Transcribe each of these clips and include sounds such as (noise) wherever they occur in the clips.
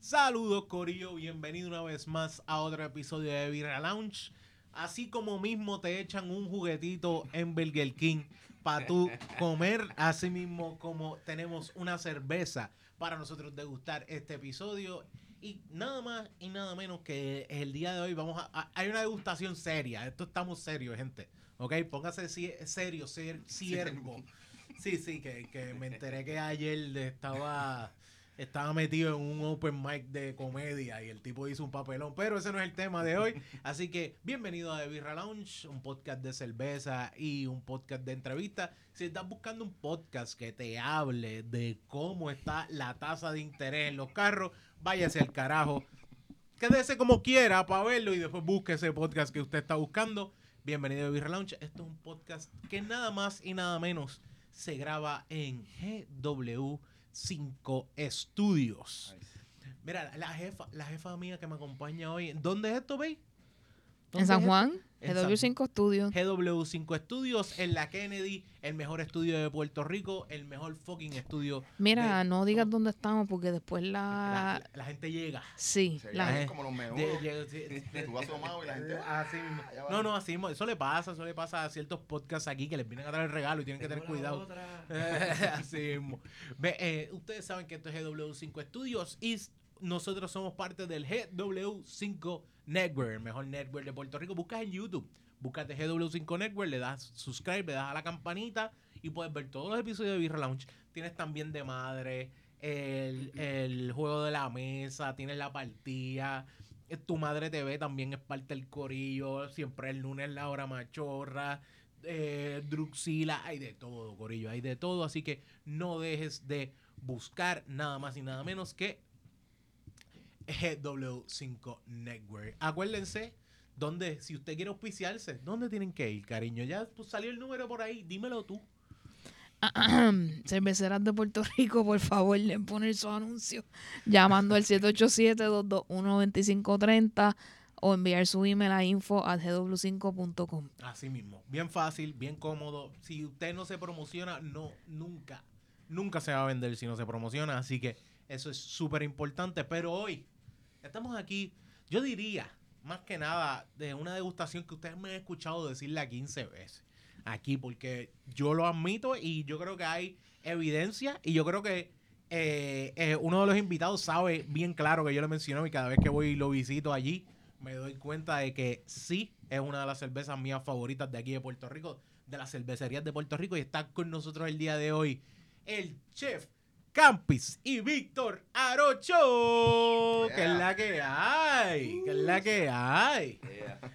Saludos Corillo, bienvenido una vez más a otro episodio de Vira Lounge. Así como mismo te echan un juguetito en Burger King para tú comer, así mismo como tenemos una cerveza para nosotros degustar este episodio. Y nada más y nada menos que el día de hoy vamos a... a- hay una degustación seria, esto estamos serios, gente. ¿Ok? Póngase serio, ser siervo. Sí, sí, que, que me enteré que ayer estaba, estaba metido en un open mic de comedia y el tipo hizo un papelón, pero ese no es el tema de hoy. Así que bienvenido a The Birra Lounge, un podcast de cerveza y un podcast de entrevista. Si estás buscando un podcast que te hable de cómo está la tasa de interés en los carros, váyase al carajo. Quédese como quiera para verlo y después busque ese podcast que usted está buscando. Bienvenido a Birra Lounge. Esto es un podcast que nada más y nada menos se graba en GW5 Studios. Mira, la jefa, la jefa mía que me acompaña hoy. ¿Dónde es esto, Bey? ¿Dónde En San es Juan, En San- GW5 Studios. GW5 Studios en la Kennedy, el mejor estudio de Puerto Rico, el mejor fucking estudio. Mira, de- no digas dónde estamos porque después La, la... la gente llega. Sí, Sí, la... es como los menudos. De- llega- sí, sí, Tú vas asomado y la gente. Así mismo. No, no, así mismo. Eso le pasa, eso le pasa a ciertos podcasts aquí que les vienen a dar el regalo y tienen que tener cuidado. (laughs) Así mismo. Ve, eh, ustedes saben que esto es GW5 Studios y nosotros somos parte del GW5 Network, el mejor network de Puerto Rico. Buscas en YouTube, búscate GW5 Network, le das subscribe, le das a la campanita y puedes ver todos los episodios de Birra Lounge. Tienes también de madre, el, el juego de la mesa, tienes la partida. eh, Tu madre TV también es parte del corillo. Siempre el lunes la hora machorra. Eh, Druxila, hay de todo, corillo, hay de todo. Así que no dejes de buscar nada más y nada menos que GW5 Network. Acuérdense, donde, si usted quiere auspiciarse, ¿dónde tienen que ir, cariño? Ya pues, salió el número por ahí, dímelo tú. (clears throat) Cerveceras de Puerto Rico, por favor, le poner su anuncio llamando al 787-221-2530 o enviar su email a info at gw5.com. Así mismo, bien fácil, bien cómodo. Si usted no se promociona, no, nunca, nunca se va a vender si no se promociona. Así que eso es súper importante. Pero hoy estamos aquí, yo diría, más que nada, de una degustación que ustedes me han escuchado decirla 15 veces. Aquí, porque yo lo admito y yo creo que hay evidencia y yo creo que eh, eh, uno de los invitados sabe bien claro que yo lo menciono y cada vez que voy y lo visito allí, me doy cuenta de que sí es una de las cervezas mías favoritas de aquí de Puerto Rico, de las cervecerías de Puerto Rico. Y está con nosotros el día de hoy el chef Campis y Víctor Arocho. Que es Yeah. la que hay, que es la que hay.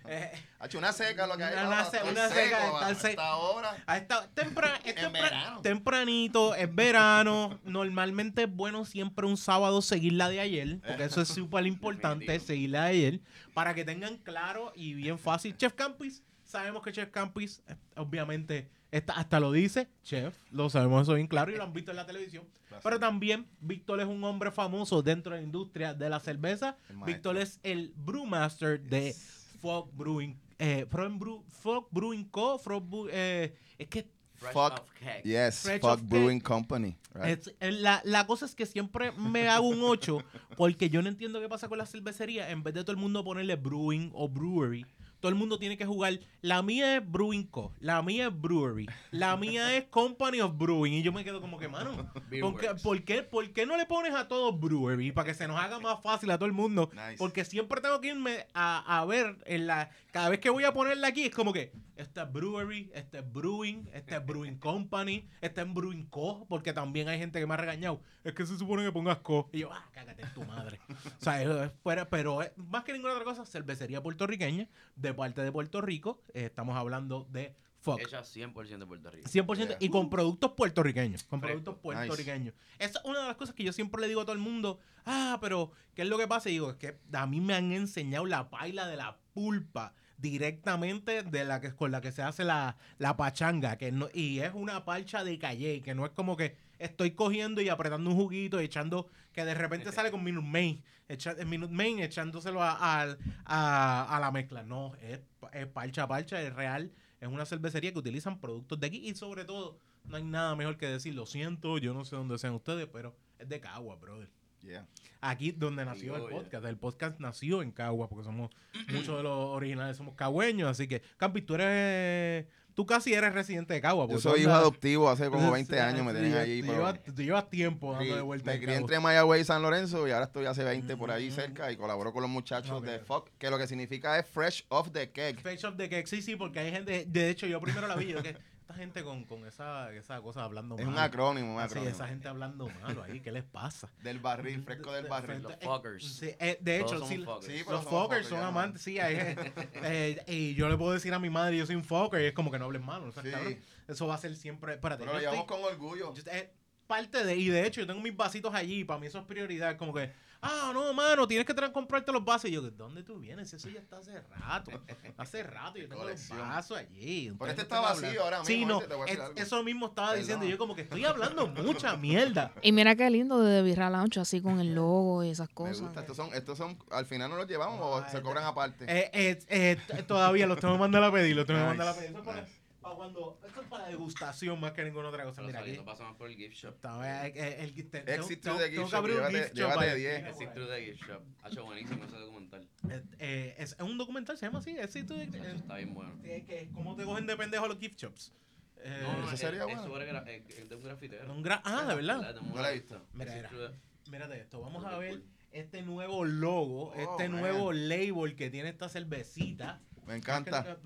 Eh, Ha hecho una seca lo que hay. Una se- una seca, a está se- esta hora. a esta- tempra- es (laughs) En tempra- verano. tempranito, es verano. Normalmente es bueno siempre un sábado seguir la de ayer, porque eso es (laughs) súper importante, seguir la de ayer, para que tengan claro y bien fácil. Chef Campis, sabemos que Chef Campis, eh, obviamente, está, hasta lo dice, Chef, lo sabemos eso bien claro y lo han visto en la televisión. Gracias. Pero también Víctor es un hombre famoso dentro de la industria de la cerveza. Víctor es el brewmaster de Fog Brewing. Eh, Brew- Fog Brewing Co. Frog Brew- eh, es que Fuck. Yes, Fresh Fuck Brewing Company. right? es- la, la cosa es que siempre me hago un 8 porque yo no entiendo qué pasa con la cervecería. En vez de todo el mundo ponerle brewing o brewery, todo el mundo tiene que jugar. La mía es Brewing Co. La mía es Brewery. La mía es Company of Brewing. Y yo me quedo como que, mano, ¿por qué, por qué- por qué no le pones a todos Brewery? Para que se nos haga más fácil a todo el mundo. Nice. Porque siempre tengo que irme a, a ver en la. Cada vez que voy a ponerla aquí, es como que esta es Brewery, este es Brewing, este es Brewing (laughs) Company, este es Brewing Co. Porque también hay gente que me ha regañado. Es que se supone que pongas Co. Y yo, ah, cágate en tu madre. o sea, es- es- pero, pero es- más que ninguna otra cosa, cervecería puertorriqueña de parte de Puerto Rico. Eh, estamos hablando de Fuck. Hecha 100% de Puerto Rico. 100% Yeah. y con productos puertorriqueños. Con productos puertorriqueños. Esa es una de las cosas que yo siempre le digo a todo el mundo. Ah, pero ¿qué es lo que pasa? Y digo, es que a mí me han enseñado la paila de la pulpa directamente de la que con la que se hace la, la pachanga. Que no, y es una parcha de calle, que no es como que estoy cogiendo y apretando un juguito y echando, que de repente sale con Minute Main, echa, eh, Minute Main echándoselo a, a- a- a la mezcla. No, es, es parcha parcha, es real. Es una cervecería que utilizan productos de aquí y sobre todo no hay nada mejor que decir, lo siento, yo no sé dónde sean ustedes, pero es de Cagua, brother. Yeah. Aquí donde nació el podcast. El podcast nació en Cagua porque somos (clears throat) muchos de los originales somos cagüeños. Así que, Campi, tú eres. Tú casi eres residente de Cagua. Yo soy hijo adoptivo hace como 20 (laughs) Sí, años, me tienen allí. Pero- llevas, tiempo dando Sí, de vuelta. me crié entre Mayagüez y San Lorenzo y ahora estoy hace 20 por ahí Mm. cerca y colaboro con los muchachos de Fuck, que lo que significa es Fresh Off the Keg. Face of the Cake, sí, sí, porque hay gente. De hecho, yo primero la vi. Yo que esta gente con, con esa, esa cosa hablando Es un acrónimo, un acrónimo. esa gente hablando malo ahí. ¿Qué les pasa? (laughs) Del barril, fresco del barril. Los Eh, fuckers. sí, eh, de hecho, Todos sí, fuckers. Sí, los fuckers son amantes, sí. hay, (laughs) eh, eh, y yo le puedo decir a mi madre, yo soy un fucker, y es como que no hables malo. O sea, Sí. cabrón, eso va a ser siempre. Espérate, Pero lo llevamos con orgullo. yo- eh, parte de. Y de hecho, yo tengo mis vasitos allí, y para mí eso es prioridad. Como que, ah, no, mano, tienes que comprarte los vasos. Y yo, ¿dónde tú vienes? Eso ya está hace rato. Hace rato, yo tengo los vasos allí. Pero este no está vacío hablando. ahora Sí, mismo, no, ¿viste? Te voy a decir es- algo. eso mismo estaba Perdón. diciendo. Yo, como que estoy hablando mucha (laughs) mierda. Y mira qué lindo de Birra Lounge, así con el logo y esas Me cosas. gusta. Estos son, estos son, al final no los llevamos No, o se cobran aparte. Eh, eh, eh, todavía los tengo que mandar a pedir, los tengo que Nice, mandar a pedir. Eso es para, cuando, esto es para degustación más que ninguna otra cosa. Pero Mira, aquí. pasamos por el gift shop. está, eh, eh, el, te- tengo- Exit tengo- through the gift shop, llévate- gift shop llévate ahí. 10. Mira, Exit through the gift shop. Ha hecho buenísimo ese documental. Eh, eh, es, es un documental, se llama así. Exit through the- Eso eh, está bien bueno. que- ¿Cómo te cogen de pendejo los gift shops? Eh, No, no, eso es- sería es bueno. es- de un grafitero. un gra- ah, de verdad. No la he visto. muralista. Mira, mira. Mírate esto, vamos a ver cool. este nuevo logo, Oh, este man. nuevo label que tiene esta cervecita. Me encanta.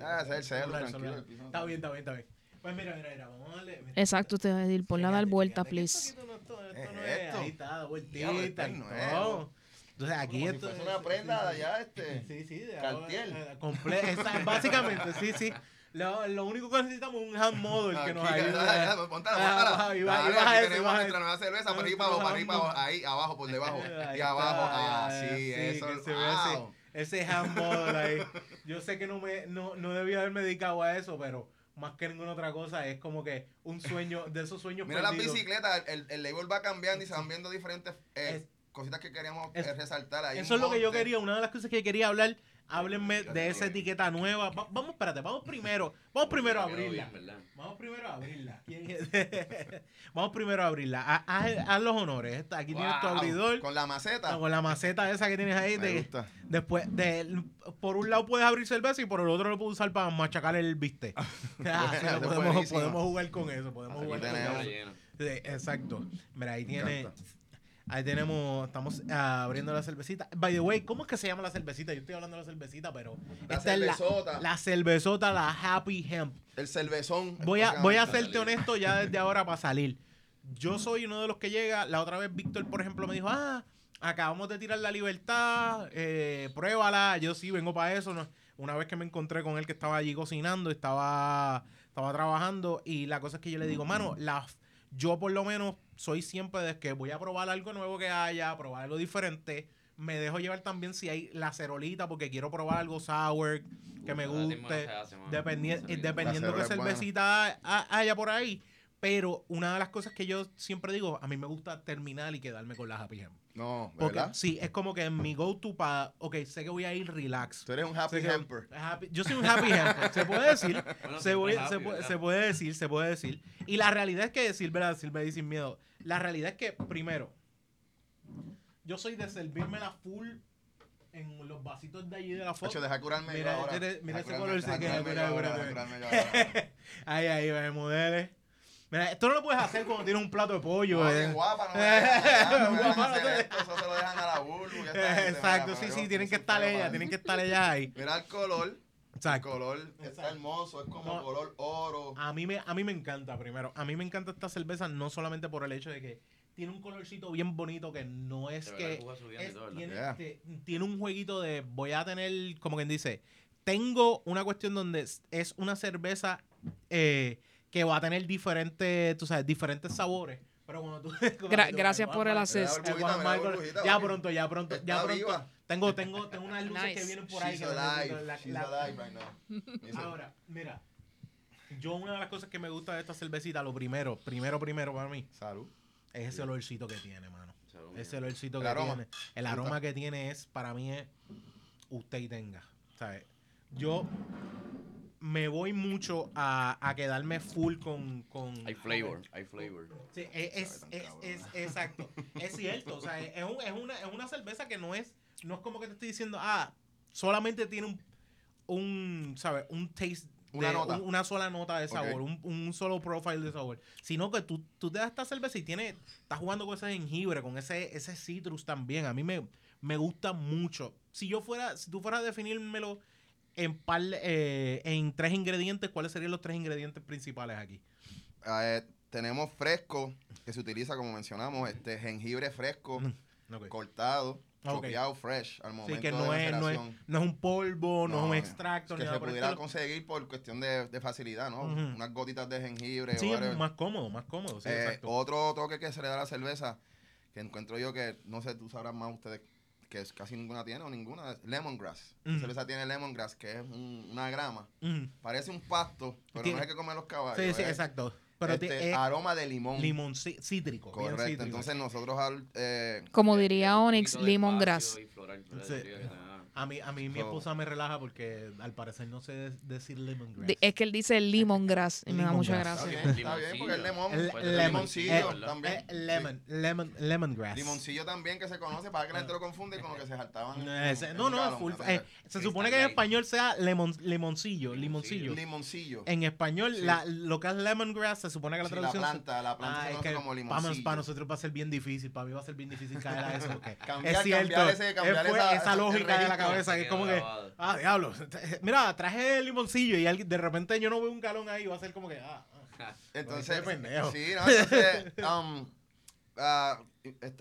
Ah, es el celo, Celular, tranquilo. celular. Está bien, está bien, está bien. Pues mira, mira, mira, vamos a darle. mira. Exacto, usted va a decir, ponle a dar vuelta, fíjate que esto please. aquí no- esto- esto ¿Qué no es esto? Ahí está, vueltita y todo. Entonces aquí Como esto es- una prenda de sí, allá, este. (laughs) Sí, sí, de Cartier. eh, comple- esa- básicamente, sí, sí. Lo, lo único que necesitamos es un hand model que nos ayude. (laughs) Póntala, Ah, póntala. ahí tenemos nuestra eso. nueva cerveza, para Ah, arriba, abajo, para arriba, vamos. abajo, ahí, abajo, por debajo. Y abajo, está, ah, sí, sí, eso. Ese hand model ahí. Yo sé que no me no, no debía haberme dedicado a eso, pero más que ninguna otra cosa es como que un sueño, de esos sueños Mira las perdidos. bicicletas, el, el label va cambiando y se van viendo diferentes eh, Es- cositas que queríamos es- eh, resaltar ahí. Eso es lo que yo monte. quería, una de las cosas que quería hablar. Háblenme de esa etiqueta nueva. Va- vamos, espérate, vamos primero. Vamos primero a abrirla. Vamos primero a abrirla. ¿Quién es? (laughs) vamos primero a abrirla. Ha- Haz, haz los honores. Aquí tienes tu abridor. Con la maceta. Con la maceta esa que tienes ahí. Me de- gusta. después, de, por un lado puedes abrir cerveza y por el otro lo puedes usar para machacar el bistec. (laughs) (laughs) Ah, podemos, jugar con eso. Podemos jugar con eso. Sí, exacto. Mira, ahí tiene. Ahí tenemos, estamos ah, abriendo la cervecita. By the way, ¿cómo es que se llama la cervecita? Yo estoy hablando de la cervecita, pero La esta es la, cervezota. la cervezota, la Happy Hemp. El cervezón. Voy a, voy a serte honesto ya desde ahora para salir. Yo soy uno de los que llega. La otra vez Víctor, por ejemplo, me dijo, ah, acabamos de tirar la libertad, eh, pruébala. Yo sí vengo para eso. ¿no? Una vez que me encontré con él que estaba allí cocinando, estaba, estaba trabajando y la cosa es que yo le digo, mano, la, yo por lo menos soy siempre de que voy a probar algo nuevo que haya, probar algo diferente. Me dejo llevar también si hay la cerolita porque quiero probar algo sour que me no guste. hace. Dependi- Se ríe. dependiendo qué cervecita ha- haya por ahí. Pero una de las cosas que yo siempre digo, a mí me gusta terminar y quedarme con la Happy. No, Porque ¿verdad? sí, es como que mi go-to para, ok, sé que voy a ir relax. Tú eres un happy que- hamper. happy- yo soy un happy hamper, se puede decir. (laughs) Bueno, se, siempre voy- happy, se puede, se puede decir, se puede decir. Y la realidad es que decir, ¿verdad? Silver y sin miedo. La realidad es que, primero, yo soy de servirme full en los vasitos de allí de la foto. Hacho, deja curarme yo Mira, ahora. mira, mira ese color, deja curarme mira, yo ahora, yo. (laughs) Ahí, ahí, va, modele. Mira, esto no lo puedes hacer cuando tienes un plato de pollo. No, eh. guapa, no (laughs) me dejan, no me dejan Guapa, no hacer te- esto, Eso se lo dejan a la gente, Exacto, sí, sí, tienen que estar ellas, tienen que estar ellas ahí. Mira el color. El Exacto. color Exacto. está hermoso, es como No. color oro. A mí, me, a mí me encanta, primero. A mí me encanta esta cerveza no solamente por el hecho de que tiene un colorcito bien bonito que no es que... tiene, Yeah. te- tiene un jueguito de voy a tener, como quien dice, tengo una cuestión donde es, es una cerveza eh, que va a tener diferentes, tú sabes, diferentes sabores. Pero cuando tú... (laughs) cuando Gra- tú- gracias por el acceso. Ya pronto, ya pronto, ya pronto. viva. Tengo, tengo, tengo unas luces Nice. que vienen por ahí. She's que alive. la- She's la- alive right now. (laughs) Dice, Ahora, mira. Yo una de las cosas que me gusta de esta cervecita, lo primero, primero, primero para mí, Salud. es ese olorcito que tiene, mano. Salud, Ese olorcito que aroma. tiene. El ¿Te aroma que tiene es, para mí es usted y tenga. ¿sabes? Yo me voy mucho a, a quedarme full con, con... Hay flavor, hay flavor. Sí, es, es, es- cabrón. es- exacto. Es cierto. O sea, es, un- es una, es una cerveza que no es, no es como que te estoy diciendo, ah, solamente tiene un, un ¿sabes? Un taste. Una de- nota. un- una sola nota de sabor, un, un solo profile de sabor. Sino que tú, tú te das esta cerveza y tiene, estás jugando con ese jengibre, con ese, ese citrus también. A mí me, me gusta mucho. Si yo fuera, si tú fueras a definírmelo en, par, eh, en tres ingredientes, ¿cuáles serían los tres ingredientes principales aquí? Eh, tenemos fresco, que se utiliza, como mencionamos, este jengibre fresco, Mm, cortado, Ok. chopeado fresh al momento Sí, que de no es, no, es, no es un polvo, no, es un extracto, que ni se nada por el pudiera estilo. conseguir por cuestión de, de facilidad, ¿no? Unas gotitas de jengibre. Sí, o es más cómodo, más cómodo. Sí, Eh, exacto. otro toque que se le da a la cerveza, que encuentro yo que, no sé, tú sabrás más ustedes, que es- casi ninguna tiene o ninguna, es lemongrass. La Ujú. cerveza tiene lemongrass, que es un- una grama. Parece un pasto, pero Tiene- no es el que comen los caballos. Sí, sí, es, exacto. Pero este, aroma de limón. limón cí- cítrico. Correcto. cítrico. Entonces nosotros al, eh, Como Eh, diría Onyx, lemongrass. Sí. A mí, a mí mi esposa me relaja porque al parecer no sé de- decir lemongrass. De- es que él dice lemongrass y me da mucha Lemongrass. está gracia. bien, está bien, porque el limón, El- Puede el ser lemon. limoncillo Eh, también. Eh, lemon, lemon, lemongrass. Limoncillo también que se conoce para que la gente lo confunde con lo que se saltaban. en- Ese- en no, un no, galón, full- eh, se supone que en Light. español sea lemon, limoncillo, limoncillo. Limoncillo. En español, Sí. la- lo que es lemongrass se supone que la Sí, la traducción se- planta, la planta Ah, se es conoce que como para, limoncillo. para nosotros va a ser bien difícil, para mí va a ser bien difícil caer a eso. porque (laughs) Cambiar- es cierto, cambiar ese- cambiar fue- esa- esa, lógica de la registro. Cabeza que es como que, ah, diablo, (laughs) mira, traje el limoncillo y de repente yo no veo un galón ahí, va a ser como que, ah, ah. (laughs) Entonces, Qué pendejo. sí, no, entonces, (laughs) um, ah,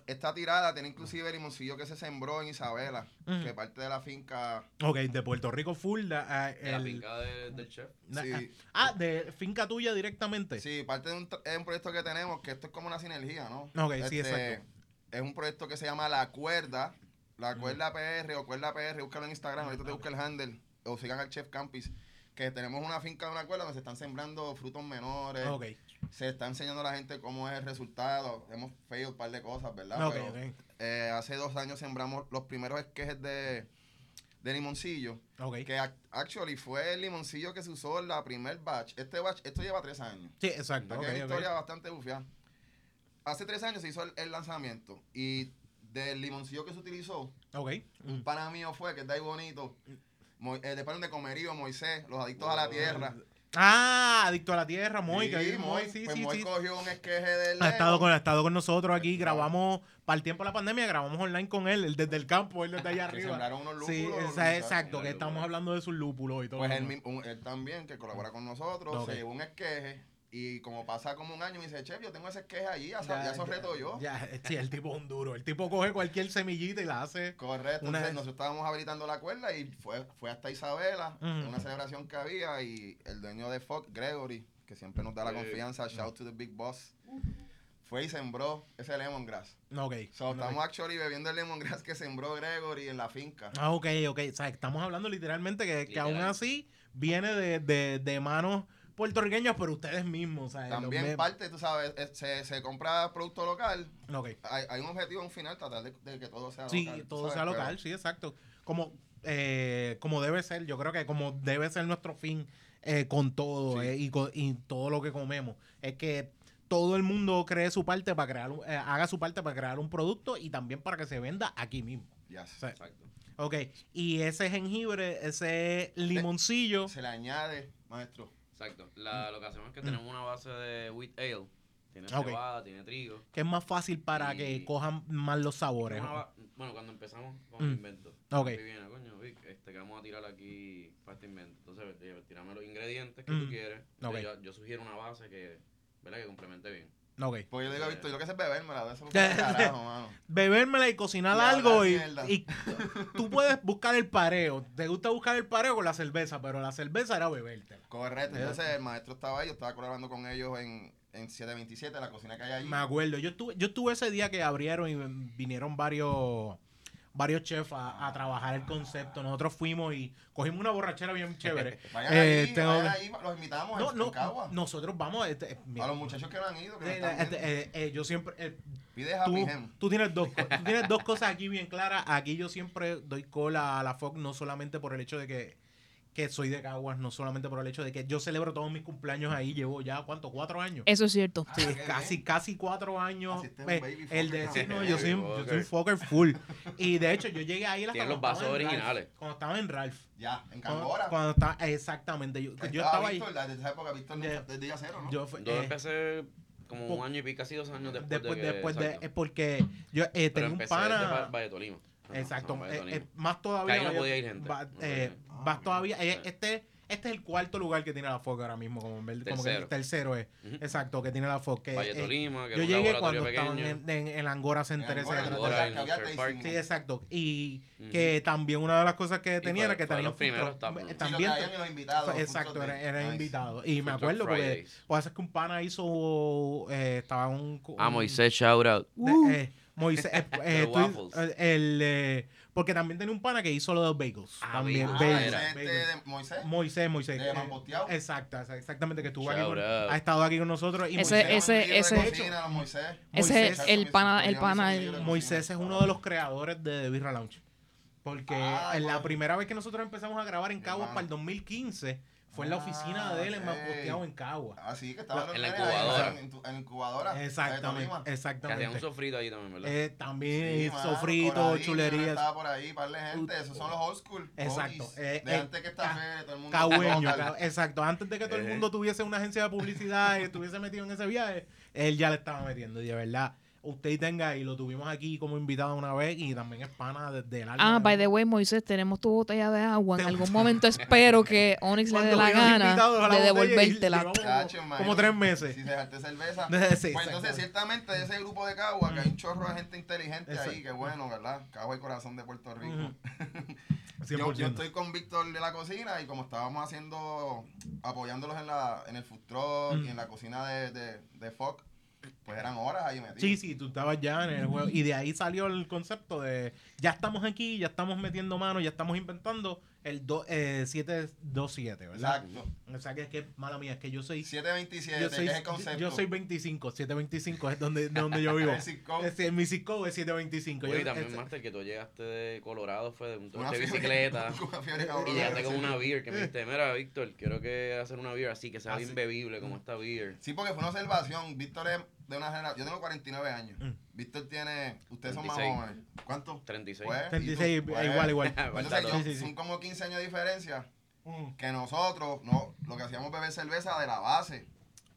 esta, tirada tiene inclusive limoncillo que se sembró en Isabela, que parte de la finca. Ok, de Puerto Rico full, ah, De la el- finca de- del chef. Sí. ah, de finca tuya directamente. Sí, parte de un, tra- es un proyecto que tenemos, que esto es como una sinergia, ¿no? Ok, sí, Este, exacto. Es un proyecto que se llama La Cuerda, La Cuerda PR o Cuerda PR, búscalo en Instagram, ahorita te busca el handle, o sigan al Chef Campis, que tenemos una finca de una cuerda donde se están sembrando frutos menores, se está enseñando a la gente cómo es el resultado, hemos feito un par de cosas, ¿verdad? Pero, eh, hace dos años sembramos los primeros esquejes de, de limoncillo, que ac- actually fue el limoncillo que se usó en la primer batch. Este batch, esto lleva tres años. Sí, exacto. Hay una historia bastante bufia. Hace tres años se hizo el, el lanzamiento y del limoncillo que se utilizó, Ok. un pana mío fue, que está ahí bonito, Mo- eh, después de Comerío, Moisés, los adictos a la tierra. Ah, adicto a la tierra, Moy, que Sí, ahí, Moy, Moy, sí, pues sí, Moy sí. cogió un esqueje del Ha estado, con, ha estado con nosotros aquí, grabamos, para el tiempo de la pandemia, grabamos online con él, él desde el campo, él desde allá Que arriba. sembraron unos lúpulos. Sí, esa- exacto, que estamos hablando de sus lúpulos y todo. Pues él, también, que colabora con nosotros, Ok. se llevó un esqueje y como pasa como un año, me dice, chef, yo tengo ese esqueje allí, ya, Ya, ya, eso reto yo. Ya, sí, el tipo es un duro. El tipo coge cualquier semillita y la hace. Correcto, Una- entonces nosotros estábamos habilitando la cuerda y fue, fue hasta Isabela, en una celebración que había y el dueño de Fox, Gregory, que siempre nos da la confianza, shout to the big boss, fue y sembró ese lemongrass. Ok. So, ok. estamos actually bebiendo el lemongrass que sembró Gregory en la finca. Ah, ok, ok. O sea, estamos hablando literalmente que, que aún así viene de, de, de manos puertorriqueñas, pero ustedes mismos. Los También parte, tú sabes, se, se compra producto local. Ok. Hay, hay un objetivo en final, tratar de, de que todo sea Sí, local. tú todo sabes, sea pero- local, sí, exacto. Como, eh, como debe ser, yo creo que como debe ser nuestro fin eh, con todo Sí. eh, y, con- y todo lo que comemos, es que todo el mundo cree su parte para crear, un- eh, haga su parte para crear un producto y también para que se venda aquí mismo. Yes. O sea, Exacto. ok, y ese jengibre, ese limoncillo, Se le añade, maestro. Exacto. La, lo que hacemos es que tenemos una base de wheat ale. Tiene Ok. cebada, tiene trigo. que es más fácil para Y- que cojan más los sabores. Una bueno, cuando empezamos con Mm. el invento. Ok. Viene, coño, Vic, este, que vamos a tirar aquí para este invento. Entonces, eh, tirame los ingredientes que Mm. tú quieres. Ok. Entonces, yo, yo sugiero una base que, ¿verdad? que complemente bien. Ok. Porque yo digo. Víctor, yo lo que sé es bebérmela, eso no (laughs) carajo, mano. Bebérmela y cocinar Y algo y, tú puedes buscar el pareo. Te gusta buscar el pareo con la cerveza, pero la cerveza era bebértela. Correcto, entonces el maestro estaba ahí, yo estaba colaborando con ellos en, en 727, la cocina que hay allí. Me acuerdo. Yo estuve, yo estuve ese día que abrieron y vinieron varios varios chefs a, a trabajar el concepto. Nosotros fuimos y cogimos una borrachera bien (laughs) chévere. Vayan Eh, ahí, tengo vayan ahí, los invitamos No, en, no, Cagua. nosotros vamos. este, eh, A los muchachos que no han ido, que eh, este, eh, eh, yo siempre. eh, Pide tú, tú tienes dos tú tienes dos (laughs) cosas aquí bien claras. Aquí yo siempre doy cola a la Fox, no solamente por el hecho de que, que soy de Caguas, no solamente por el hecho de que yo celebro todos mis cumpleaños ahí. Llevo ya, ¿cuánto? ¿Cuatro años? Eso es cierto. Sí, Ah, casi, bien. casi cuatro años. Eh, el de sí, no, yo (laughs) soy, un- yo soy un fucker full. Y de hecho, yo llegué ahí Tienen cuando los vasos Ralph. originales. Cuando estaba en Ralph. Ya, en Cuando, Cangora. cuando estaba, exactamente. Yo, Ahí yo estaba ahí. Desde esa época, Víctor, Ya. desde día cero, ¿no? Yo, fue- Yo eh, empecé como un año y pico, casi dos años después, después, de que... después de. Es porque yo eh, tenía un pana. Va- Valle Tolima. Exacto. no, eh, eh, más todavía. Que ahí no podía ir gente. va- No eh, podía. vas todavía. eh, este, este es el cuarto lugar que tiene la Fox ahora mismo. Como, en verde- como que el Tercero. tercero es. Exacto, que tiene la Fox. Que, Valle eh, Tolima, que yo llegué cuando estaban en, en, en Angora Center. Sí, exacto. Y que también una de las cosas que tenía fue- era que tenía los primeros también los invitados. exacto, era, truck era Nice. invitado. Y me acuerdo porque Fridays. pues es que un pana hizo eh, estaba un Ah, un- Moisés, shout out. Moisés eh, (laughs) eh, tú- eh, el eh, porque también tenía un pana que hizo lo de los bagels. Ah, también bagels. Bagels, este de Moisés. Moisés, Moisés. de eh, exacto, exactamente, que estuvo aquí con- ha estado aquí con nosotros. Y Ese- Moisés, ese- ese- cocina, Moisés. Ese es el pana, el pana. Moisés- el- Moisés es uno de los creadores de The Birra Lounge. Porque Ah, en la primera vez que nosotros empezamos a grabar en Caguas para el 2015 fue en la Ah, oficina de él en ok. Maposteado en Caguas. Ah, sí, que estaban los En la ahí, incubadora. En, tu- en la incubadora. Exactamente, Tolima. Que hacían un exactamente. sofrito ahí también, ¿verdad? Eh, también Sí, mano, sofrito, Coradillo, chulerías. Estaba por ahí, par de gente. Esos son los old school. Exacto, OGs, eh, de eh, antes que esta todo el mundo. Cagüeño, exacto. Antes de que todo el mundo tuviese una agencia de publicidad y estuviese metido en ese viaje, él ya le estaba metiendo. Y de verdad, usted tenga, y lo tuvimos aquí como invitado una vez, y también es pana desde el alma. Ah, by the way, Moisés, tenemos tu botella de agua. En algún momento espero que Onyx le dé la gana la de devolvértela. como, tres meses. Si dejarte cerveza. (laughs) Sí, pues entonces, ciertamente, de ese grupo de Cagua, que hay un chorro de gente inteligente ahí, que bueno, ¿verdad? Cagua y corazón de Puerto Rico. (laughs) Yo, 100%. yo estoy con Víctor de la cocina y como estábamos haciendo, apoyándolos en, la, en el food truck y en la cocina de, de, de Fox, pues eran horas ahí metidos. Sí, sí, tú estabas ya en el juego. Y de ahí salió el concepto de ya estamos aquí, ya estamos metiendo manos, ya estamos inventando el do- eh, 727, ¿verdad? Exacto. O sea que es que, mala mía, es que yo soy. 727, Yo soy, que es el concepto. yo soy 25, 725 es donde, de donde yo (laughs) vivo. Code. Es- mi zip code es 725. Oye, Yo- y también, es- Master, que tú llegaste de Colorado, fue de un tour Una de bicicleta. (laughs) Y llegaste con una beer que me dijiste, mira, Víctor, quiero que hacer una beer así, que sea Ah, bien bebible como esta beer. Sí, porque fue una observación. Víctor es de una generación. Yo tengo 49 años. Mm. Víctor tiene. Ustedes son más 36. jóvenes. ¿Cuánto? 36. Pues, ¿y tú? 36, Pues, igual, igual. (laughs) entonces, yo-. Sí, sí, sí. son como 15 años de diferencia. Mm. Que nosotros, no, lo que hacíamos beber cerveza de la base.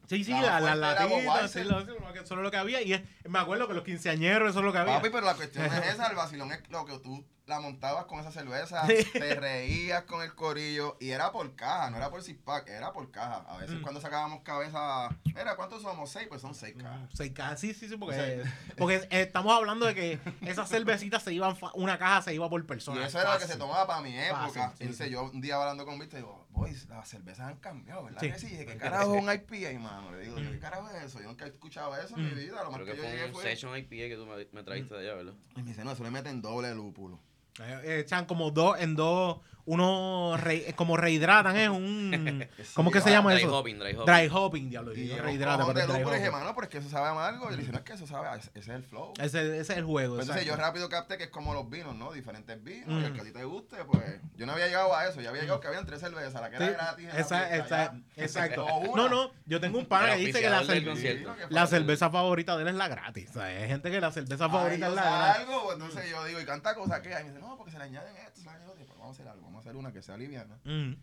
Sí, sí, La la, la, latita, sí, lo- sí, lo que- eso es lo que había. Y es- me acuerdo que los quinceañeros, eso es lo que había. Papi, pero la cuestión (laughs) es esa, el vacilón es lo que tú la montabas con esa cerveza, te reías con el corillo y era por caja, no era por six pack, era por caja. A veces Mm. cuando sacábamos cabeza, mira, ¿cuántos somos? Seis, pues son seis cajas. Seis cajas, sí, sí, sí, porque, O sea, porque eh, estamos hablando de que esas cervecitas se iban, una caja se iba por persona. Y eso era lo que se tomaba para mi época. Fácil, sí, sí. yo un día hablando con Víctor, digo, boys, las cervezas han cambiado, ¿verdad Sí. que sí? Dije, ¿qué carajo es un IPA, mano? Le digo, ¿qué carajo es eso? Yo nunca he escuchado eso en mi Mm. vida. Lo más Creo que que yo llegué fue un fue... Session IPA que tú me, me trajiste de allá, ¿verdad? Y me dice, no, eso le meten doble lúpulo. Eh, echan como dos, en dos, uno re- como rehidratan, es un... (laughs) ¿Cómo que se llama Dry eso? hopping, dry hopping. Dry hopping, diablo. Y yo, rehidrata, pero dry y dije, hopping. mano, pero es que eso sabe amargo. Y le dije, no, es que eso sabe, ese ese es el flow. Ese, ese es el juego. Pues entonces yo rápido capté que es como los vinos, ¿no? Diferentes vinos. Mm. Y el que a ti te guste, pues. Yo no había llegado a eso. Yo había llegado que habían tres cervezas. La que Sí, era gratis. la esa- esa- exacto. (laughs) No, no, yo tengo un pana que dice que la, auspiciador del cerve- concierto. Sí, lo que la cerveza favorita de él es la gratis. O sea, hay gente que la cerveza favorita es la gratis. algo, pues, entonces yo digo, ¿y canta cosa qué? Y me dice, no, porque se le añaden esto, se le añaden otro. Vamos a hacer algo, a hacer una que sea liviana, Mm.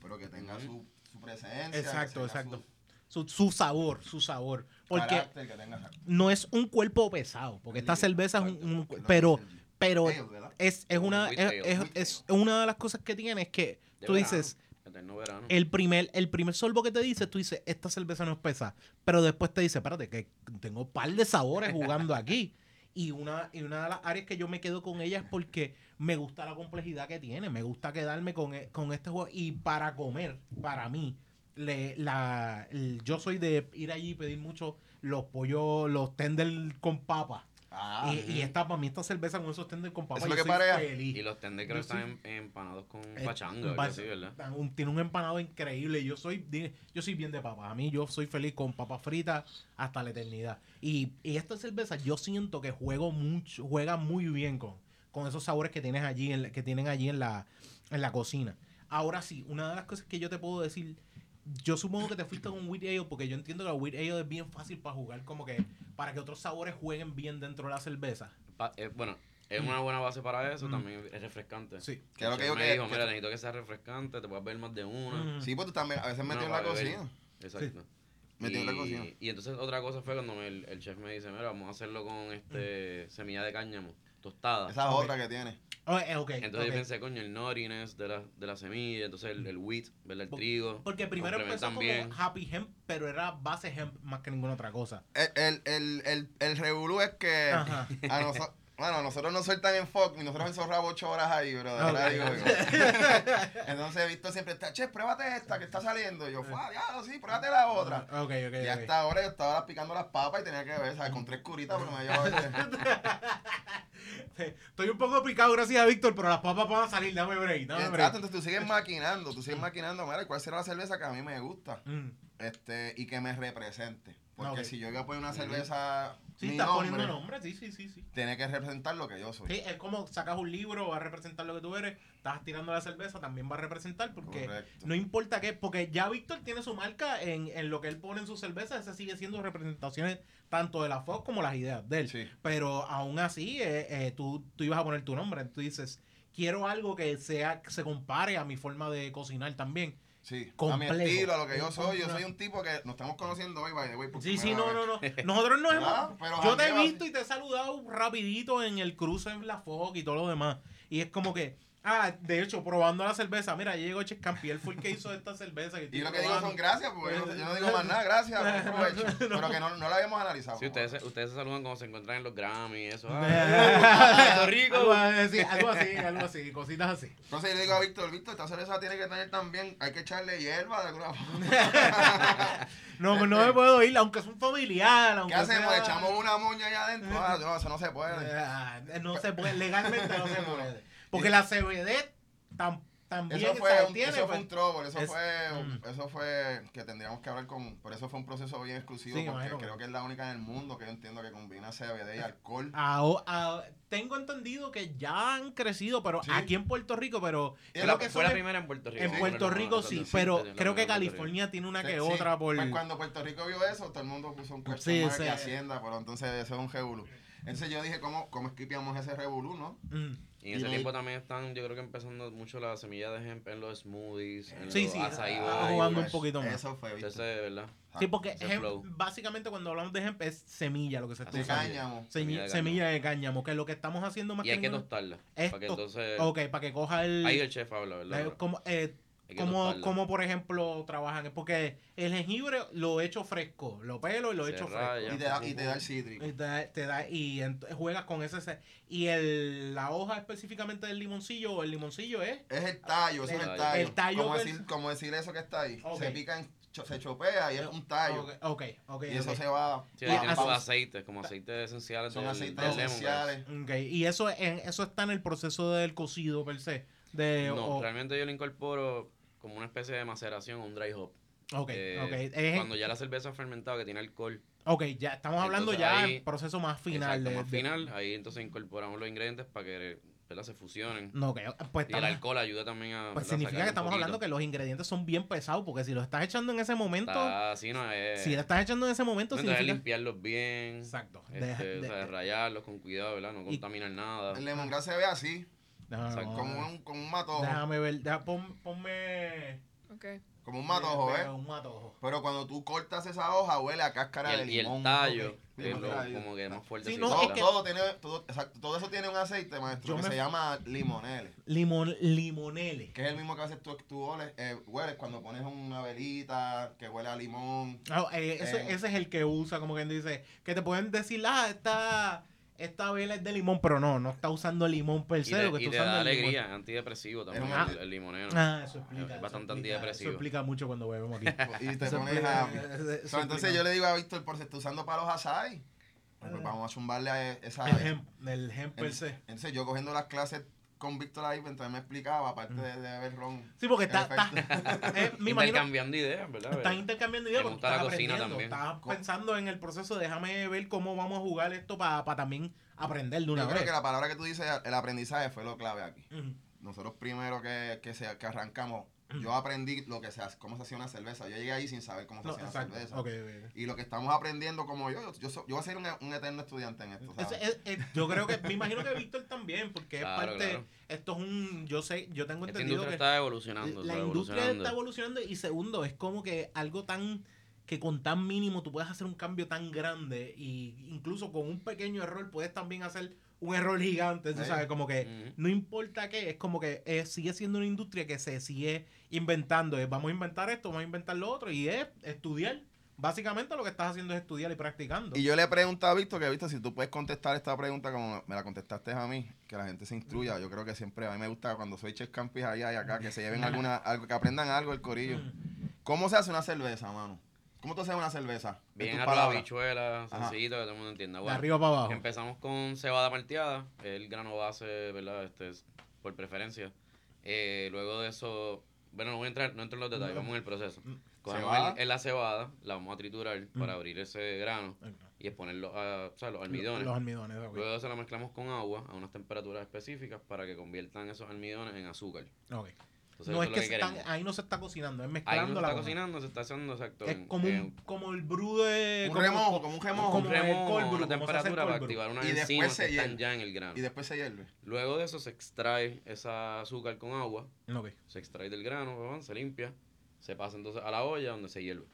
pero que tenga su, su presencia. Exacto, exacto. Su, su sabor, su sabor. Porque carácter, que tenga no es un cuerpo pesado, porque esta cerveza es un, un- No, pero, pero es, es una es, es- una de las cosas que tiene es que De tú verano. dices el primer el primer sorbo que te dices tú dices esta cerveza no es pesada pero después te dice espérate que tengo un par de sabores jugando aquí (laughs) y una y una de las áreas que yo me quedo con ella es porque me gusta la complejidad que tiene me gusta quedarme con, e- con este juego y para comer para mí le, la, el- yo soy de ir allí y pedir mucho los pollos los tender con papa Ah, y, y esta, para mí, esta cerveza con esos tenders con papas, Eso es lo yo que soy feliz. Y los tenders creo que están em- empanados con Eh, pachanga, así, ¿verdad? un- tiene un empanado increíble. Yo soy, yo soy bien de papas. A mí yo soy feliz con papas fritas hasta la eternidad. Y, y esta cerveza yo siento que juego mucho, juega muy bien con, con esos sabores que tienes allí, en, la- que tienen allí en la, en la cocina. Ahora sí, una de las cosas que yo te puedo decir, yo supongo que te fuiste con wheat ale porque yo entiendo que la wheat ale es bien fácil para jugar, como que para que otros sabores jueguen bien dentro de la cerveza. Pa- eh, bueno, es una buena base para eso, Mm. también es refrescante. Sí. Que es lo que chef me que- dijo, que- mira, necesito que sea refrescante, te puedes ver más de una. Mm. Sí, pues tú también a veces metido en la cocina. Exacto. Metido en la cocina. Y entonces otra cosa fue cuando me- el, el chef me dice, mira, vamos a hacerlo con este semilla de cáñamo, tostada. Esa es Ok. otra que tiene. Oh, eh, Entonces ok. yo pensé, coño, el nuttiness de la, de la semilla, entonces el, el wheat, ¿verdad? El trigo. Porque primero empezó complementan como Happy Hemp, pero era base hemp más que ninguna otra cosa. El, el, el, el, el revolú es que Ajá. a nosotros, bueno, nosotros no sueltan en Fox y nosotros encerramos ocho horas ahí, bro. de Ok. verdad digo. (laughs) Entonces he visto siempre, está, che, pruébate esta que está saliendo. Y yo, "Fua, ya, sí, pruébate la otra. Ok, ok, Y hasta ahora yo estaba picando las papas y tenía que ver, ¿sabes? Con tres curitas, pero me llevaba (laughs) Estoy un poco picado, gracias a Víctor, pero las papas van a salir. Dame break, dame break. Entonces tú sigues maquinando, tú sigues maquinando, mira, ¿cuál será la cerveza que a mí me gusta? Mm. Este, y que me represente. Porque si yo voy a poner una cerveza, Sí, mi estás nombre, poniendo nombre, sí, sí, sí, sí. tiene que representar lo que yo soy. Sí, es como sacas un libro, va a representar lo que tú eres, estás tirando la cerveza, también va a representar, porque Correcto. no importa qué, porque ya Víctor tiene su marca en, en lo que él pone en su cerveza, ese sigue siendo representaciones tanto de la Fox como las ideas de él. Sí. Pero aún así, eh, eh, tú, tú ibas a poner tu nombre, tú dices, quiero algo que sea que se compare a mi forma de cocinar también. Sí, a Complejo. mi estilo, a lo que yo soy. Yo soy un tipo que nos estamos conociendo hoy, by the way. Sí, sí, no, no, no. (laughs) Nosotros nos Ah, hemos... pero Yo te he visto y te he saludado rapidito en el cruce en la Fox y todo lo demás. Y es como que... Ah, de hecho, probando la cerveza. Mira, ya llegó Chescampi. Él fue el que hizo esta cerveza. Que Y lo que digo son gracias, porque yo, yo no digo más nada, gracias, buen (laughs) provecho. Pero que no, no lo habíamos analizado. Sí, ustedes, se- ustedes se saludan cuando se encuentran en los Grammy y eso. (laughs) Ah, Puerto Rico. Algo así, algo así, algo así, cositas así. Entonces yo le digo a Víctor, Víctor, esta cerveza tiene que tener también, hay que echarle hierba de alguna forma. (laughs) No, pues no me puedo ir, aunque es un familiar. ¿Qué Aunque hacemos? sea- ¿Echamos una moña allá adentro? Ah, no, eso no se puede. Ah, no se puede, legalmente no se puede. Porque la CBD tam- también Eso fue, un, tiene, eso fue pues, un trouble, eso es- fue, mm. eso fue que tendríamos que hablar con, por eso fue un proceso bien exclusivo, Sí, porque imagino creo que es la única en el mundo que yo entiendo que combina CBD y alcohol. Ah, tengo entendido que ya han crecido, pero Sí. aquí en Puerto Rico, pero creo la- que fue la primera en Puerto Rico. en sí, Puerto Rico sí, pero creo que. California tiene una Sí, que sí, otra por... pues cuando Puerto Rico vio eso, todo el mundo puso un sí. y Hacienda, pero entonces eso es un revolú. Entonces yo dije, ¿cómo, cómo esquipiamos ese revolú, no? Mm. Y en ese Y- tiempo también están, yo creo que empezando mucho la semilla de hemp en los smoothies, en Sí, los sí, acai ah, jugando un poquito más. Eso fue, ¿viste? Entonces, ¿verdad? Sí, porque hemp- básicamente cuando hablamos de hemp es semilla lo que se está es. cáñamo. Semilla, Semilla de semilla de cáñamo, que lo que estamos haciendo más Y hay que tostarla. es Para que to- entonces. Ok, para que coja el... Ahí el chef habla, ¿verdad? como, eh, que como, como por ejemplo trabajan, porque el jengibre lo echo fresco, lo pelo y lo Se echo raya. fresco. Y te da, y te da el cítrico. Y te da, te da- y juegas con ese se- y el la hoja específicamente del limoncillo o el limoncillo es Es el tallo, eso es El tallo. tallo. El tallo como, decir, como decir eso que está ahí. Se pica, en, se chopea y es un tallo. Ok, ok, ok, Y eso se va. Sí, sus así- aceites, como aceites esenciales Son del- aceites del lemongrass. esenciales. Ok, y eso en, eso está en el proceso del cocido per se de No, o- realmente yo lo incorporo como una especie de maceración, un dry hop. ok, Eh, ok, es- Cuando ya la cerveza fermentada que tiene alcohol. ok, ya estamos hablando ya del proceso más final exacto, de, más de- final, ahí entonces incorporamos los ingredientes para que ¿verdad? se fusionen. no, ok, pues Y el alcohol ayuda también a. Pues significa que estamos hablando que los ingredientes son bien pesados, porque si lo estás echando en ese momento, Está así, ¿no? Es, si lo estás echando en ese momento, no, significa... limpiarlos bien. Exacto. Este, de- o sea, de- rayarlos con cuidado, ¿verdad? No Y- contaminar nada. El lemongrass se ve así, No, Exacto. no, como un, como un matojo. Déjame ver, deja- pon- ponme... Ok. Como un matojo, ¿eh? Un matojo. Pero cuando tú cortas esa hoja, huele a cáscara Y de el, y el limón. tallo, que Limón lo- como que más fuerte. Sí, no, todo, es que- todo tiene, todo, exacto, todo eso tiene un aceite, maestro, Yo que me- se llama limonele. Limon, limonele. Que es el mismo que haces tú, tú hueles, eh, hueles cuando pones una velita que huele a limón. Ah, eh, ese, Eh. ese es el que usa, como quien dice, que te pueden decir, ah, esta, esta vela es de limón, pero no, no está usando limón per Y se, te, lo que y está te usando da es limón. alegría, antidepresivo también, Ah. el, el limonero. Ah, eso explica. Es eso bastante explica- antidepresivo. Eso explica mucho cuando bebemos aquí. (laughs) Y te Eso pones eso So, entonces yo le digo a Víctor, por si está usando para los açaí. Pues vamos a zumbarle a esa... El gem, el gem per se. entonces yo cogiendo las clases con Víctor ahí, pues, entonces me explicaba, aparte de, de beber ron. Sí, porque está, está- (laughs) eh, me (laughs) imagino, Intercambiando ideas, ¿verdad? estás intercambiando ideas porque estás cocina aprendiendo. también. Estás pensando en el proceso, déjame ver cómo vamos a jugar esto para también aprender de una Yo vez. creo que la palabra que tú dices, el aprendizaje, fue lo clave aquí. Nosotros primero que, que, se, que arrancamos. Yo aprendí lo que se hace, cómo se hacía una cerveza. Yo llegué ahí sin saber cómo se No, hacía una cerveza. Y lo que estamos aprendiendo como yo, yo, yo, yo voy a ser un, un eterno estudiante en esto. ¿sabes? Ese- es- es- yo creo que, me imagino que Víctor también, porque Claro, es parte, claro. esto es un, yo sé, yo tengo Esta entendido industria que está evolucionando. la está industria evolucionando. está evolucionando y segundo, es como que algo tan, que con tan mínimo tú puedes hacer un cambio tan grande y incluso con un pequeño error puedes también hacer un error gigante, tú sabes, como que no importa qué, es como que eh, sigue siendo una industria que se sigue inventando, es, vamos a inventar esto, vamos a inventar lo otro y es estudiar. Básicamente lo que estás haciendo es estudiar y practicando. Y yo le he preguntado a Víctor que, Víctor, si tú puedes contestar esta pregunta como me la contestaste a mí, que la gente se instruya. Yo creo que siempre a mí me gusta cuando soy chef campis allá y acá, que se lleven (laughs) alguna, algo, que aprendan algo el corillo. ¿Cómo se hace una cerveza, mano? ¿Cómo tú haces una cerveza? En Bien palabras. habichuela, Ajá. sencillito, que todo el mundo entienda. de arriba para abajo. Empezamos con cebada malteada, el grano base, ¿verdad? Este es por preferencia. Eh, luego de eso, bueno, no voy a entrar, no entro en los detalles, No. vamos en el proceso. Mm. Cogemos el- en la cebada, la vamos a triturar para Mm. abrir ese grano y exponerlo a, o sea, los almidones. Los almidones. Luego de eso la mezclamos con agua a unas temperaturas específicas para que conviertan esos almidones en azúcar. Ok. Entonces, No es que, están- ahí no se está cocinando, es Ahí mezclando no se la está cosa. cocinando, se está haciendo exacto. Es como, un, como el brew de... Un como- remojo, como un remojo. como un el remo cold a brew, una temperatura cold para activar unas Y se que están ya en el grano. Y después se hierve. Luego de eso se extrae esa azúcar con agua, Ok, se extrae del grano, se limpia, se pasa entonces a la olla donde se hierve.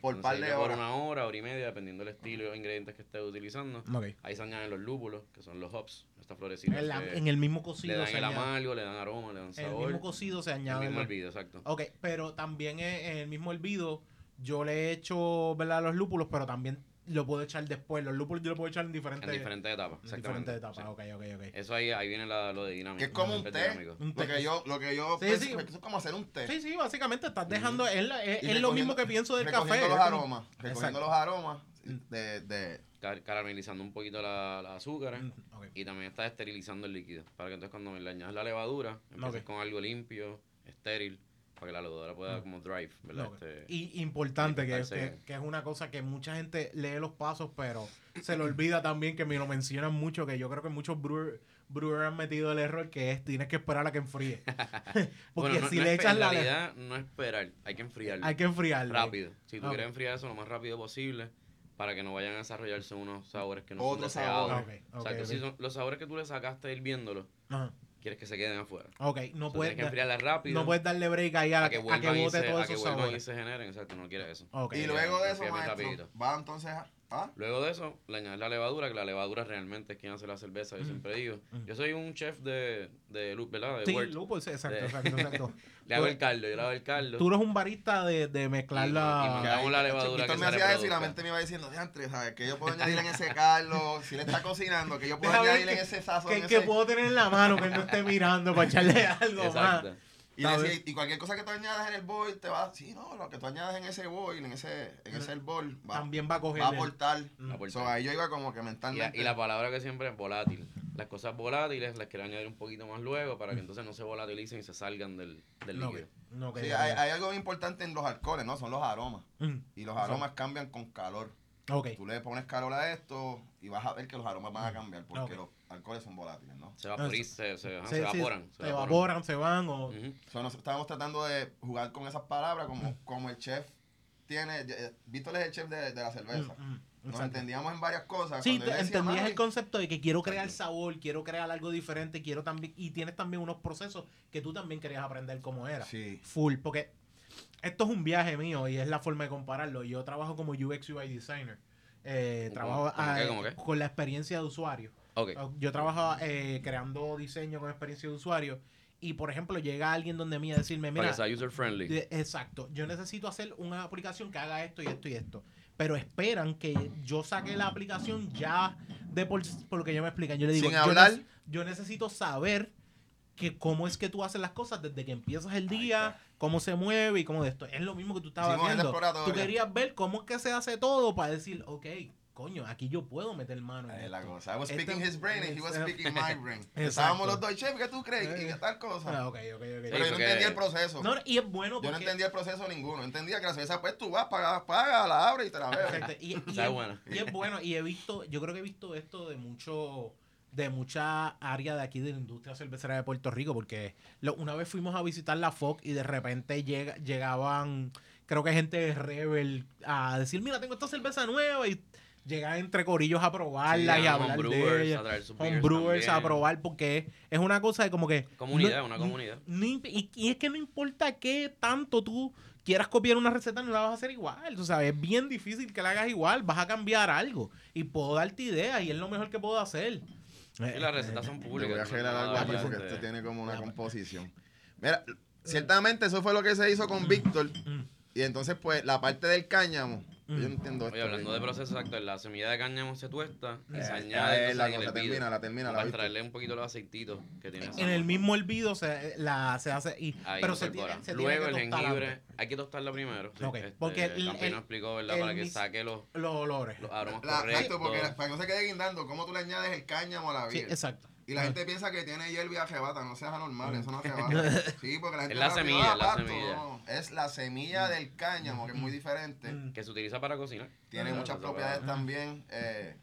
Por par de una hora, hora y media, dependiendo del estilo y los ingredientes que estés utilizando. Ahí se añaden los lúpulos, que son los hops, estas florecitas. En, la- que en el mismo le cocido dan se el añade. amargo, le dan aroma, le dan En el sabor. mismo cocido se el añade. mismo la- hervido, exacto. Ok, pero también en en el mismo hervido yo le he hecho, ¿verdad? Los lúpulos, pero también lo puedo echar después. Los lúpulos yo lo puedo echar en diferentes, En diferentes etapas, en exactamente. diferentes etapas. sí. Ok, ok, ok. Eso ahí, ahí viene la- lo de dinámico. Que es como un té. dinámico. Un Lo que yo, lo que yo Sí, pienso sí. es como hacer un té. Sí, sí, básicamente estás dejando, es, es- lo mismo que pienso del café. los aromas. Recogiendo Exacto. los aromas de, de Car- caramelizando un poquito la, la azúcar. Mm. Y también estás esterilizando el líquido. Para que entonces cuando le añadas la levadura, empieces con algo limpio, estéril, para que la levadura pueda como drive, ¿verdad? Ok. Este, Y importante, que, que, que es una cosa que mucha gente lee los pasos, pero se le olvida también que me lo mencionan mucho, que yo creo que muchos brewer, brewer han metido el error, que es tienes que esperar a que enfríe. (laughs) Porque bueno, no- si no le echas en la... realidad no esperar, hay que enfriarlo. Hay que enfriarlo. rápido. Si tú Ok. quieres enfriar eso lo más rápido posible, para que no vayan a desarrollarse unos sabores que no Otro son sabor. deseados. Ok, ok, Exacto, ok. si son los sabores que tú le sacaste hirviéndolo, Ajá. Quieres que se queden afuera. Ok, no puedes, tienes que enfriarla rápido. no puedes darle break ahí a, a que a que bote se, todos a que esos vuelvan y sabores. se generen. Exacto, no quieres eso. Ok. Y luego de eso, maestro, rapidito. va entonces a... ¿ah? Luego de eso, le añades la levadura, que la levadura realmente es quien hace la cerveza, yo Mm. siempre digo. Mm. Yo soy un chef de, de luz, ¿verdad? De Sí, Word. lupus, exacto, De- exacto, exacto. (laughs) Le hago el caldo, yo le hago el caldo. Tú eres un barista de, de mezclar Y- y la... mandamos la levadura que me hacía eso y la mente me iba diciendo, diantre, ¿sabes? Que yo puedo añadirle en ese caldo, si él está cocinando, que yo puedo añadirle en ese sazón. que, en que ese- puedo tener en la mano, que él no esté mirando para echarle (laughs) algo Exacto. más. Y, y cualquier cosa que tú añadas en el boil te va, sí, no, lo que tú añadas en ese boil, en ese, en ese boil, va, También va a coger... va a aportar. Mm. So, ahí yo iba como que Y mentalmente. y la palabra que siempre es volátil. Las cosas volátiles las quiero añadir un poquito más luego para que entonces no se volatilicen y se salgan del, del No, líquido. no, que- Sí, hay, hay algo importante en los alcoholes, ¿no? Son los aromas. Mm, Y los aromas cambian con calor. Ok. Tú le pones calor a esto y vas a ver que los aromas van a cambiar porque los alcoholes son volátiles, ¿no? Se vaporizan, se, se, se evaporan. se evaporan, se van o... So, estábamos tratando de jugar con esas palabras como, como el chef tiene. eh, Víctor es el chef de, de la cerveza. Mm, mm, Nos exacto. entendíamos en varias cosas. Sí, decía, entendías "Mano, el concepto de que quiero crear Exacto. sabor, quiero crear algo diferente, quiero también y tienes también unos procesos que tú también querías aprender cómo era. Sí. Full, porque esto es un viaje mío y es la forma de compararlo. Yo trabajo como UX UI designer. Eh, ¿Cómo- trabajo cómo qué, ah, cómo qué? con la experiencia de usuario. Ok. Yo trabajo eh, creando diseño con experiencia de usuario y por ejemplo llega alguien donde mí a decirme, Para mira, que sea user friendly. de- exacto. Yo necesito hacer una aplicación que haga esto y esto y esto. Pero esperan que yo saque la aplicación ya de por, por lo que yo me explican. Yo le digo, Sin yo, hablar. yo necesito saber que cómo es que tú haces las cosas desde que empiezas el día, cómo se mueve y cómo de esto. Es lo mismo que tú estabas Hicimos haciendo. Tú querías ver cómo es que se hace todo para decir, ok, coño, aquí yo puedo meter mano. en Es la cosa. I was Este- speaking his brain and he was Exacto. speaking my (laughs) brain. Estábamos los dos, chef, ¿qué tú crees? Y tal cosa. Ah, ok, ok, ok. Pero yo no porque- entendía el proceso. No, y es bueno Yo no porque... entendía el proceso ninguno. Entendía que la cerveza, pues tú vas, pagas, pagas, la abres y te la bebes. Exacto, Y, y Sabe es, buena. y es bueno, y he visto, yo creo que he visto esto de mucho, de mucha área de aquí de la industria cervecera de Puerto Rico, porque lo- una vez fuimos a visitar la FOC y de repente llega, llegaban, creo que gente de Rebel a decir, mira, tengo esta cerveza nueva y llegan entre corillos a probarla Sí, y a hablar homebrewers de ella. a Homebrewers a probar porque es una cosa de como que... Comunidad, no- una comunidad. y, y es que no importa qué tanto tú quieras copiar una receta, no la vas a hacer igual. Tú sabes, es bien difícil que la hagas igual. Vas a cambiar algo. Y puedo darte ideas y es lo mejor que puedo hacer. Y las recetas son públicas. voy a arreglar algo aquí porque de- esto tiene como una composición. Mira, ciertamente eso fue lo que se hizo con Víctor. Mm. Y entonces, pues, la parte del cáñamo. Yo no Mm. entiendo esto. Oye, hablando de proceso exacto, la semilla de cáñamo se tuesta y se Eh, añade eh, la en cosa, termina, la termina, la para viste. extraerle un poquito los aceititos que tiene esa En el mismo hervido se, la, se hace. Y, Ahí pero se incorpora. tiene, se tiene Luego que el jengibre, antes, hay que tostarlo primero. sí. Ok, Este, porque el- el- explicó, ¿verdad? el Para que saque los, Los olores. los aromas La, correctos. exacto, porque la- para que no se quede guindando, ¿cómo tú le añades el cáñamo a la Sí, vida? exacto. Y la gente piensa que tiene hierba y arrebata, no seas anormal, eso no arrebata. (laughs) (laughs) Sí, porque la gente Es la semilla, "Ah, es la pasto", semilla. no, es la semilla del cáñamo, que es muy diferente. Mm. que se utiliza para cocinar. Tiene Ah, muchas propiedades también, eh,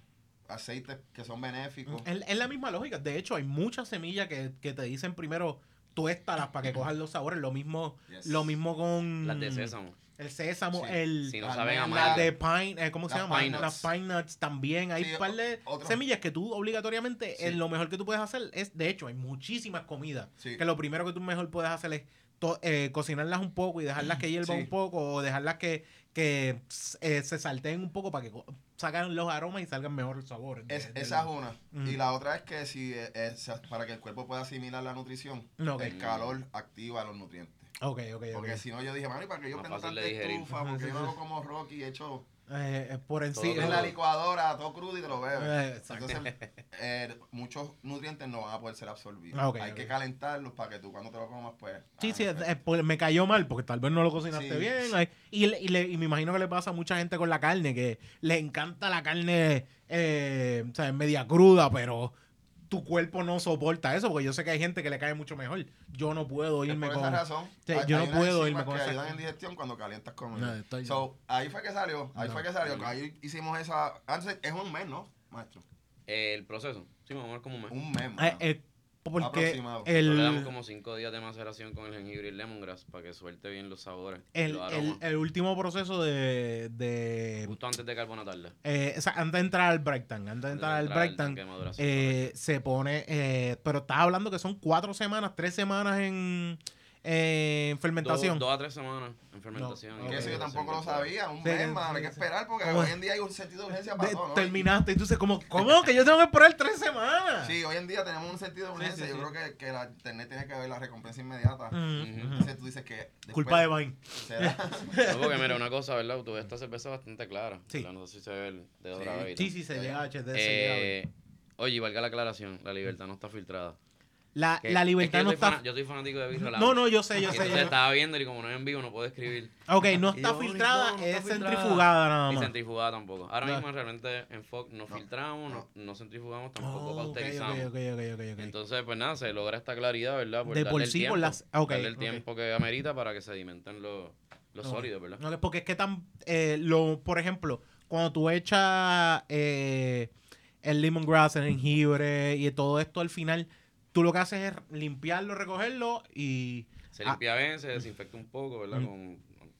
aceites que son benéficos. Es, es la misma lógica. De hecho, hay muchas semillas que, que te dicen primero tuéstalas para que (laughs) cojas los sabores. Lo mismo, Yes. lo mismo con Las de sésamo. El sésamo, Sí. el Si no saben amargas. de pine, eh, ¿cómo se llama? pine Las pine nuts también. Hay Sí, un par de otro. semillas que tú obligatoriamente, Sí. eh, lo mejor que tú puedes hacer es, de hecho, hay muchísimas comidas. Sí. Que lo primero que tú mejor puedes hacer es to- eh, cocinarlas un poco y dejarlas que hiervan Sí. un poco o dejarlas que, que eh, se salteen un poco para que sacan los aromas y salgan mejor de- Es, de esa la- es una. Mm. Y la otra es que si eh, es- para que el cuerpo pueda asimilar la nutrición, el calor activa los nutrientes. Ok, ok, ok. Porque si no, yo dije, mano, ¿y para qué yo fácil tanta estufa? Porque yo (laughs) no hago como Rocky hecho Eh, eh, por encima. en la licuadora, todo crudo y te lo bebes. Eh, exacto. Entonces, (laughs) eh, muchos nutrientes no van a poder ser absorbidos. Ah, Hay que calentarlos para que tú cuando te lo comas, pues... Sí, sí, pues, es- es por- me cayó mal porque tal vez no lo cocinaste Sí. bien. Y, le- y, le- y me imagino que le pasa a mucha gente con la carne, que le encanta la carne eh, o sea, media cruda, pero tu cuerpo no soporta eso, porque yo sé que hay gente que le cae mucho mejor. Yo no puedo irme por con... esa razón. Sí, hay- yo hay no puedo irme con que ayudan en digestión cuando calientas comida. No, estoy- So, ahí fue que salió, ahí No. fue que salió. Ahí hicimos esa... Antes, es un mes, ¿no, maestro? El proceso. Sí, o menos como un mes. Un mes, Eh, eh, porque Aproximado. Nosotros le damos el, como 5 días de maceración con el jengibre y el lemongrass para que suelte bien los sabores. el, los el, el último proceso de... de Justo antes de carbonatarla. eh, o sea, antes de entrar al breakdown, antes de entrar al breakdown, eh, se pone, eh, pero estás hablando que son cuatro semanas, tres semanas en, eh, en fermentación. dos a tres semanas en fermentación. No, eso yo tampoco lo sabía. Un Sí, mes, sí, mano. Hay que sí. esperar porque ¿Cómo? hoy en día hay un sentido de urgencia para De- todo, ¿no? terminaste y tú dices como, ¿cómo? Que yo tengo que esperar tres semanas. Sí, hoy en día tenemos un sentido de Sí, urgencia. sí, Yo creo que, que la internet tiene que ver la recompensa inmediata. Mm. Entonces tú dices que. después Culpa de Vine. será- (laughs) No, porque mira, una cosa, ¿verdad? Tuve esta cerveza bastante clara. Sí. ¿verdad? No sé si se ve el de otra Sí. vez. Sí, sí, se llega HD. Eh, oye, y valga la aclaración, la libertad no está filtrada. La, Que- la es libertad que yo no soy está... yo soy fanático de Birra No, no, yo sé, yo sé. Yo- estaba viendo y como no es en vivo no puedo escribir. Ok, no Y está yo, filtrada, no, no es está filtrada. centrifugada nada Ni más. centrifugada tampoco. Ahora No. mismo realmente en Fox no, filtramos, no, no centrifugamos, tampoco Oh, ok, ok, pasteurizamos. ok, ok, ok, ok. Entonces, pues nada, se logra esta claridad, ¿verdad? De darle por el sí, tiempo, por las- ok, darle el tiempo que amerita para que sedimenten los, los Ok. sólidos, ¿verdad? No, que- porque es que tan, eh, lo, por ejemplo, cuando tú echas eh, el lemongrass, el jengibre y todo esto al final, tú lo que haces es limpiarlo, recogerlo y... Se Ah. limpia bien, se desinfecta un poco, ¿verdad? Mm. Con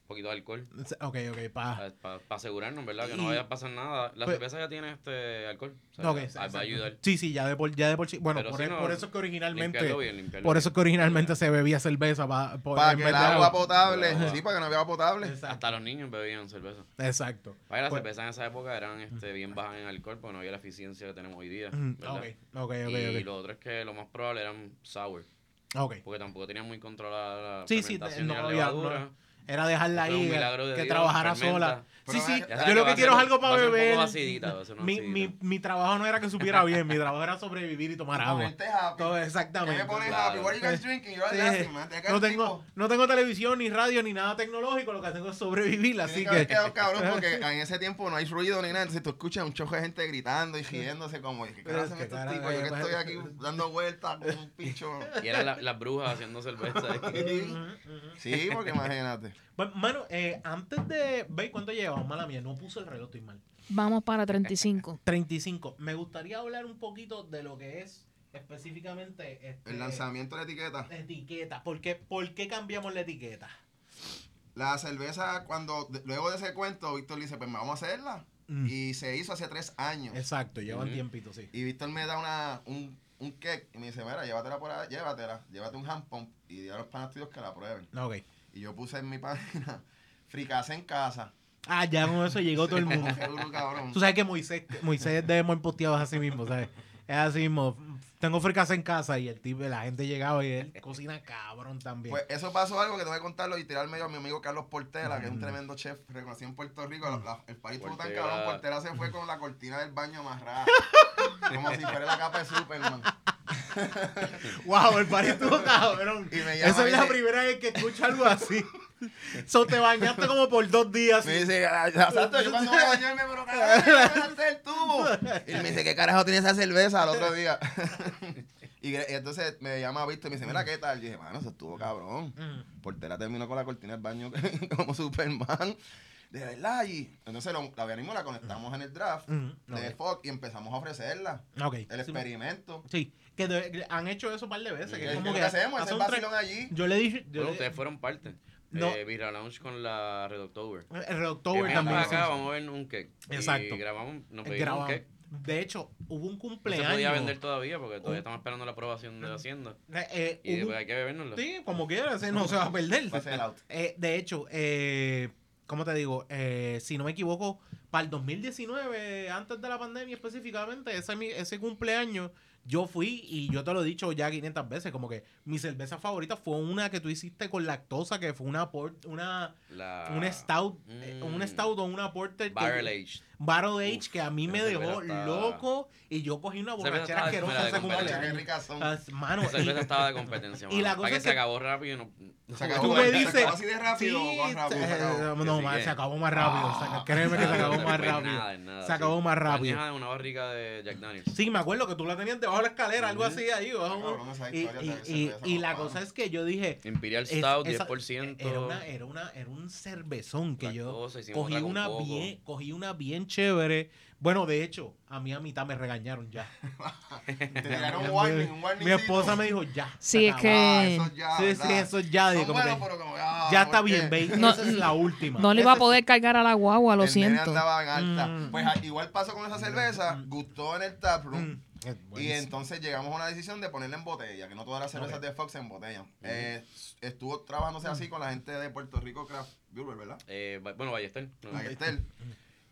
poquito de alcohol. Ok, ok, pa. Para asegurarnos, ¿verdad? Que Y- no vaya a pasar nada. La pues- cerveza ya tiene este alcohol. o sea, Ok, va- exacto. va a ayudar. Sí, sí, ya de por, ya de por sí. Bueno, por, sí, e- no, por eso es que originalmente... Limpiarlo bien, limpiarlo Por eso es que originalmente se bebía cerveza pa- Para en que el agua potable. Sí, para que no había agua potable. Exacto. Hasta los niños bebían cerveza. Exacto. Vaya, las Pues- cervezas en esa época eran este, bien bajas en alcohol, porque no había la eficiencia que tenemos hoy día. ¿verdad? Ok, ok, ok, y lo otro es que lo más probable eran sour, Ok. porque tampoco tenían muy controlada la Sí, sí, fermentación no ni la levadura. no- era dejarla ahí, que trabajara fermenta. sola. Pero sí, sí, yo lo que quiero ser- es algo para va a ser un poco beber. acidita, va a ser una Mi, mi, mi trabajo no era que supiera bien, mi trabajo era sobrevivir y tomar agua. Happy. Todo ¿Qué exactamente. me pones Claro. happy? What are you guys drinking? You're Sí. laughing, man. Te quedas No tengo, no tengo televisión, ni radio, ni nada tecnológico, lo que tengo es sobrevivir, así que haber que... quedado cabrón (laughs) porque en ese tiempo no hay ruido ni nada. Entonces tú escuchas un choque de gente gritando y riéndose como, ¿qué hacen ¿Qué estos tipos? Yo que estoy aquí dando vueltas con un picho. Y eran la- las brujas haciendo cerveza. (laughs) Sí, porque imagínate. Bueno, mano, eh, antes de... ¿Veis cuánto llevamos? Mala mía, no puse el reloj, estoy mal. Vamos para 35. 35. (laughs) Me gustaría hablar un poquito de lo que es específicamente... Este, El lanzamiento de la etiqueta. Etiqueta. ¿Por qué, ¿Por qué cambiamos la etiqueta? La cerveza, cuando luego de ese cuento, Víctor dice, pues vamos a hacerla. Mm. Y se hizo hace tres años. Exacto, llevan Ujú. tiempito, sí. Y Víctor me da una, un, un cake y me dice, mira, llévatela por ahí, llévatela, llévate un hand pump y di a los panas tuyos que la prueben. Ok. Y yo puse en mi (laughs) página, fricase en casa. Ah, ya con eso llegó todo el mundo. (laughs) Cabrón. Tú sabes que Moisés, Moisés de muy posteado es así mismo, ¿sabes? Es así mismo. Tengo fricas en casa y el tipo, la gente llegaba y él cocina cabrón también. Pues eso pasó algo que tengo que contarlo y tirarme yo a mi amigo Carlos Portela, que es un tremendo chef reconocido en Puerto Rico. La- la- el país estuvo tan cabrón, Portela se fue con la cortina del baño amarrada. (laughs) como si fuera la capa de Superman. wow, el party estuvo cabrón. Y me llama Esa y es la dice- primera vez que escucho algo así. So, te bañaste como por dos días. Me dice, "Ah, exacto, yo cuando voy a bañarme, pero cabrón, ¿qué me el tubo? Y me dice, ¿qué carajo tiene esa cerveza al otro día? (laughs) y, y entonces me llama Víctor y me dice, mira, ¿qué tal? Y dije, mano, eso estuvo cabrón. Mm. Portela terminó con la cortina del baño (laughs) como Superman. De verdad, y entonces lo- la venimos, la conectamos en el draft Mm, de. Fox y empezamos a ofrecerla. El experimento. Sí, que de- han hecho eso un par de veces. ¿Qué Que es como que que hacemos? hace Ese vacilón allí. Yo le dije. Yo Bueno, le- ustedes fueron parte. No. Eh, Vira Lounge con la Red October. el Red Y October también. acá, sí. vamos a ver un cake. Exacto. Y grabamos, nos Eh, pedimos un cake. De hecho, hubo un No se cumpleaños. podía vender todavía porque todavía estamos esperando la aprobación de Hacienda. Eh, eh, Y hubo- después hay que bebérnoslo. Sí, como quieras, no se va a perder. Eh, de hecho, eh, ¿cómo te digo? Eh, si no me equivoco, para el 2019, antes de la pandemia específicamente, ese, mi- ese cumpleaños, yo fui y yo te lo he dicho ya 500 veces, como que mi cerveza favorita fue una que tú hiciste con lactosa, que fue una port, una, La... una stout, eh, Mm. un stout o una porter. que- Barrel Age. Barrel Age Uf, que a mí me dejó está- loco y yo cogí una borrachera asquerosa ese cumpleaños. ricas son. Ah, Mano, Esa y- cerveza estaba de competencia. y la cosa que se que- acabó rápido y no... Se Tú acabó, me se dices- acabó así de rápido Sí, o más rápido. se eh, acabó. no, Que más, sí, se que- acabó más rápido. Ah. saca- créeme que se acabó más rápido. nada, Se acabó más rápido. De una barrica de Jack Daniels. Sí, me acuerdo que tú la tenías debajo de la escalera, algo así ahí. y, la cosa es que yo dije. Imperial Stout, esa- 10%. Era, una, era, una, era un cervezón que yo lactosa, cogí una, coco. bien, cogí una bien chévere. Bueno, de hecho, a mí a mitad me regañaron ya. (laughs) Te tiraron un warning, un warning. Mi esposa me dijo ya. Sí, es que- Ah, eso ya, Sí, sí, eso ya. Digo, como buenos, que pero como, ah, ya está ¿por bien, qué? baby. No- Esa es la última. No le iba a poder cargar a la guagua, lo el nene siento. andaba en alta. Mm. Pues ah, igual pasó con esa cerveza, Mm. gustó en el taproom. Mm, Y entonces llegamos a una decisión de ponerla en botella, que no todas las cervezas de Fox se embotellan. Eh, estuvo trabajándose así con la gente de Puerto Rico Craft Brewer, ¿verdad? Eh, bueno, Ballester. No, él.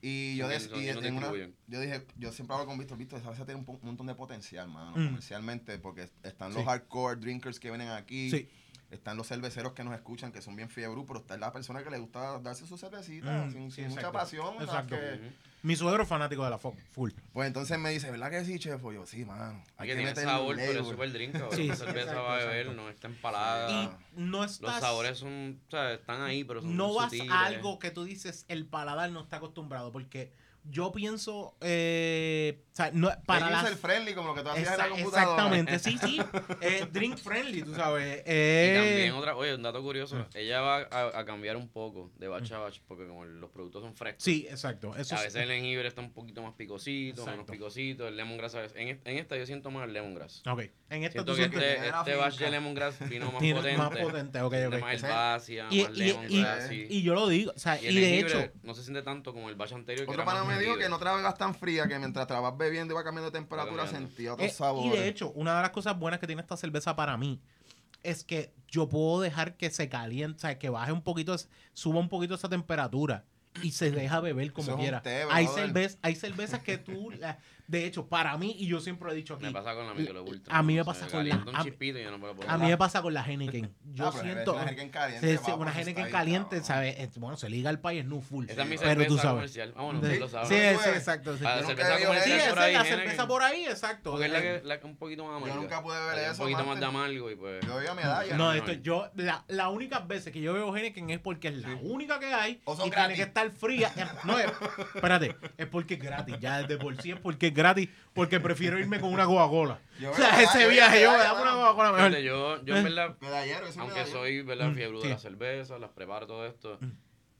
Y yo, des- y en una- yo dije, yo siempre hablo con Víctor, Víctor, esa cerveza tiene un, montón de potencial, mano, Mm. comercialmente, porque están Sí. los hardcore drinkers que vienen aquí, Sí. están los cerveceros que nos escuchan, que son bien fiebre, pero está la persona que le gusta darse su cervecita, Mm, sin, mucha pasión. Que-. Mi suegro es fanático de la Fox, full. pues entonces me dice, ¿verdad que sí, chef? Pues yo, sí, mano. Hay que tiene meterle sabor, pero es label". súper drink. Sí, sí, cerveza exacto, va a beber, exacto. no está empalada. Y no estás... Los sabores son, o sea, están ahí, pero son no vas a algo que tú dices el paladar no está acostumbrado porque yo pienso eh, o sea, no, para las friendly, como lo que tú hacías en la computadora. exactamente (laughs) sí sí eh, drink friendly tú sabes Y eh, también otra, oye, un dato curioso, ella va a, a cambiar un poco de batch a batch, porque como los productos son frescos. sí exacto eso a veces el jengibre está un poquito más picosito, menos picosito, el lemongrass a veces- en, en esta yo siento más el lemongrass. ok en esta Siento tú que este, la este batch de lemongrass vino (laughs) más tiene potente. más potente ok, más y, más y, y, lemongrass, y yo lo digo o sea Y y, el de jengibre hecho no se siente tanto como el batch anterior. que era más me dijo que no te la bebas tan fría, que mientras te la vas bebiendo y va cambiando de temperatura, sentía otros Eh, sabores. Y de hecho, una de las cosas buenas que tiene esta cerveza para mí es que yo puedo dejar que se caliente, o sea, que baje un poquito, suba un poquito esa temperatura y se deja beber como Eso es un quiera. té, hay, brother. cerveza, hay cervezas que tú, la- de hecho, para mí, y yo siempre he dicho aquí, Me pasa con la Michelob Ultra. a mí me Se pasa con calienta la- un chispito y yo no me lo puedo a mí me pasa con la Heineken. (laughs) Yo pero siento... una Heineken caliente, Sí, sí, papo, una ahí, caliente. ¿sabes? Es- Bueno, se liga al país no full. Esa es mi pero cerveza tú sabes. comercial. Ah, bueno, Sí, lo saben. sí, ¿No sí, exacto. sí. Yo la cerveza comercial Sí, por esa ahí, es la cerveza por ahí, exacto. Porque es la que, la que un poquito más amarga. nunca pude ver eso, Un poquito más de amargo y pues... Yo veía medalla. No, no, esto, no. yo, la, la única veces que yo veo Heineken es porque es la única que hay y tiene que estar fría. Eh, No, es, espérate, es porque es gratis. Ya desde por sí es porque es gratis, porque prefiero irme con una Coca-Cola. (laughs) O sea, ese yo viaje, yo me dame una. Coca-Cola mejor. Yo, yo en verdad, eso es aunque soy, ¿verdad? Mm, Fiebre sí. de las cervezas, las preparo todo esto.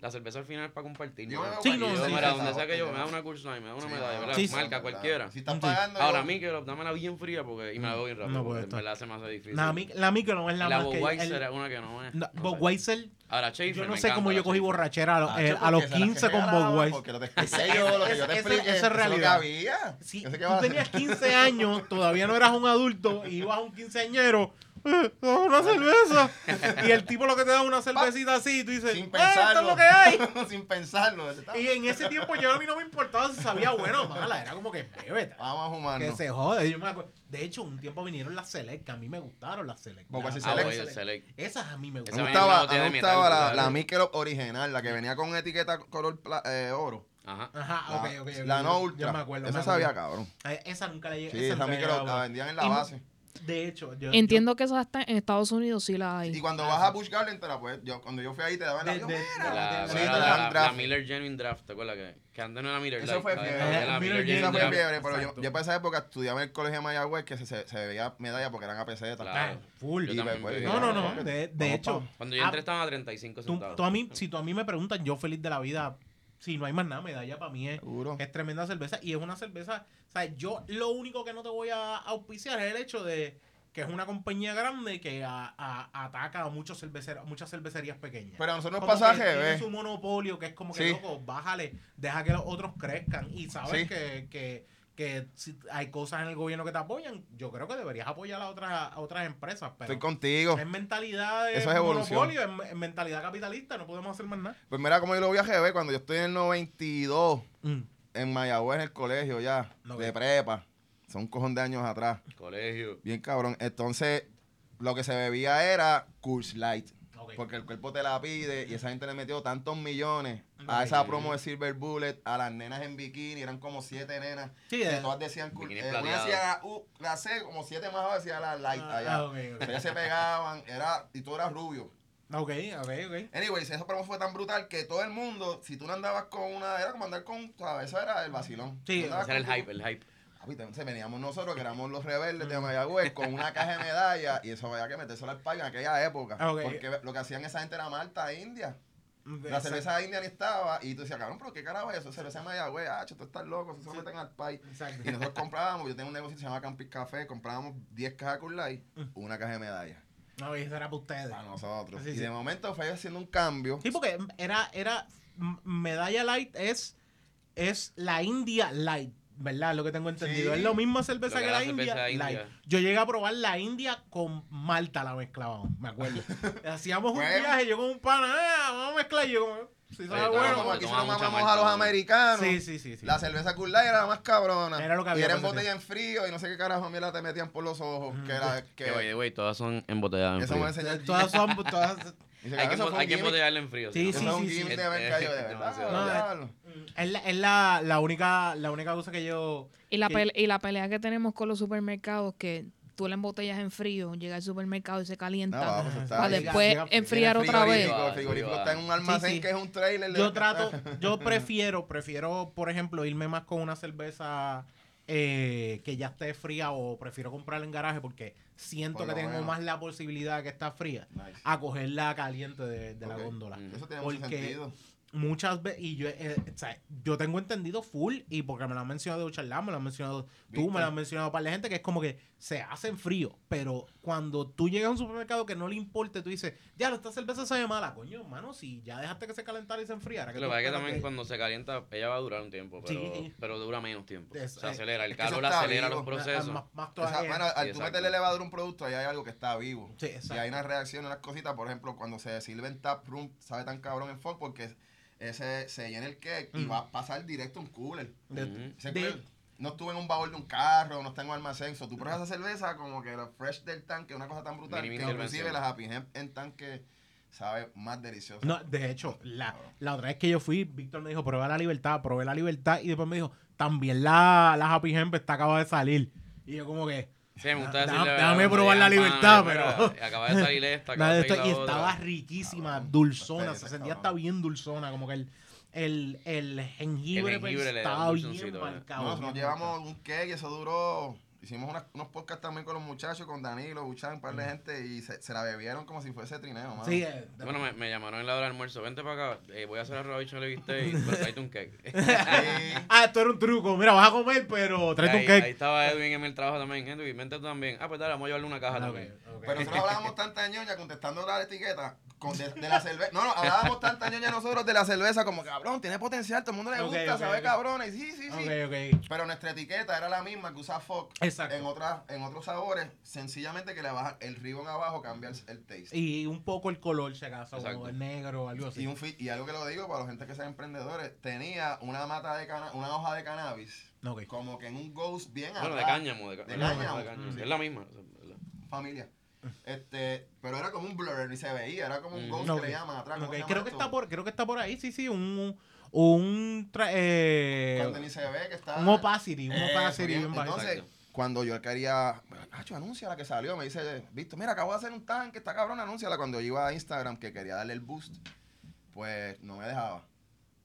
La cerveza al final es para compartir. Yo Sí, no, sí, mira, sí, donde sí. sea que yo, me da una Coors Light, me da una Sí, medalla, ¿verdad? sí, sí. Marca cualquiera. Si estás Sí. pagando. Ahora, yo- mí que dámela bien fría porque, y me la bebo bien rápido. No puede porque me hace difícil. La, la micro no es la, la más que... Budweiser es una que no es. no. Budweiser, Ahora, Schaefer, yo no sé cómo yo la cogí borrachera a, los- Hacho, eh, a los esa es la que 15 con Budweiser. Porque lo que expliqué yo, lo que yo te expliqué, esa es eso es lo que realidad. Si tú a tenías hacer. 15 años, todavía no eras un adulto, y ibas a un quinceañero, (laughs) una cerveza. (laughs) Y el tipo lo que te da una cervecita así, y tú dices, Sin "Eh, esto es pensarlo. lo que hay. (laughs) Sin pensarlo. Y en ese tiempo yo a mí no me importaba si sabía bueno o mala, era como que bébete. Vamos a Que se jode. Yo me acuerdo- De hecho, un tiempo vinieron las Select, que a mí me gustaron las Select. Budweiser Las Ah, Select. Select. Esas a mí me Me Esa gustan. vaina gustaba, a mí me metal, gustaba la, la Michelob original, la que venía con etiqueta color pla- eh, oro. Ajá. Ajá, La, ok, ok. ok. la no ultra. Yo me acuerdo. Esa me sabía acuerdo. cabrón. Eh, Esa nunca la llegué. Sí, esa esa nunca la Michelob llegué a la vendían en la Y- base. De hecho, yo. Entiendo que eso hasta en Estados Unidos sí la Y hay. cuando vas a Busch Garden, te la puedes. Yo, cuando yo fui ahí, te daban la. De- yo, de- La, Sí, la- la- Miller Genuine Draft, ¿te acuerdas? Que, que antes no era Miller Eso fue la- fiebre. Esa fue fiebre, pero yo, yo para esa época estudiaba en el colegio de Mayagüez que se, se, se veía medalla porque eran a peseta. Claro. Ah, full. Yo Y también pues. No, no, no. Vamos, De, de hecho. Cuando yo ah, entré estaban a 35 tú, centavos. tú a mí, (laughs) si tú a mí me preguntan, yo feliz de la vida. Si no hay más nada, medalla para mí es, es tremenda cerveza. Y es una cerveza. O sea, yo lo único que no te voy a auspiciar es el hecho de que es una compañía grande que a- a- ataca a muchos cerveceros, muchas cervecerías pequeñas. Pero a nosotros nos pasa que revés. su monopolio que es como que Sí. loco, bájale, deja que los otros crezcan y sabes Sí. que, que, que si hay cosas en el gobierno que te apoyan, yo creo que deberías apoyar a otras a otras empresas, pero Estoy contigo. es mentalidad de Eso es evolución. monopolio, es, es mentalidad capitalista, no podemos hacer más nada. Pues mira cómo yo lo viajé, ve, cuando yo estoy en el 92 Mm. en Mayagüez, en el colegio ya, No, de prepa. Son un cojón de años atrás. Colegio. Bien cabrón. Entonces, lo que se bebía era Coors Light. Porque el cuerpo te la pide y esa gente le metió tantos millones a esa promo de Silver Bullet, a las nenas en bikini, eran como siete nenas. Sí, que eh, todas decían eh, Una decía uh, la C, como siete más abajo decía la Light ah, allá. ah. Ellas se pegaban, era, y tú eras rubio. Ok, ok, ok. Anyways, esa promo fue tan brutal que todo el mundo, si tú no andabas con una, era como andar con, ¿sabes? Eso era el vacilón. Sí, Ese era el hype, el hype. Entonces veníamos nosotros, que éramos los rebeldes de Mayagüez, con una caja de medallas, y eso había que metérselo al payo en aquella época. Ah. Porque lo que hacían esa gente era Malta, India. La cerveza india ni estaba, y tú decías, cabrón, pero qué carajo es eso, cerveza de Mayagüez, ah, tú estás loco, eso se lo meten al país. Y nosotros comprábamos, yo tenía un negocio que se llama Camping Café, comprábamos 10 cajas de Coors Light, una caja de medallas. No, y eso era para ustedes. Para nosotros. Sí, y sí. de momento fue haciendo un cambio. Sí, porque era, era, Medalla Light es, es la India Light, ¿verdad? Lo que tengo entendido. Sí. Es lo mismo cerveza Lo que que la la India, india. Yo llegué a probar la India con Malta, la mezclábamos, me acuerdo. (laughs) Hacíamos un Bueno. viaje, yo con un pana, ah, vamos a mezclar, y yo como, si sabe Oye, Bueno, como aquí se lo mamamos Malta, a los ¿no? americanos. Sí, sí, sí. sí. La cerveza Light era la más cabrona. Era lo que había Y era en botella en frío y no sé qué carajo mierda te metían por los ojos. Que era que. Way, todas son embotelladas en eso me frío. enseñar. Todas son, todas, Hay que, hay que en frío. Sí, sí, no- Eso es un sí, Es verdad. es la, es la, la única, la única cosa que yo, Y la, que- pele- y la pelea que tenemos con los supermercados, que tú la embotellas en frío, llega al supermercado y se calienta. No, vamos, está para después llega- llega enfriar otra vez. El frigorífico está en un almacén Sí, sí. que es un trailer. yo trato, yo prefiero, prefiero, por ejemplo, irme más con una cerveza eh, que ya esté fría o prefiero comprarla en garaje porque siento Por que tengo menos. más la posibilidad de que está fría Nice. a cogerla caliente de, de la góndola. Eso tiene mucho Porque sentido. Muchas veces, y yo, eh, o sea, yo tengo entendido full, y porque me lo han mencionado Charlán, me lo han mencionado tú, ¿Viste? me lo han mencionado para la gente, que es como que se hacen frío, pero cuando tú llegas a un supermercado que no le importe, tú dices, ya, esta cerveza se ve mala, coño, hermano, si ya dejaste que se calentara y se enfriara. Lo que pasa es que también cuando se calienta, ella va a durar un tiempo, pero, Sí. pero dura menos tiempo. Es- se eh, acelera, el es que calor acelera vivo. los procesos. Más, más O sea, todavía. bueno, al Sí, tú meterle levadura a un producto, ahí hay algo que está vivo. Sí, Y hay una reacción, unas cositas, por ejemplo, cuando se sirve en tap room, sabe tan cabrón en fog porque ese se llena el cake y Mm. va a pasar directo a un cooler. De- Ujú. Ese de- cooler no estuve en un baúl de un carro, no está en un almacén. So, tú pruebas esa cerveza como que la fresh del tanque, una cosa tan brutal que inclusive la Happy Hemp en tanque sabe más deliciosa. No, de hecho, la, la otra vez que yo fui, Víctor me dijo, prueba la libertad, probé la libertad y después me dijo, también la, la Happy Hemp está acaba de salir. Y yo como que, Sí, me gusta decirle, déjame ¿verdad? probar la libertad, pero- Acaba de salir esta, acaba de salir y la otra. estaba riquísima, Cabrón. dulzona, se sentía hasta bien dulzona, como que el, el, el jengibre, El pues, jengibre da estaba bien marcado. Nos, bien nos llevamos un cake y eso duró. Hicimos unas- unos podcasts también con los muchachos, con Danilo, Buchan, un par de gente, y se, se la bebieron como si fuese trineo, mano. Sí, eh, Bueno, me, me llamaron en la hora del almuerzo. Vente para acá. eh, voy a hacer arroz y le viste pero tráete un cake. Sí. (laughs) Ah, esto era un truco. Mira, vas a comer, pero tráete un ahí, cake. ahí estaba Edwin en el trabajo también. Edwin, vente tú también. Ah, pues dale, vamos a llevarle una caja Ah, también. Pero nosotros (laughs) hablábamos tanta ñoña contestando la etiqueta con de, de la cerveza. No, no, hablábamos tanta ñoña nosotros de la cerveza como cabrón, tiene potencial, todo el mundo le gusta, sabe cabrón. Y sí, sí, sí. Ok, ok. Pero nuestra etiqueta era la misma que usa Fox Exacto. en otras, en otros sabores, sencillamente que le baja el ribbon abajo, cambia el, el taste. Y un poco el color, si acaso, o el negro o algo así. Y, un fi- y algo que lo digo para la gente que sean emprendedores, tenía una mata de cana una hoja de cannabis, Ok. como que en un ghost bien Bueno, de atrás, cáñamo. De, ca- De de cáñamo, cáñamo. de cáñamo. Mm. Es la misma. familia. Este, pero era como un blur, ni se veía, era como un ghost que le llaman atrás. ¿cómo Ok, se llama Creo que está por, creo que está por ahí, sí, sí, un un tra- eh, Cuando ni se ve que está. un opacity, un Eso, opacity bien. bien bajito. Entonces, cuando yo quería, Hacho, anuncia la que salió, me dice, Víctor, mira, acabo de hacer un tanque, está cabrón, anúnciala. Cuando yo iba a Instagram que quería darle el boost, pues no me dejaba.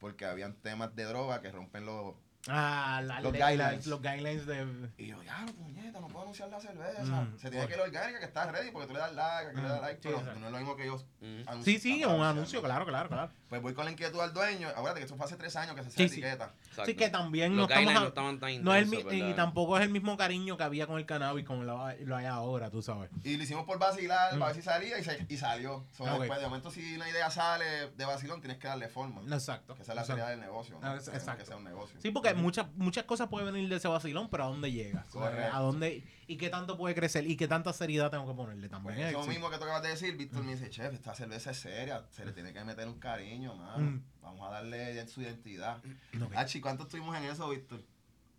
Porque habían temas de droga que rompen los. Ah, la- Los guidelines. la- los guidelines de Y yo, ya, puñeta, no puedo anunciar la cerveza. Mm, Se tiene que ir orgánica, que está ready, porque tú le das like, que le das Mm, like, sí, pero exacto. no es lo mismo que yo. Mm. Sí, sí, un anuncio, claro, claro, claro. Pues voy con la inquietud al dueño. Acuérdate que eso fue hace tres años que se hace Sí, la sí. etiqueta. Exacto. Sí, que también no estamos a- no estaban tan no es mi- y tampoco es el mismo cariño que había con el cannabis como lo, hay- lo hay ahora, tú sabes. Y lo hicimos por vacilar, Mm. para ver si salía y, se- y salió. So. Después, de momento, si una idea sale de vacilón, tienes que darle forma. Exacto. Que esa es la seriedad del negocio. Ah, exacto. Que sea un negocio. Sí, porque muchas muchas cosas pueden venir de ese vacilón, pero ¿a dónde llega? Correcto. ¿A dónde? ¿Y qué tanto puede crecer? ¿Y qué tanta seriedad tengo que ponerle también? Pues eso mismo que tú acabas de decir, Víctor me dice, chef, esta cerveza es seria, se le tiene que meter un cariño, mano. Mm. Vamos a darle su identidad. Ok. Achi, ¿cuánto estuvimos en eso, Víctor?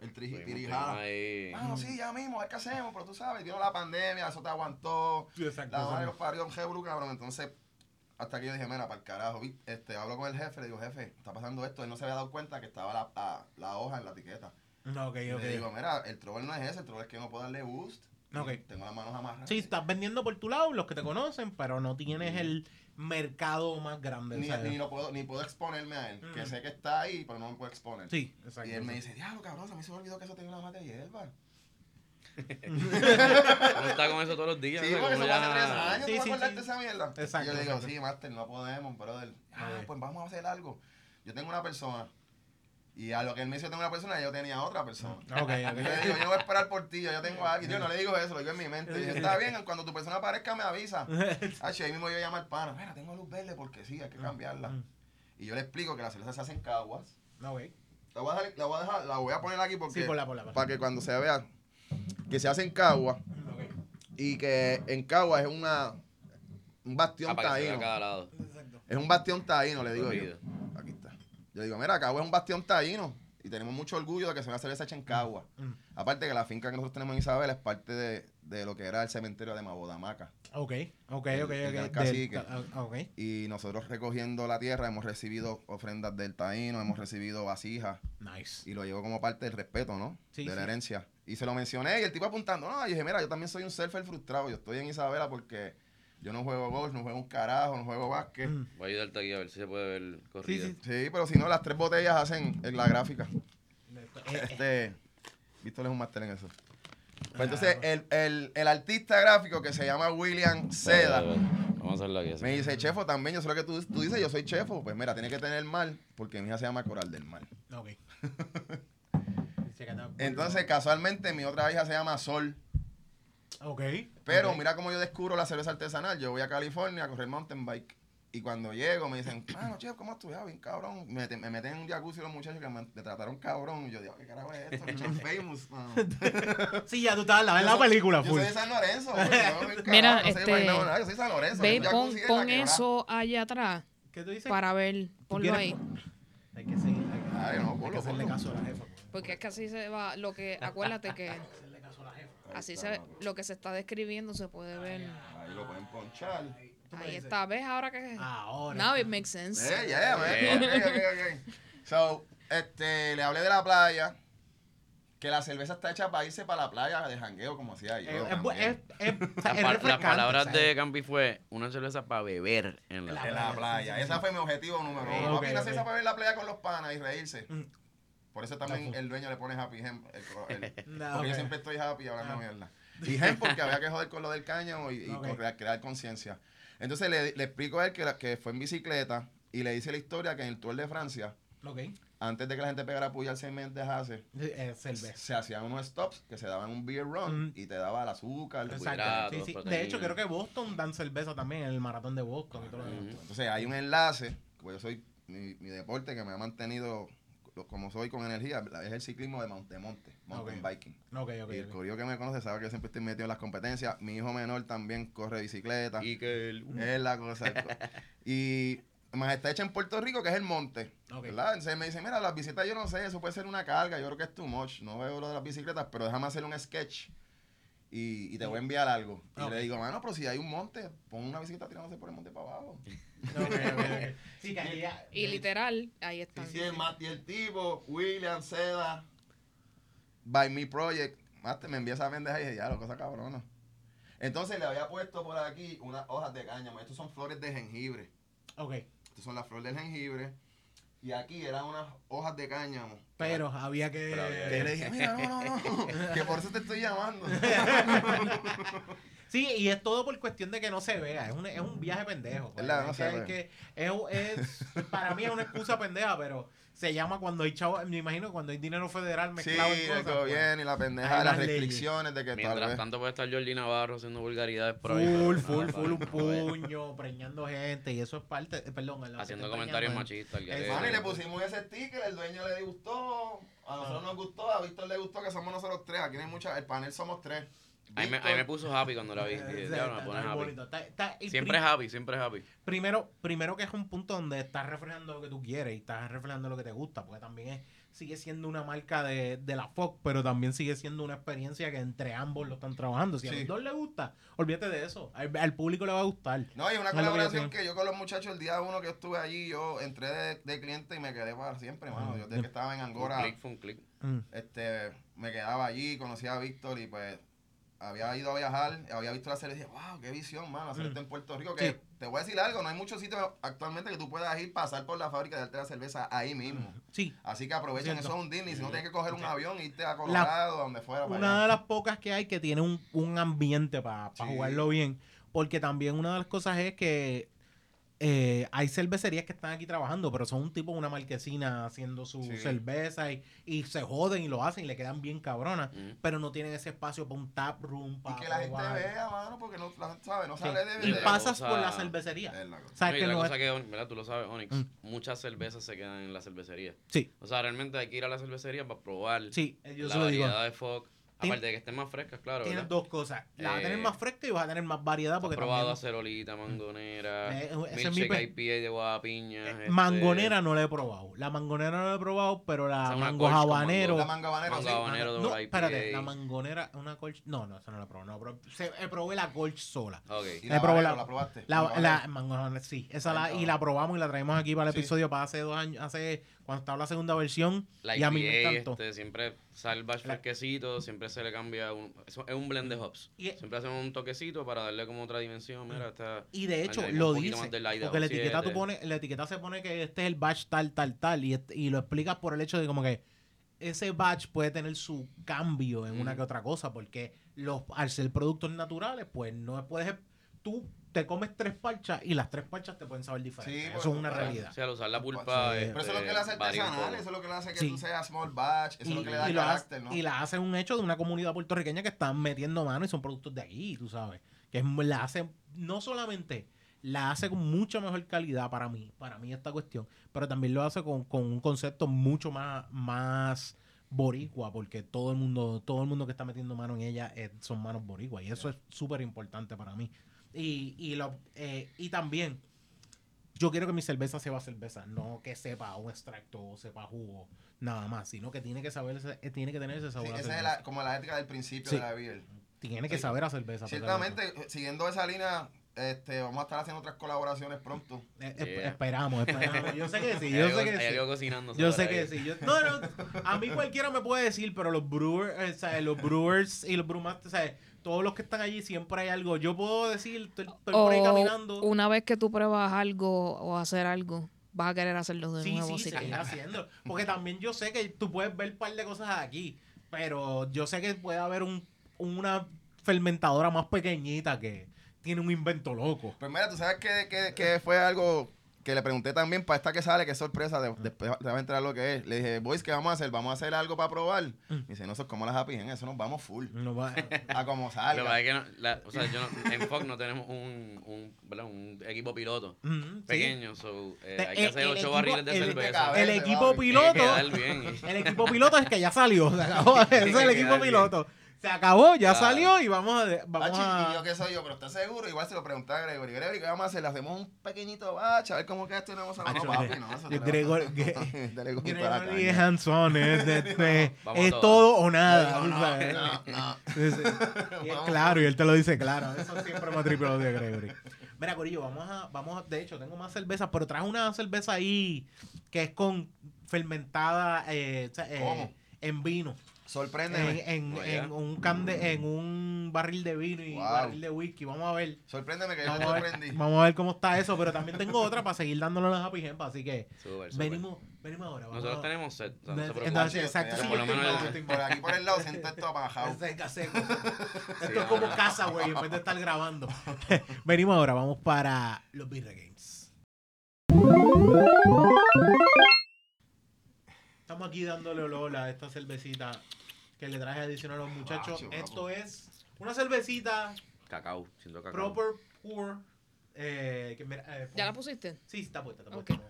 El tirijada. Mano, sí, ya mismo, qué hacemos, pero tú sabes, vino la pandemia, eso te aguantó. Sí, exacto, La madre los parió un jebru, cabrón. Entonces, hasta que yo dije, mira, para el carajo, vi- este, hablo con el jefe, le digo, jefe, está pasando esto. Él no se había dado cuenta que estaba la, la, la hoja en la etiqueta. No, ok, Y ok. Le digo, mira, el trouble no es ese, el trouble es que no puedo darle boost. Ok. Tengo las manos amarradas. Sí, estás vendiendo por tu lado, los que te conocen, pero no tienes el mercado más grande. Ni, ni, lo puedo, ni puedo exponerme a él, que sé que está ahí, pero no me puedo exponer. Sí, exacto. Y él me dice, diablo, cabrón, a mí se me olvidó que eso tenía una mata de hierba. Uno está con eso todos los días. Sí, porque eso hace tres ya- años, Sí, ¿tú vas sí, acordarte sí. de esa mierda? Exacto, Y yo le digo, sí, Master, no podemos, brother. Ah, pues vamos a hacer algo. Yo tengo una persona. Y a lo que él me dice, yo tengo una persona, yo tenía otra persona. Ok, Y yo le digo, yo voy a esperar por ti, yo ya tengo a alguien. Yo no le digo eso, lo digo en mi mente. Y está bien, cuando tu persona aparezca me avisa. (laughs) Ah, ahí mismo yo llamo al pana, mira, tengo luz verde porque sí, hay que cambiarla. Mm. Y yo le explico que la cerveza se hace en caguas. Ok. La voy a dejar, la voy a, dejar- la voy a poner aquí porque Sí, por la, por la. por la. para que cuando se vea que se hace en caguas Ok. y que en caguas es una un bastión Ah, se taíno. cada lado. Exacto. Es un bastión taíno, le digo yo. Aquí está. Yo digo, mira, Cagua es un bastión taíno y tenemos mucho orgullo de que sea una cerveza hecha en Cagua. Mm. Aparte que la finca que nosotros tenemos en Isabel es parte de, de lo que era el cementerio de Mabodamaca. Ok, ok, El- ok. el ok. del Del- cacique. ah, ok. Y nosotros recogiendo la tierra hemos recibido ofrendas del taíno, hemos recibido vasijas Nice. y lo llevo como parte del respeto, ¿no? Sí, de la sí. herencia. Y se lo mencioné y el tipo apuntando, no, y dije, mira, yo también soy un surfer frustrado, yo estoy en Isabela porque yo no juego golf, no juego un carajo, no juego básquet. Mm. Voy a ayudarte aquí a ver si se puede ver corrida. sí. Sí, pero si no, las tres botellas hacen en la gráfica. Este, Víctor es un máster en eso. Pues entonces, el, el, el artista gráfico que se llama William Seda Vale, vale. Vamos a hacerlo aquí. así. me dice, chefo, también, yo sé lo que tú, tú dices, yo soy chefo. Pues mira, tiene que tener mal, porque mi hija se llama Coral del Mar. (laughs) Ok. (laughs) Entonces, casualmente, mi otra hija se llama Sol. Ok. Pero mira cómo yo descubro la cerveza artesanal. Yo voy a California a correr mountain bike. Y cuando llego me dicen, mano, chef, ¿cómo estudias? Bien cabrón. Me, meten- me meten en un jacuzzi los muchachos que me, me trataron cabrón. Y yo digo, ¿qué carajo es esto? Chef (laughs) famous, mano. Sí, ya tú estabas la, en la Yo película, Yo full. soy de San Lorenzo. (laughs) yo, Mira, no este, yo soy de San Lorenzo. Ve, pon, pon quebrada. eso allá atrás. ¿Qué tú dices? para ver. Ponlo ahí. Hay que seguir. Hay que, Ay, no, hay que hacerle caso a la jefa. Porque es que así se va. Lo que. Acuérdate que (laughs) Hay que hacerle caso a la jefa. así se lo que se está describiendo se puede ver. Ahí lo pueden ponchar. Ahí está. ¿Ves ahora que.? Ahora. Now it makes sense. Eh, yeah, man. Ok, ok, ok. So, este, le hablé de la playa. Que la cerveza está hecha para irse para la playa de jangueo, como hacía yo. Eh, es, es, es, Las pa- palabras ¿sabes? de Campi fue una cerveza para beber en la La- en la playa. sí, sí, Ese sí. fue mi objetivo número uno. ok, Papi, una cerveza para ver la playa con los panas y reírse. Mm. Por eso también No, el dueño le pone happy hem. el- el- (laughs) No, porque yo siempre estoy happy hablando Ah. mierda. Y hem porque había que joder con lo del cáñamo y, y Ok. con crear, crear conciencia. Entonces le, le explico a él que, la- que fue en bicicleta y le dice la historia que en el Tour de Francia, antes de que la gente pegara puya al seis meses hace, Eh, cerveza. se hacían unos stops que se daban un beer run Mm. y te daba el azúcar, el Exacto. Sí, sí. De hecho, creo que Boston dan cerveza también en el maratón de Boston y todo. Entonces hay un enlace, pues yo soy mi, mi deporte que me ha mantenido como soy con energía, es el ciclismo de monte, monte mountain biking. Ok, ok. y el corillo que me conoce sabe que yo siempre estoy metido en las competencias. Mi hijo menor también corre bicicleta. Y que el... Es la cosa. (laughs) y más está hecha en Puerto Rico, que es el monte. Ok. ¿verdad? Entonces me dice, mira, las bicicletas yo no sé, eso puede ser una carga, yo creo que es too much. No veo lo de las bicicletas, pero déjame hacer un sketch y, y te voy a enviar algo. Y le digo, mano, pero si hay un monte, pon una bicicleta tirándose por el monte para abajo. Sí, (laughs) que ya- Y literal, ahí Y están. si el, Mat- y el tipo, William Seda, by me project, Mate, me envía esa pendeja y dije, ya, lo cosa cabrona. Entonces le había puesto por aquí unas hojas de cáñamo. Estos son flores de jengibre. Ok. Estas son las flores del jengibre. Y aquí eran unas hojas de cáñamo. Pero había que. Pero había Que le dije, mira, no, no, no. (laughs) que por eso te estoy llamando. (laughs) Sí, y es todo por cuestión de que no se vea. Es un, es un viaje pendejo. pues. ¿Verdad? No Es se que- ve. es que es, es- para mí es una excusa pendeja, pero se llama cuando hay chavo. Me imagino cuando hay dinero federal sí, mezclado en el cosas. pues. gobierno y la pendeja de las leyes. restricciones de que tal Mientras vez. tanto puede estar Jordi Navarro haciendo vulgaridades por ahí. Full, pero (laughs) full, nada, full, un (laughs) puño, preñando gente, y eso es parte, eh, perdón, en Haciendo comentarios machistas. y le pusimos ese sticker, el dueño le gustó, a nosotros nos gustó, a Víctor le gustó que somos nosotros tres, aquí no hay mucha, el panel somos tres. A mí, me, a mí me puso happy cuando la vi. (laughs) Siempre es happy, siempre es happy. primero, primero que es un punto donde estás reflejando lo que tú quieres y estás reflejando lo que te gusta, porque también es, sigue siendo una marca de, de la Fox, pero también sigue siendo una experiencia que entre ambos lo están trabajando. Si a Sí. los dos les gusta, olvídate de eso. Al, al público le va a gustar. No, y una colaboración que yo con los muchachos, el día uno que estuve allí, yo entré de, de cliente y me quedé para siempre, mano. Yo desde que estaba en Fue Angora, un click, fue un click. Mm. este, me quedaba allí, conocía a Víctor y pues había ido a viajar, había visto la serie y dije, wow, qué visión, mano, hacer esto en Puerto Rico. Que Sí. te voy a decir algo, no hay muchos sitios actualmente que tú puedas ir, pasar por la fábrica y darte la cerveza ahí mismo. Sí, Así que aprovechen, Cierto. eso es un Disney. Si no tienes que coger un avión, irte a Colorado, donde fuera. para una allá. de las pocas que hay que tiene un, un ambiente para Sí. jugarlo bien. Porque también una de las cosas es que eh, hay cervecerías que están aquí trabajando, pero son un tipo, una marquesina haciendo su Sí. cerveza y, y se joden y lo hacen y le quedan bien cabronas. Pero no tienen ese espacio para un tap room, Y para que la gente vea, mano, porque no, la sabe, no Sí. sale de Y la pasas cosa- por la cervecería. La cosa. ¿Sabes No, y que la no cosa es- que, ¿verdad? Tú lo sabes, Onyx. Mm. Muchas cervezas se quedan en la cervecería. Sí, O sea, realmente hay que ir a la cervecería para probar sí, yo la digo. variedad de Fox. Tien- Aparte de que estén más frescas, claro. Tienes ¿verdad? dos cosas. La vas a tener Eh, más fresca y vas a tener más variedad porque probado también... acerolita, mangonera, Eh, ese es mi milkshake IPA de guapiña. Eh, este, Mangonera no la he probado. La mangonera no la he probado, pero la una mango habanero... La manga banera, Mango sí. habanero de No, IPA. espérate, la mangonera, una colch. No, no, esa no la probé. No, pero se, eh, probé la colch sola. Ok. Y Eh, la probé banera, la- la probaste. La, mango habanero, sí, esa la, Mango y la probamos y la traemos aquí para el Sí. episodio para hace dos años, hace cuando estaba la segunda versión. La y a mí me encantó. este, siempre sale el batch fresquecito, siempre se le cambia un, es un blend de hops. Y- siempre hacemos un toquecito para darle como otra dimensión. Mira, está Y de hecho, lo dice. Porque la etiqueta, tú 7. pone, la etiqueta se pone que este es el batch tal, tal, tal. Y, este- y lo explicas por el hecho de como que ese batch puede tener su cambio en una Ujú. que otra cosa. Porque los, al ser productos naturales, pues no puedes. Tú te comes tres parchas y las tres parchas te pueden saber diferentes. Sí, eso bueno, es una realidad. O sea, al usar la pulpa. Sí. este, Pero eso es lo que le hace artesanal, eso es lo que le hace que Sí. tú seas small batch, eso es lo que le da y carácter, ¿no? y la hace un hecho de una comunidad puertorriqueña que están metiendo mano y son productos de aquí, tú sabes. Que es, la hace, no solamente la hace con mucha mejor calidad para mí, para mí esta cuestión, pero también lo hace con, con un concepto mucho más, más boricua, porque todo el mundo, todo el mundo que está metiendo mano en ella es- son manos boricua, y eso es súper importante para mí. Y, y, lo, eh, y también yo quiero que mi cerveza sepa cerveza, no que sepa un extracto o sepa jugo, nada más, sino que tiene que saber, ese- eh, tiene que tener ese Sí, sabor. a esa es la- como la ética del principio Sí. de la beer. Tiene que sí. saber a cerveza. Ciertamente, siguiendo esa línea, este, vamos a estar haciendo otras colaboraciones pronto. Eh, eh, Yeah. Esperamos, esperamos. Yo sé que sí, (laughs) yo sé que sí. algo cocinando. Yo sé que sí. Yo- no, no, a mí cualquiera me puede decir, pero los brewers, eh, o sea, los brewers y los brewmasters, o sea, todos los que están allí siempre hay algo. Yo puedo decir, estoy, estoy por ahí O caminando. una vez que tú pruebas algo o hacer algo, vas a querer hacerlo de Sí, nuevo. sí, que- seguir (laughs) haciendo. Porque también yo sé que tú puedes ver un par de cosas aquí, pero yo sé que puede haber un, una fermentadora más pequeñita que tiene un invento loco. Pues mira, tú sabes que, que, que fue algo que le pregunté también para esta que sale, que es sorpresa, de- después te vas a enterar lo que es. Le dije, boys, ¿qué vamos a hacer? ¿Vamos a hacer algo para probar? Mm. Me dice, no, eso es como las Happy Hen, eso nos vamos full. No va- (laughs) A como Lo que salga. pasa es que no- la- o sea, yo no- en Fox no tenemos un, un, ¿verdad? un equipo piloto Mm, sí. pequeño, so, eh, hay que hacer el ocho equipo- barriles de el- cerveza. El equipo piloto. (laughs) El equipo piloto es que ya salió. (laughs) Se acabó. Ese es el equipo piloto. Se acabó, ya Claro. salió y vamos a. Vamos Bachi, y yo a que soy yo, pero ¿estás seguro? Igual se lo pregunté a Gregory. Gregory, ¿qué vamos a hacer? Le hacemos un pequeñito batch, a ver cómo queda esto y (laughs) no vamos a... No, papi, no, eso te lo- Gregor- Dale con toda la Gregory es caña. hands-on, es, (laughs) de- de- Vamos es todo o nada. No, no, no, no. Sí. (laughs) Y es claro, y él te lo dice claro. Eso siempre me ha tripeado de Gregory. Mira, Corillo, vamos a, vamos a, de hecho, tengo más cervezas, pero traje una cerveza ahí que es con fermentada eh, eh, en vino. Sorpréndeme. En, en, Oh, en un can de- en un barril de vino y Wow. barril de whisky. Vamos a ver. Sorpréndeme que yo me Vamos a ver, sorprendí. vamos a ver cómo está eso, pero también tengo otra para seguir dándole a las Happy Gempa, así que Súper, súper. venimos, venimos ahora. Vamos Nosotros a- tenemos set. o sea, no se preocupen. Entonces, exacto, Por sí, lo menos estoy Por mal. aquí por el lado siento esto apagado. (laughs) Seca, seco. Esto es como no. casa, güey, en vez de estar grabando. (laughs) Venimos ahora, vamos para los Birra Games. Estamos aquí dándole olor a esta cervecita que le traje adicional a los muchachos. Esto es una cervecita Cacao, siento cacao. proper pour. Eh, que mira, eh, ¿Ya la pusiste? Sí, está puesta, está puesta.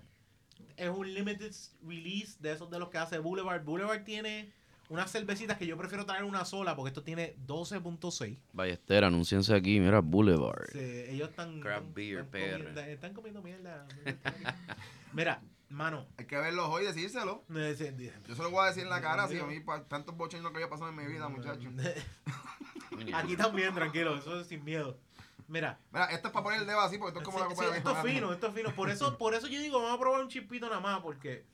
Es un limited release de esos de los que hace Boulevard. Boulevard tiene unas cervecitas que yo prefiero traer una sola porque esto tiene 12.6. Ballester, anúnciense aquí, mira, Boulevard. Sí, ellos están, están- beer, están PR. comiendo, están comiendo mierda. (laughs) Mira, mano. Hay que verlos hoy y decírselo. no es- es- Yo se lo voy a decir en la cara, si a mí pa- tantos bochornos que había pasado en mi vida, muchachos. (laughs) Aquí también, tranquilo, eso es sin miedo. Mira, Mira, esto es para poner el dedo así, porque esto es como sí, la sí, copa de esto es fino, esto es fino. Por eso, por eso yo digo, vamos a probar un chispito nada más, porque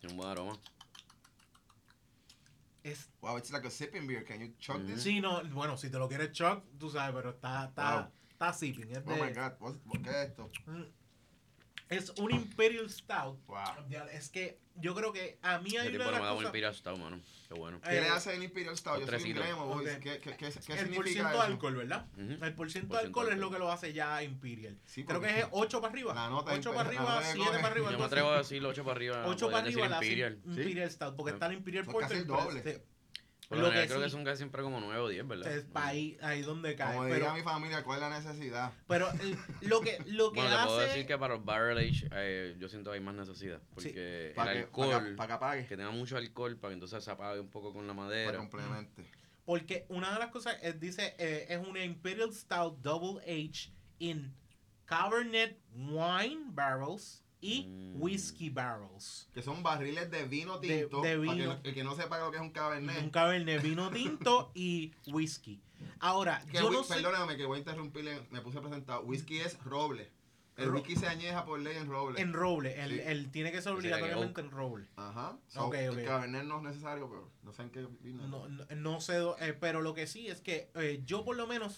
Tiene un buen aroma. es Wow, it's like a sipping beer. Can you chug Mm. this? Sí, no, bueno, si te lo quieres chuck, tú sabes, pero está, está, Wow. está sipping. Es, Oh my God, ¿qué es esto? Mm. Es un Imperial Stout. Wow. Es que yo creo que a mí hay una de las me da un Imperial Stout, mano. Qué bueno. ¿Qué Eh, le hace el Imperial Stout? Yo soy un Postrecito. gremo, boys. Ok. ¿Qué, qué, qué, qué el significa porciento de eso? alcohol, ¿verdad? Ujú. El porciento Por de alcohol es lo que lo hace ya Imperial. Sí, Creo que es 8 para arriba. La nota 8 Imperial- para arriba, nota 7 coge. para arriba. Yo me atrevo a decirlo 8 para arriba. 8 podrías para decir arriba la Imperial. Imperial Stout, porque está el Imperial casi Porter. el pero doble. Lo que creo que sí- son casi siempre como 9 o 10, ¿verdad? es pa' ahí, ahí donde cae. Como diría Pero, mi familia, ¿cuál es la necesidad? pero lo que, lo que Bueno, te puedo hace... decir que para los barrel age eh, yo siento que hay más necesidad. Porque Para el que, alcohol, para que apague, que tenga mucho alcohol, para que entonces se apague un poco con la para madera. complemente. Porque una de las cosas es, dice, eh, es una Imperial Stout Double H in Cabernet Wine Barrels y Mm. Whiskey Barrels. Que son barriles de vino De- tinto. de para que vino. no- el que no sepa lo que es un Un cabernet. Cabernet vino tinto (laughs) y whisky. Ahora, Que yo no sé... Perdóname que voy a interrumpirle, me puse presentado. Whisky es roble. El Ro- whisky se añeja por ley en roble. En roble, el, Sí. el tiene que ser que obligatoriamente en roble. Ajá. So, Ok, ok. El cabernet no es necesario, pero no sé en qué vino. No, no, no sé, eh, pero lo que sí es que eh, yo por lo menos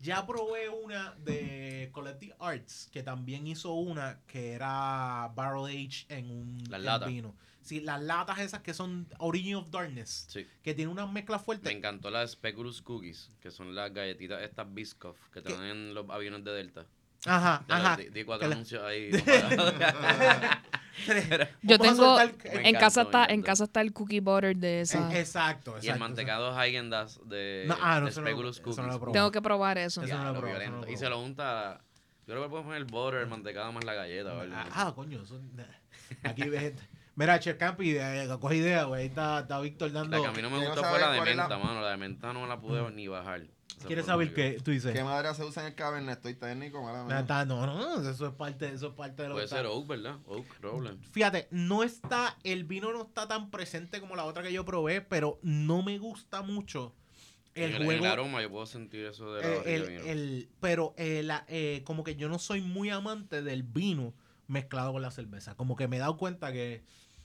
ya probé una de Collective Arts, que también hizo una que era Barrel Age en un Las en latas. vino. Sí, las latas esas que son Origin of Darkness, Sí. que tiene unas mezclas Me fuertes. encantó las Speculous Cookies, que son las galletitas estas Biscoff que ¿Qué? dan en los aviones de Delta. Ajá, Ya ajá. Di, di cuatro anuncios ahí. (laughs) (laughs) (laughs) Yo tengo, en casa está, en casa está el cookie butter de esa. Eh, Exacto, exacto. y el mantecado Häagen-Dazs de, No, ah, no, de no lo probado. Tengo que probar eso. Eso no lo he Diablo, probado, eso violento. no lo he y se lo unta. Yo creo que puedes poner el butter, el mantecado más la galleta, ¿verdad? Ah, coño, eso- aquí ves. Mira, Chef Campi, eh, coge idea, güey. Ahí está, está Víctor dando. La que a mí no me Quiero gustó fue la de cuál es la- menta, mano. La de menta no me la pude ni bajar. Esa ¿Quieres fue saber qué tú dices? ¿Qué madera se usa en el cabernet? Estoy técnico, mala No, mía. está- no, no, eso es parte, eso es parte de lo Puede que está- ser Oak, ¿verdad? Oak, Roller. Fíjate, no está, el vino no está tan presente como la otra que yo probé, pero no me gusta mucho el en, el, en juego. el aroma yo puedo sentir eso de la eh, barriga el, de vino. el- pero eh, la- eh, como que yo no soy muy amante del vino mezclado con la cerveza. Como que me he dado cuenta que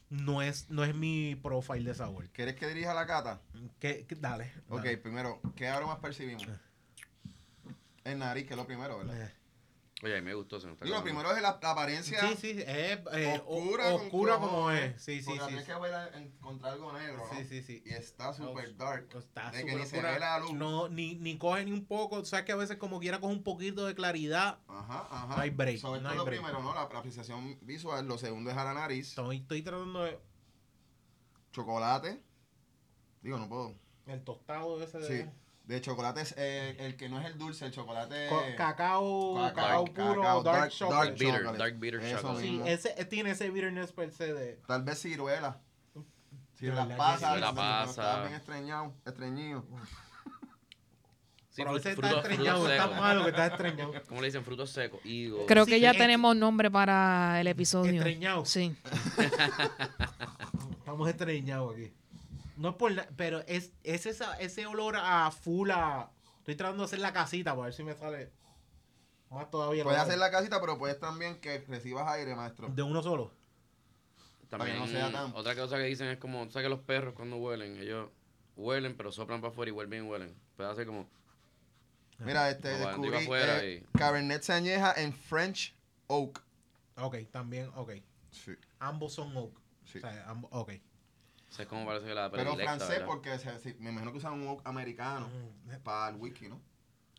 no es, no es mi profile de sabor. ¿Quieres que dirija la cata? ¿Qué- qué- dale. Ok, primero, ¿qué aromas percibimos? El nariz, que es lo primero, ¿verdad? Eh, Oye, a mí me gustó. Se me está Digo, acabando. primero es la, la apariencia Sí, sí, es eh, o- oscura, con oscura como es. Sí, sí, porque sí. tienes que ver a- encontrar algo negro, ¿no? Sí, sí, sí. Y está super dark. Está de que súper ni se ve la luz. No, ni, ni coge ni un poco. O sea que a veces como quiera coge un poquito de claridad. Ajá, ajá. No hay break, Sobre no todo hay lo break. primero, ¿no? La, la apreciación visual. Lo segundo es a la nariz. Estoy, estoy tratando de... Chocolate. Digo, no puedo. El tostado ese de... Sí. De chocolate es eh, el que no es el dulce, el chocolate. Co- cacao, Cacao, cacao puro, cacao, dark, dark- chocolate. dark Bitter, chocolate. dark bitter Eso chocolate. Sí, ese, tiene ese bitterness per se de... Tal vez ciruela. Si las pasas, sí. La pasa. estás bien estreñado, estreñido. Sí, pero a fru- veces está estreñado, está malo que está estreñado. ¿Cómo le dicen? Frutos secos. Higo. Creo Sí, que ya es- tenemos nombre para el episodio. Estreñado. Sí. (laughs) Estamos estreñados aquí. No es por nada, pero es, es esa, ese olor a full a... Estoy tratando de hacer la casita para ver si me sale más todavía. Puedes hacer la casita, pero puedes también que recibas aire, maestro. De uno solo. También, para que no sea tan- otra cosa que dicen es como, ¿sabes que los perros cuando huelen? Ellos huelen, pero soplan para afuera y vuelven y huelen. Puede hacer como, Mira, este descubrí eh, Cabernet se añeja en French Oak. Ok, también, ok. Sí, Ambos son oak. sí. O sea, ambos, ok. O sea, es como parece que la Pero francés ¿verdad? porque se- se- me imagino que usan un oak americano Mm. para el whisky, ¿no?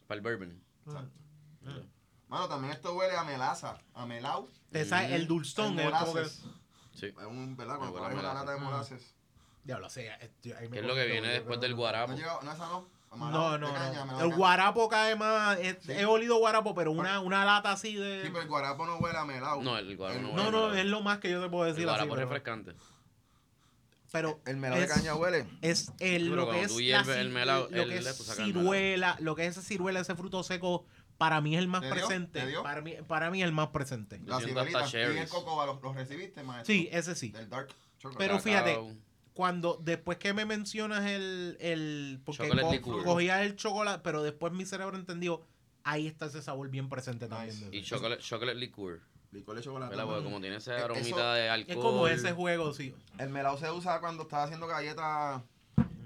Para el bourbon. Exacto. Mm. Mano, también esto huele a melaza, a melao. Te sabe el El dulzón, es que... molasses. Sí. Es un, ¿verdad? Cuando huele una lata de Mm. molasses. Diablo, o sea, esto- ahí me Que es lo que viene después del guarapo. No, no esa no. No, no, de caña, no. de El guarapo cae más... he- Sí. He olido guarapo, pero una, una lata así de... Sí, pero el guarapo no huele a melao. No, el guarapo no no, huele no, melao. es lo más que yo te puedo El decir así. guarapo es refrescante. pero El melao de caña huele. es el, Pero lo que es la ciruela, lo que es esa ciruela, ese fruto seco, para mí es el más ¿Te dio? presente. ¿Te dio? Para mí, para mí es el más presente. La ciruelita. Y el cocoa, ¿los, los recibiste, maestro? Sí, ese sí. Del dark chocolate. Pero fíjate, Cuando después que me mencionas el, el porque co- cogía el chocolate, pero después mi cerebro entendió, ahí está ese sabor bien presente también. Nice. Y chocolate, chocolate liqueur. Licor de chocolate. Porque como tiene esa Eh, aromita eso- de alcohol. es como ese juego, sí. El melao se usa cuando estás haciendo galletas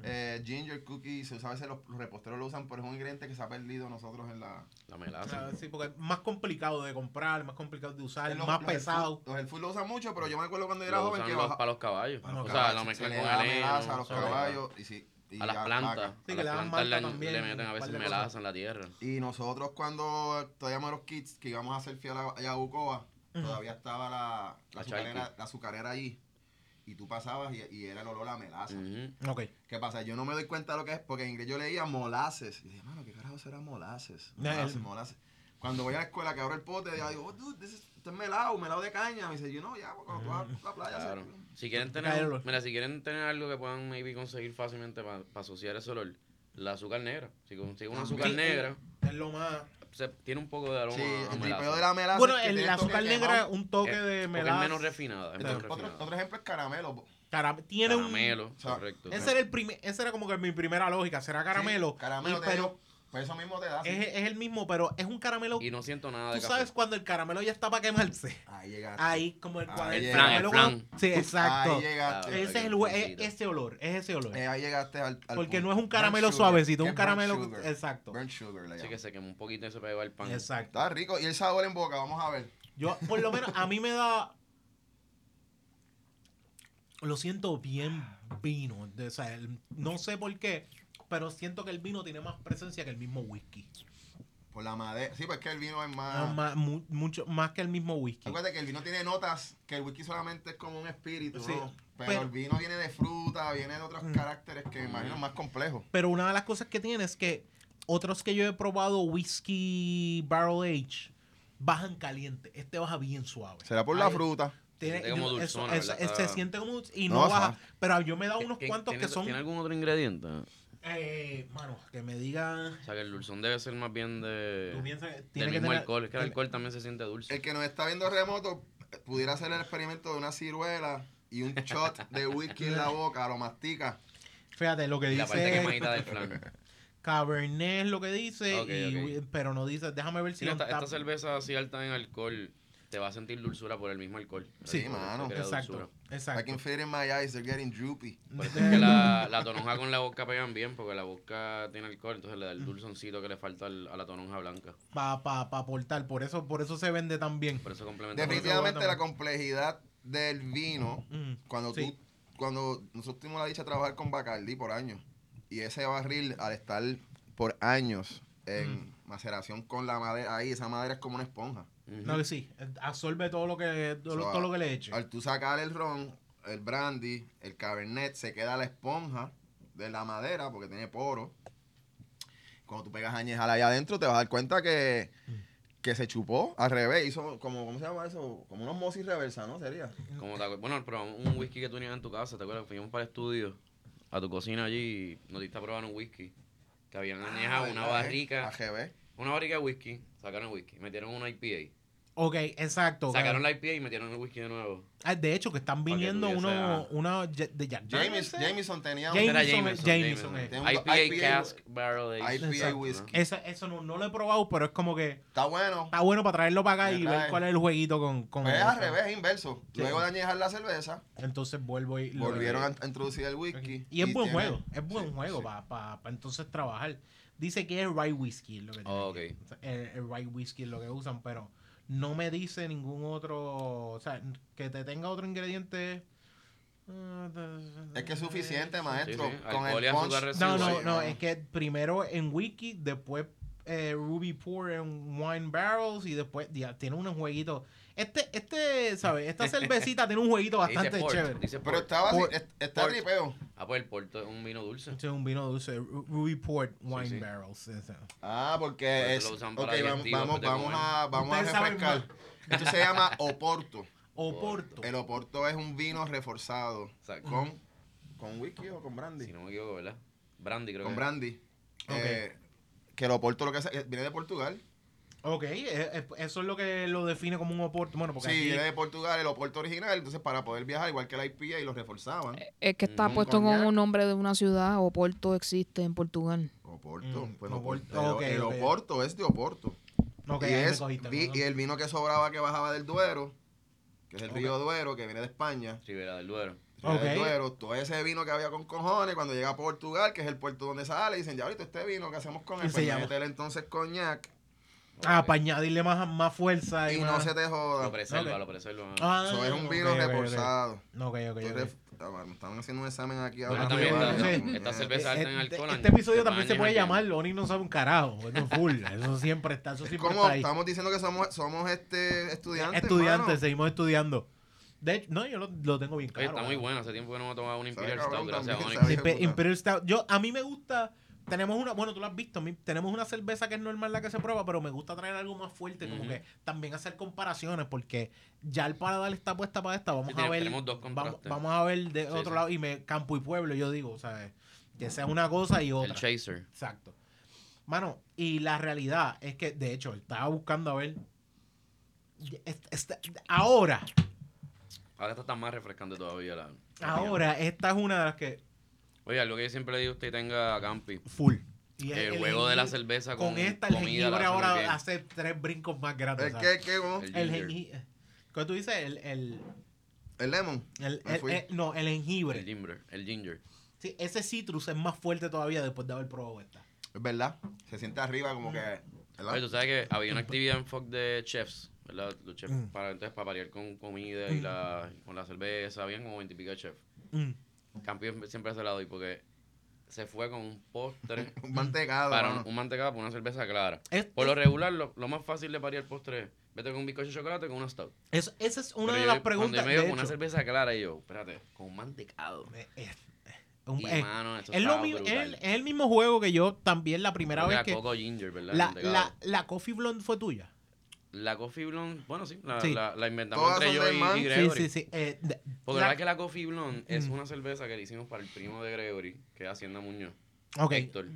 eh, ginger cookies. Se usa a veces los, los reposteros lo usan, pero es un ingrediente que se ha perdido nosotros en la. La O melaza. sea, sí, porque es más complicado de comprar, más complicado de usar, los- más los pesado. food- Los health food lo usan mucho, pero yo me acuerdo cuando yo era Lo joven usan que los- baja- para los caballos. Para los o sea, caballos, la se mezclan con arena. melaza a los caballos y, sí, y A las plantas. Sí, a que las le dan plantas le, malta también, le meten a veces melaza cosas. en la tierra. Y nosotros cuando todavía los kids que íbamos a hacer fiel a, allá todavía estaba la, la, La azucarera, la azucarera allí. Y tú pasabas y, y era el olor a melaza. Ujú. Ok. ¿Qué pasa? Yo no me doy cuenta de lo que es porque en inglés yo leía molases. Y dije, mano, ¿qué carajo será Molases, el- molases. Cuando voy a la escuela que abro el pote, digo, oh, dude, this is- esto es melado, melado de caña. Me dice, yo no, ya, cuando tú vas a la playa. Claro. se- Si quieren tener, mira, si quieren tener algo que puedan maybe conseguir fácilmente para asociar ese olor, la azúcar negra. Si consiguen una Ah, azúcar sí, negra, Es lo más. se- tiene un poco de aroma Sí, a melaza. de la melaza. Bueno, es que el azúcar negra, quemado. un toque Es- de melaza. es menos refinada. Es menos Otro, otro, refinada. otro ejemplo es caramelo. Cara- tiene un. Caramelo, o sea, correcto. Ese era, el primer, ese era como que mi primera lógica. Será caramelo. Sí, caramelo y- pero pues eso mismo te da. es, es el mismo, pero es un caramelo. Y no siento nada de Tú café. sabes cuando el caramelo ya está para quemarse. Ahí llegaste. Ahí, como el, Ahí cuando el caramelo. El cuando- Sí, exacto. Ahí llegaste. Ah, Ese es, el, hue- es ese olor. Es ese olor. Eh, ahí llegaste al, al Porque punto. no es un caramelo Burnt sugar, suavecito, un es burnt caramelo. sugar. Exacto. Burnt sugar le Así llaman. que se quemó un poquito y se pegó al pan. Exacto. Está rico. Y el sabor en boca, vamos a ver. Yo, por lo menos, a mí me da. Lo siento bien vino. O sea, el- no sé por qué, pero siento que el vino tiene más presencia que el mismo whisky. Por la madera. Sí, pues que el vino es más. más- mu- mucho más que el mismo whisky. Acuérdate que el vino tiene notas que el whisky solamente es como un espíritu, Sí, ¿no? Pero, pero- el vino viene de fruta, viene de otros Mm. caracteres que me imagino más complejos. Pero una de las cosas que tiene es que otros que yo he probado whisky barrel age bajan caliente. Este baja bien suave. ¿Será por la Ahí- fruta? Tiene- siente como dulzona, eso- se siente como y No, no, o sea, baja. Pero yo me he dado unos ¿Tiene- cuantos que son. ¿Tiene algún otro ingrediente? O Eh, mano, que me diga. sea, que el dulzón debe ser más bien de, Tú piensas que del que mismo tener- alcohol. Es que el alcohol también se siente dulce. El que nos está viendo remoto pudiera hacer el experimento de una ciruela y un shot de whisky en la boca, lo mastica. Fíjate lo que Y la parte dice. quemadita del flan. Cabernet es lo que dice, Ok, y- ok. pero no dice. Déjame ver si Sí, lo esta, cerveza así alta en alcohol te va a sentir dulzura por el mismo alcohol. Sí, mano. Exacto, dulzura. I exacto. can feel it in my eyes, they're getting droopy. Por eso es que la, la toronja con la boca pegan bien, porque la boca tiene alcohol, entonces le da el dulzoncito que le falta al- a la toronja blanca. Para pa, pa aportar, por eso, por eso se vende tan bien. Por eso complementa. Definitivamente la complejidad del vino, Mm, cuando sí. tú, cuando nosotros tuvimos la dicha de trabajar con Bacardi por años, y ese barril al estar por años en maceración con la madera ahí, esa madera es como una esponja. No, que sí, absorbe todo lo que, todo, So, todo lo que le eche. Al tú sacar el ron, el brandy, el cabernet, se queda la esponja de la madera porque tiene poro. Cuando tú pegas añejar ahí adentro, te vas a dar cuenta que, que se chupó al revés. Hizo como, ¿cómo se llama eso? Como una osmosis reversa, ¿no? Sería. Como te bueno, pero un whisky que tú tenías en tu casa, ¿te acuerdas? Fuimos para el estudio, a tu cocina allí, y nos diste a probar un whisky. Que habían añejado una ¿verdad, eh? barrica, AGB. una barrica de whisky, sacaron el whisky, metieron una IPA. Ok, exacto. Sacaron la IPA y metieron el whisky de nuevo. Ah, De hecho, que están que viniendo uno, uno de Jack. Jameson tenía un Jameson, Jameson, eh. Un IPA, IPA cask barrel aged. IPA Exacto. whisky. Eso, eso no, no lo he probado, pero es como que Está bueno. está bueno para traerlo para acá Me y trae. ver cuál es el jueguito con, con Pues el es al revés, es inverso. Sí. Luego de añejar la cerveza, Entonces vuelvo y lo- volvieron a a introducir el whisky. Y es buen tiene- juego, es buen sí, juego sí. para entonces trabajar. Dice que es rye whisky es lo que tiene Oh, aquí. ok. O sea, El, el rye whisky es lo que usan, pero no me dice ningún otro, o sea, que te tenga otro ingrediente. Es que es suficiente, maestro. Sí, sí, Con el punch. No, no, no, es que primero en whisky, después eh, Ruby Pour en Wine Barrels y después ya, tiene unos jueguitos. Este, este, ¿sabes? Esta cervecita tiene un jueguito (laughs) Dice bastante port, chévere. Dice Pero port. estaba así, Por- es- está ripeo. Ah, pues el porto es un vino dulce. Este es un vino dulce, Ru- Ruby Port Wine sí. Barrels. ese. Ah, porque es. lo usan Ok, para vamos, vamos, vamos a, vamos a refrescar. Esto se llama Oporto. Oporto. El Oporto es un vino reforzado Exacto. con, con whisky o con brandy. Si no me equivoco, ¿verdad? Brandy creo con que. brandy. Eh, que el Oporto lo que hace, eh, viene de Portugal. Ok, eh, eh, eso es lo que lo define como un Oporto. Bueno, porque Sí, aquí... viene de Portugal, el Oporto original. Entonces, para poder viajar, igual que la IPA, y lo reforzaban. Es que está puesto con un nombre de una ciudad. Oporto existe en Portugal. Oporto. Mm, pues Oporto, Oporto. ok, el. Oporto es de Oporto. Ok, y, es cogiste, y el vino que sobraba que bajaba del Duero, que es el río Duero, que viene de España. Rivera del Duero. Ribera del Ok. Duero, todo ese vino que había con cojones, cuando llega a Portugal, que es el puerto donde sale, dicen, ya ahorita este vino que hacemos con ¿Qué él, se pues entonces coñac Ah, Ok. para añadirle más, más fuerza. Y, y no se te joda. Lo preserva, lo preserva. Ah, Eso es un ok. reforzado. Ok, ok, ok. ref- ah, bueno, estaban haciendo un examen aquí Bueno, ahora. también bueno, esta, sí. esta cerveza alta en Este, alcohol. este episodio se también se puede llamar Oni no sabe un carajo. Bueno, full. (laughs) Eso siempre está, eso siempre Como está ahí. estamos diciendo que somos, somos este estudiantes. Estudiantes, mano. seguimos estudiando. De hecho, no, yo lo, lo tengo bien Oye, claro. está muy buena. Hace tiempo que no me he tomado Sabe Imperial Stout. Gracias a. Imperial Stout. Yo, a mí me gusta. Tenemos una, bueno, tú lo has visto, a mí- tenemos una cerveza que es normal la que se prueba, pero me gusta traer algo más fuerte, como que también hacer comparaciones, porque ya el paladar está puesta para esta, vamos Sí, a ver, dos vamos, vamos a ver de Sí, otro sí. lado, y me campo y pueblo, yo digo, o sea, que sea una cosa y El otra. Chaser. Exacto. Mano, y la realidad es que, de hecho, estaba buscando a ver. est- est- ahora, Ahora esta está más refrescante todavía. La ahora, esta es una de las que. Oye, algo que yo siempre le digo a usted tenga Campi. Full. Y es El juego de la cerveza con, con, esta, el jengibre ahora hace tres brincos más grandes. ¿El qué, qué, cómo? El El jengibre. ¿Qué tú dices? El, el, El lemon. el- el- el- no, el jengibre. El ginger. El ginger. Sí, ese citrus es más fuerte todavía después de haber probado esta. Es verdad. Se siente arriba como que. ¿verdad? Oye, tú sabes que había una actividad en FOC de chefs, ¿verdad? Los chefs, Mm. para, entonces, para variar con comida y la, con la cerveza, habían como 20 y pico de chefs. Mm. Campeón siempre hace lado y porque se fue con un postre (laughs) Un mantecado. para un, un mantecado para una cerveza clara. Es- Por lo es- regular, lo, lo más fácil de parir el postre es vete con un bizcocho de chocolate con una stout. es- esa es una Pero de yo- las Cuando preguntas. yo me con una cerveza clara, y yo, espérate, con un mantecado. Eh, eh, un- Y, eh, mano, es, lo mi- es- es el mismo juego que yo también la primera Creo que vez que. Coco Ginger, ¿verdad? La, la, la Coffee Blonde fue tuya. La Coffee Blonde, bueno, sí, la, Sí. la, la inventamos Todas entre yo y, man. y Sí, Gregory. sí, sí. eh, de- Porque la- la verdad que la Coffee Blonde es Mm. una cerveza que le hicimos para el primo de Gregory, que es Hacienda Muñoz, Ok, Héctor.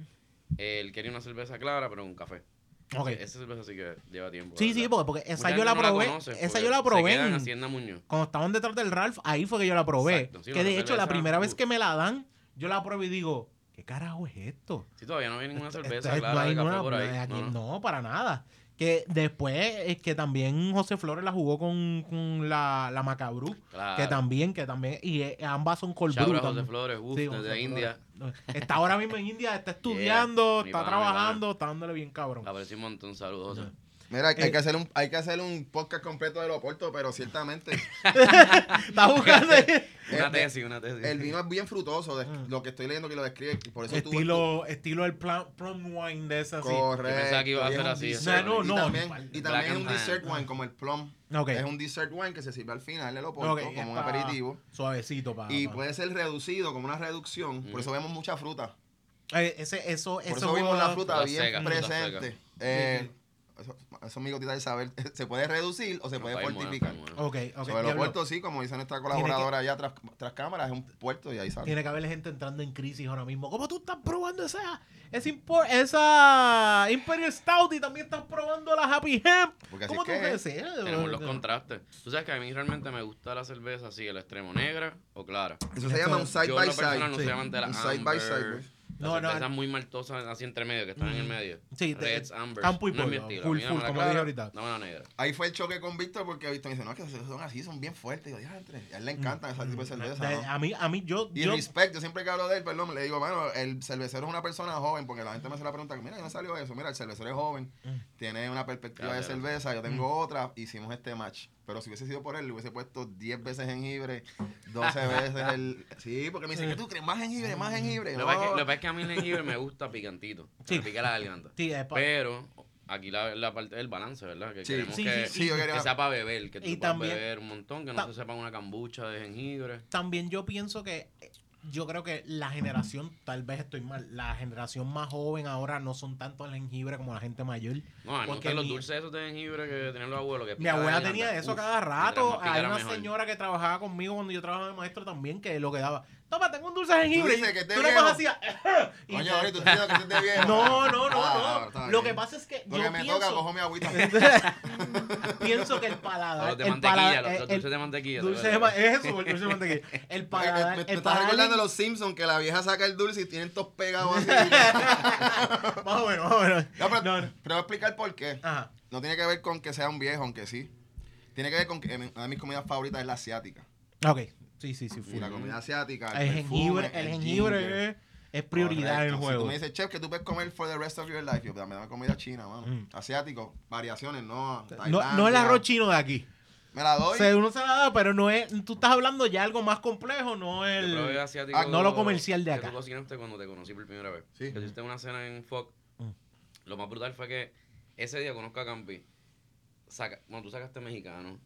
Él quería una cerveza clara, pero con café. ok. Esa cerveza sí que lleva tiempo. Sí, ¿verdad? sí, porque, porque esa yo la no probé. conoce, esa porque yo la probé en en- Hacienda Muñoz. cuando estaban detrás del Ralph, ahí fue que yo la probé. Sí, que de hecho, la primera vez que me la dan, yo la pruebo y digo, ¿qué carajo es esto? Sí, todavía no hay ninguna cerveza Esto clara no hay de café ninguna- por ahí. aquí- no, no. no, para nada. Que después es que también José Flores la jugó con, con la, la Macabru. Claro. Que también, que también, y eh, ambas son cold brew José. Flores, uf, Sí, desde José India. Flores. Está ahora mismo en India, está (laughs) estudiando, está trabajando, está dándole bien cabrón. Aprecio un montón, saludos, José. Mira, hay, hay Eh. que hacer un, hay que hacer un podcast completo del Oporto, pero ciertamente (laughs) Está buscando (laughs) Una Eh, tesis, una tesis. el vino es bien frutoso. de- Mm. Lo que estoy leyendo que lo describe. Por eso estilo, estilo el prom wine de ese así. Correcto. Pensaba que iba a ser así, dessert. No, no, y no. también, y también es un dessert wine como el plum. Ok. Es un dessert wine que se sirve al final del Oporto Ok, como un aperitivo. Suavecito para. Y puede ser reducido como una reducción. Por eso vemos mucha fruta. ese, eso, Por eso, eso vimos la fruta bien seca, presente. Eh, eso, eso mi gotita de saber. (laughs) Se puede reducir o se No, puede fortificar. está bien bueno. Ok, ok. Sobre el diablo. puerto, sí, como dice nuestra que- colaboradora allá tras, tras cámaras, es un puerto y ahí sale. Tiene que haber gente entrando en crisis ahora mismo. ¿Cómo tú estás probando esa, esa, esa Imperial Stout y también estás probando la Happy Hemp? Porque así ¿Cómo es tú que puedes es. ser? Tenemos los contrastes. Tú sabes que a mí realmente me gusta la cerveza así, el extremo negra o clara. Eso se llama un side Yo by side. no Sí. soy amante de la Un side by amber. side, pues. No, Las no, cervezas muy maltosas así entre medio, que están en el medio. Sí, de- Reds, Amber. campo y no es mi full, full, como clara, dije ahorita. Dame la negra. Ahí fue el choque con Víctor porque Víctor me dice, no, que son así, son bien fuertes. Y yo, diantre, a él le encantan ese tipo de cerveza, De- ¿no? a mí, a mí, yo, Y yo respect, yo siempre que hablo de él, perdón, le digo, bueno, el cervecero es una persona joven, porque la gente me hace la pregunta, mira, ¿no salió eso? Mira, el cervecero es joven, tiene una perspectiva de Claro. cerveza, yo tengo otra, hicimos este match. Pero si hubiese sido por él, le hubiese puesto 10 veces jengibre, 12 veces el... (laughs) Sí, porque me dice, ¿qué tú crees? ¿Más jengibre? ¿Más jengibre? Lo que pasa es que- No. lo que pasa es que a mí el jengibre me gusta picantito. Sí. Me pica la garganta. sí, es Pero aquí la, la parte del balance, ¿verdad? Que Sí. queremos Sí, que, sí, Sí, yo quería... que sea para beber, que tú Y puedas también- beber un montón, que no Ta- se sepa una cambucha de jengibre. también yo pienso que yo creo que la generación, tal vez estoy mal, la generación más joven ahora no son tanto el jengibre como la gente mayor. No, Porque los dulces esos de jengibre que tenían los abuelos. Que Mi abuela tenía eso Uf, cada rato. Hay una mejor. señora que trabajaba conmigo cuando yo trabajaba de maestro también que lo que daba. Toma, tengo un dulce de jengibre. dices que tú hacías. (laughs) y Coño, ahorita tú que de (laughs) viejo. No, no, no, Ah, no. Lo que pasa es que Lo yo que me pienso, toca, cojo mi agüita. (laughs) pienso que el paladar. los de el mantequilla, paladar- los, los el- dulces de mantequilla. ¿te dulce de eso, el dulce de mantequilla. El paladar. me- me el estás paladar de los Simpsons que la vieja saca el dulce y tienen todos pegados así. (laughs) Más o menos, más o menos. No, pero, No, no. pero voy a explicar por qué. Ajá. No tiene que ver con que sea un viejo, aunque sí. Tiene que ver con que una de mis comidas favoritas es la asiática. Ok. Sí, sí, sí. Y la comida asiática. El perfume, jengibre, el jengibre es, es prioridad en el. Si juego. tú me dices, chef, que tú puedes comer for the rest of your life, yo, dame dame comida china, mano. Mm. Asiático, variaciones, no. No el arroz chino de aquí. Me la doy. O sea, uno se la da, pero no es. Tú estás hablando ya algo más complejo, no el. asiático ah, no lo comercial de que acá. tú cocinaste cuando te conocí por primera vez. Sí. Que hiciste una cena en Fox. Mm. Lo más brutal fue que ese día conozco a Campi. Saca, bueno, tú sacaste mexicano.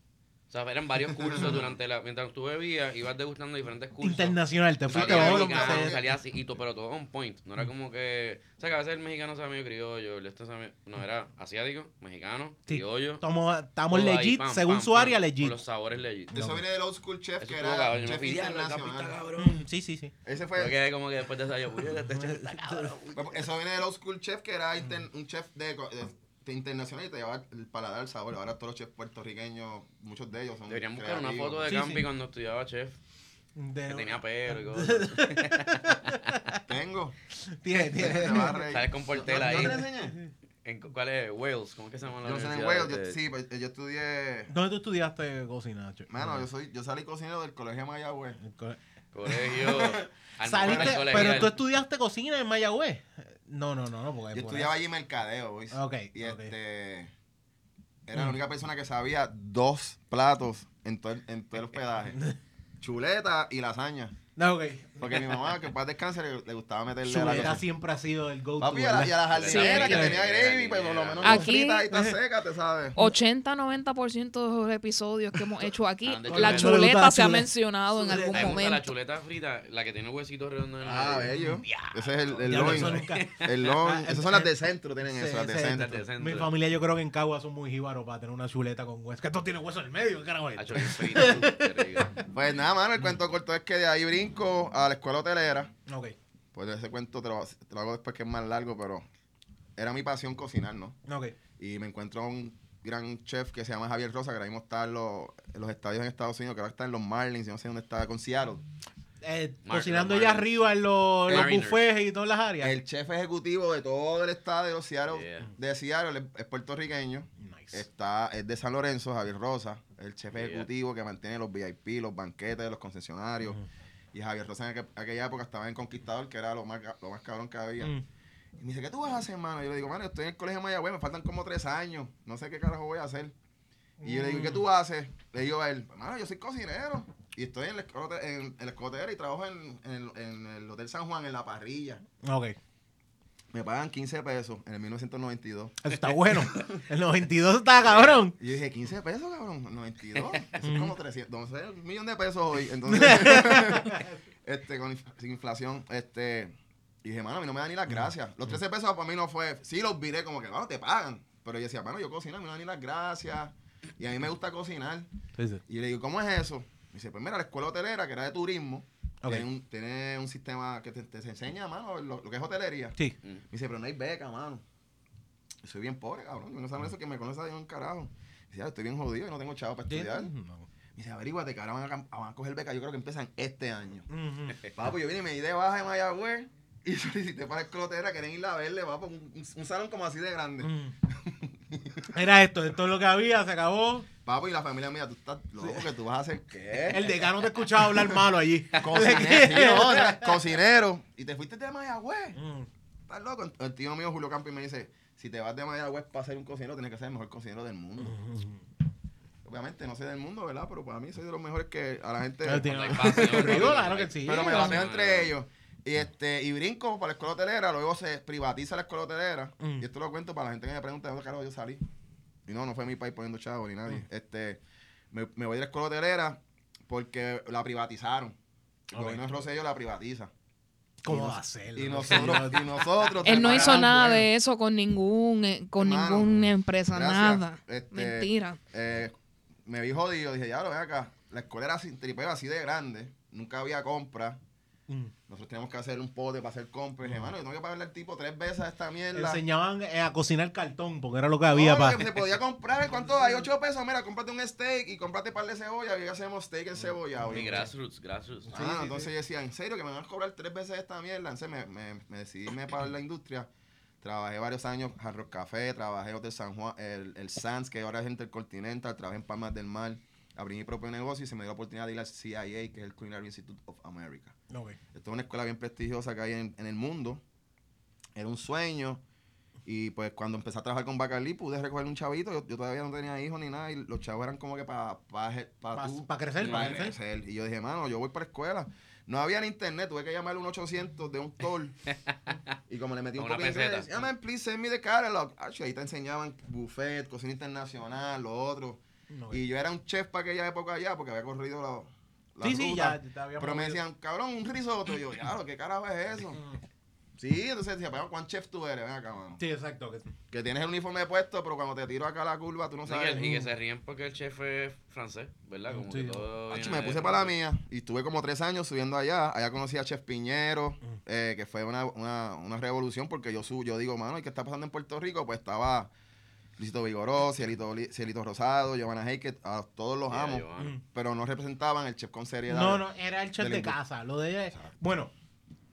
O sea, eran varios cursos (laughs) durante la. Mientras tú bebías, ibas degustando diferentes cursos. Internacional, te fuiste a mexicano, salía así, y todo, pero todo on point. No era como que. O sea, que a veces el mexicano sabe medio criollo, el este sabe. No, era asiático, mexicano, Sí. criollo. Estamos, estamos todo ahí, legit, pam, según pam, su área, pam, legit. Con los sabores legit. Eso No. viene del old school chef, Eso que era cabrón. Yo me chef fui, "Diablo, el Campi está internacional. cabrón. Sí, sí, sí. Ese Yo fue, quedé como que después de esa yo, "Puñeta, este (laughs) chef está cabrón". eso viene del old school chef, que era inter- un chef de, de- de internacional y te llevaba el paladar, el sabor. Ahora todos los chefs puertorriqueños, muchos de ellos son Deberían buscar una foto de Sí, Campi sí. cuando estudiaba chef, De- que tenía pelo y cosas. (laughs) Tengo. Tiene, Te tiene. Sales con Portela ¿No- ahí. no te enseñé? ¿En cu- ¿Cuál es? Wales, ¿cómo es que se llama la Yo sé en? Wales, yo, de- sí, pues, yo estudié... ¿Dónde tú estudiaste cocina? Mano, yo soy, yo salí cocinero del colegio Mayagüez. El co- Colegio. al (laughs) Saliste, pero tú estudiaste cocina en Mayagüez. No, no, no, no, porque Yo estudiaba allí mercadeo, boys. Ok, Y ok. este... Era Mm. la única persona que sabía dos platos en todo el, en todo el hospedaje. (laughs) Chuleta y lasaña. No, ok. Porque mi mamá, que en paz descanse, le, le gustaba meterle a la siempre ha sido el go-to. Papi, y a la, y a la jardinera Sí. que tenía gravy, pues por lo menos no Aquí- frita y está seca, te sabes. 80-90% de los episodios que hemos hecho aquí, Ah, la chuleta. se ha mencionado en algún Me gusta la momento. chuleta frita, la que tiene huesitos redondos en el Ah, bello. Ese es el, loin. El loin. Ah, Esas son las de centro, tienen eso, las de centro. Mi familia yo creo que en Cagua son muy jíbaros para tener una chuleta con hueso. Es que esto tiene hueso en el medio, ¿qué carajo. Pues nada, mano, el cuento corto es que de ahí brinco a la escuela hotelera. Ok, Pues ese cuento te lo, te lo hago después que es más largo, pero era mi pasión cocinar, ¿no? ok. Y me encuentro a un gran chef que se llama Javier Rosa, que ahora mismo está en los, en los estadios en Estados Unidos, que ahora está en los Marlins, y no sé dónde está, con Seattle. Eh, Mar- cocinando los allá arriba en los, los buffets y todas las áreas. El chef ejecutivo de todo el estadio Seattle, Yeah. de Seattle es, puertorriqueño. Nice. Está, es de San Lorenzo, Javier Rosa, el chef Yeah. ejecutivo que mantiene los VIP, los banquetes, los concesionarios. Y Javier Rosa en aquel- aquella época estaba en Conquistador, que era lo más, lo más cabrón que había. Mm. Y me dice, ¿qué tú vas a hacer, mano? Y yo le digo, mano, yo estoy en el colegio de Mayagüez, me faltan como tres años, no sé qué carajo voy a hacer. Y yo le digo, ¿qué tú haces? Le digo a él, mano, yo soy cocinero. Y estoy en en la escotera y trabajo en, en el, en el Hotel San Juan, en la parrilla. Ok. Me pagan 15 pesos en el 1992. Eso está bueno. (laughs) El 92 está cabrón. Y yo dije, 15 pesos, cabrón, 92. Eso es como 300, no sé, un millón de pesos hoy. Entonces, (laughs) este, con sin inflación, este, y dije, mano, a mí no me dan ni las gracias. Los 13 pesos para mí no fue, sí los viré como que, no, te pagan. Pero yo decía, mano, yo cocino, a mí no me dan ni las gracias. Y a mí me gusta cocinar. Y le digo, ¿cómo es eso? Me dice, pues mira, la escuela hotelera, que era de turismo, Ok. tiene, un, tiene un sistema que te, te enseña, mano, lo, lo que es hotelería. Sí. Mm. Me dice, pero no hay beca, mano. Yo soy bien pobre, cabrón. Yo no saben eso que me conoce a Dios un carajo. Dice, "Ah, estoy bien jodido y no tengo chavo para estudiar. Me No. dice, averíguate que ahora van a, van a coger beca. Yo creo que empiezan este año. (laughs) Ujú. Papo, yo vine y me di de baja de Mayagüez y (laughs) solicité para la escolotera. Quieren ir a verle, papo. Un, un- un salón como así de grande. Mm. (laughs) Era esto, esto es lo que había, se acabó. Papo, y la familia mía, tú estás loco que tú vas a hacer qué? El decano te escuchaba hablar malo allí. (laughs) Cocinero. (laughs) No, cocinero. Y te fuiste de Mayagüez. Mm. Estás loco. El tío mío, Julio Campi, me dice, si te vas de Mayagüez para ser un cocinero, tienes que ser el mejor cocinero del mundo. Obviamente no soy del mundo, ¿verdad? Pero para mí soy de los mejores que a la gente... ¿no? (laughs) claro que sí. Pero me bateo entre ellos. Y este y brinco para la escuela hotelera, luego se privatiza la escuela hotelera. Mm. Y esto lo cuento para la gente que me pregunta de dónde carajo yo salí. Y no, no fue mi país poniendo chavo ni nadie. Mm. Este, me, me voy de la escuela hotelera porque la privatizaron. El gobierno de Rosselló la privatiza. ¿Cómo Y va a ser? Y nosotros, (laughs) y nosotros Él no hizo nada bueno. de eso con ningún eh, con Hermano, ninguna empresa, gracias. nada. Este, Mentira. Eh, me vi jodido, dije, ya lo ven acá. La escuela era así, tripeo así de grande, nunca había compra. Mm. Nosotros teníamos que hacer un pote para hacer compras. Y dije, mano, yo tengo que pagarle al tipo tres veces a esta mierda. Enseñaban eh, a cocinar cartón porque era lo que había para. que se podía comprar, ¿cuánto hay? Ocho pesos, mira, cómprate un steak y cómprate un par de cebolla y hacemos steak en cebolla. Mi grassroots, grassroots. Ah, Sí, sí, entonces sí. yo decía, ¿en serio que me van a cobrar tres veces esta mierda? Entonces me, me, me decidí irme para la industria. Trabajé varios años en Rock Café, trabajé en Hotel San Juan, el, el Sands, que ahora es Intercontinental, trabajé en Palmas del Mar. Abrí mi propio negocio y se me dio la oportunidad de ir al CIA, que es el Culinary Institute of America. Ok. Esto es una escuela bien prestigiosa que hay en, en el mundo. Era un sueño. Y pues cuando empecé a trabajar con Bacalí pude recoger un chavito. Yo, yo todavía no tenía hijos ni nada. Y los chavos eran como que para pa, pa, Pa- pa crecer, pa pa crecer. Y yo dije, mano, yo voy para la escuela. No había ni internet. Tuve que llamarle un 800 de un toll. (laughs) y como le metí un una de inglés, llaman, please send me the catalog. Ah, ahí te enseñaban buffet, cocina internacional, lo otro. Ok. Y yo era un chef para aquella época ya porque había corrido la, Sí, sí, ya Pero me decían, cabrón, un risotto. Y yo, ya, ¿qué carajo es eso? (laughs) Sí, entonces decía, pero ¿cuán chef tú eres? Ven acá, mano. Sí, exacto. que- Que tienes el uniforme puesto, pero cuando te tiro acá a la curva, tú no Y sabes. que, y que se ríen porque el chef es francés, ¿verdad? Como Sí. que todo Acho, me puse para la mía y estuve como tres años subiendo allá. Allá conocí a Chef Piñero, eh, que fue una, una, una revolución porque yo subo, yo digo, mano, ¿y qué está pasando en Puerto Rico? Pues estaba Luisito Vigoró, Cielito, Li- Cielito Rosado, Giovanna Hay, que a todos los Yeah, amo, Giovanna. Pero no representaban el chef con seriedad. No, no, era el chef de casa. Lo de ella. Bueno,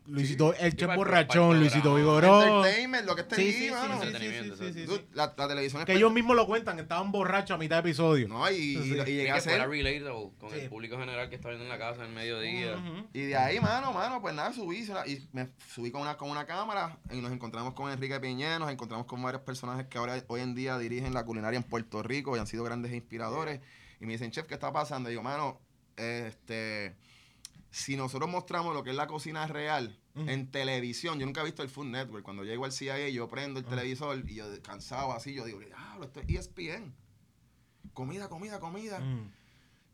Luisito, el el- borrachón, Luisito. Vigoró. Entertainment, lo que está Sí, sí, sí, mano. sí, sí, Entretenimiento, sí, sí, sí, Dude, sí. La, la televisión es Que ellos mismos lo cuentan, que estaban borrachos a mitad de episodio. No, y, y- Sí. y Y llegué a ser. relatable con Sí. el público general que está viendo en la casa en el mediodía. Y de ahí, mano, mano, pues nada, subí y me subí con una, con una cámara y nos encontramos con Enrique Piñé, nos encontramos con varios personajes que ahora hoy en día dirigen la culinaria en Puerto Rico y han sido grandes inspiradores. Y me dicen, chef, ¿qué está pasando? Y digo, mano, este, si nosotros mostramos lo que es la cocina real en televisión, yo nunca he visto el Food Network. Cuando llego al CIA, yo prendo el televisor y yo cansado así, yo digo, diablo, esto es ESPN. Comida, comida, comida. Mm,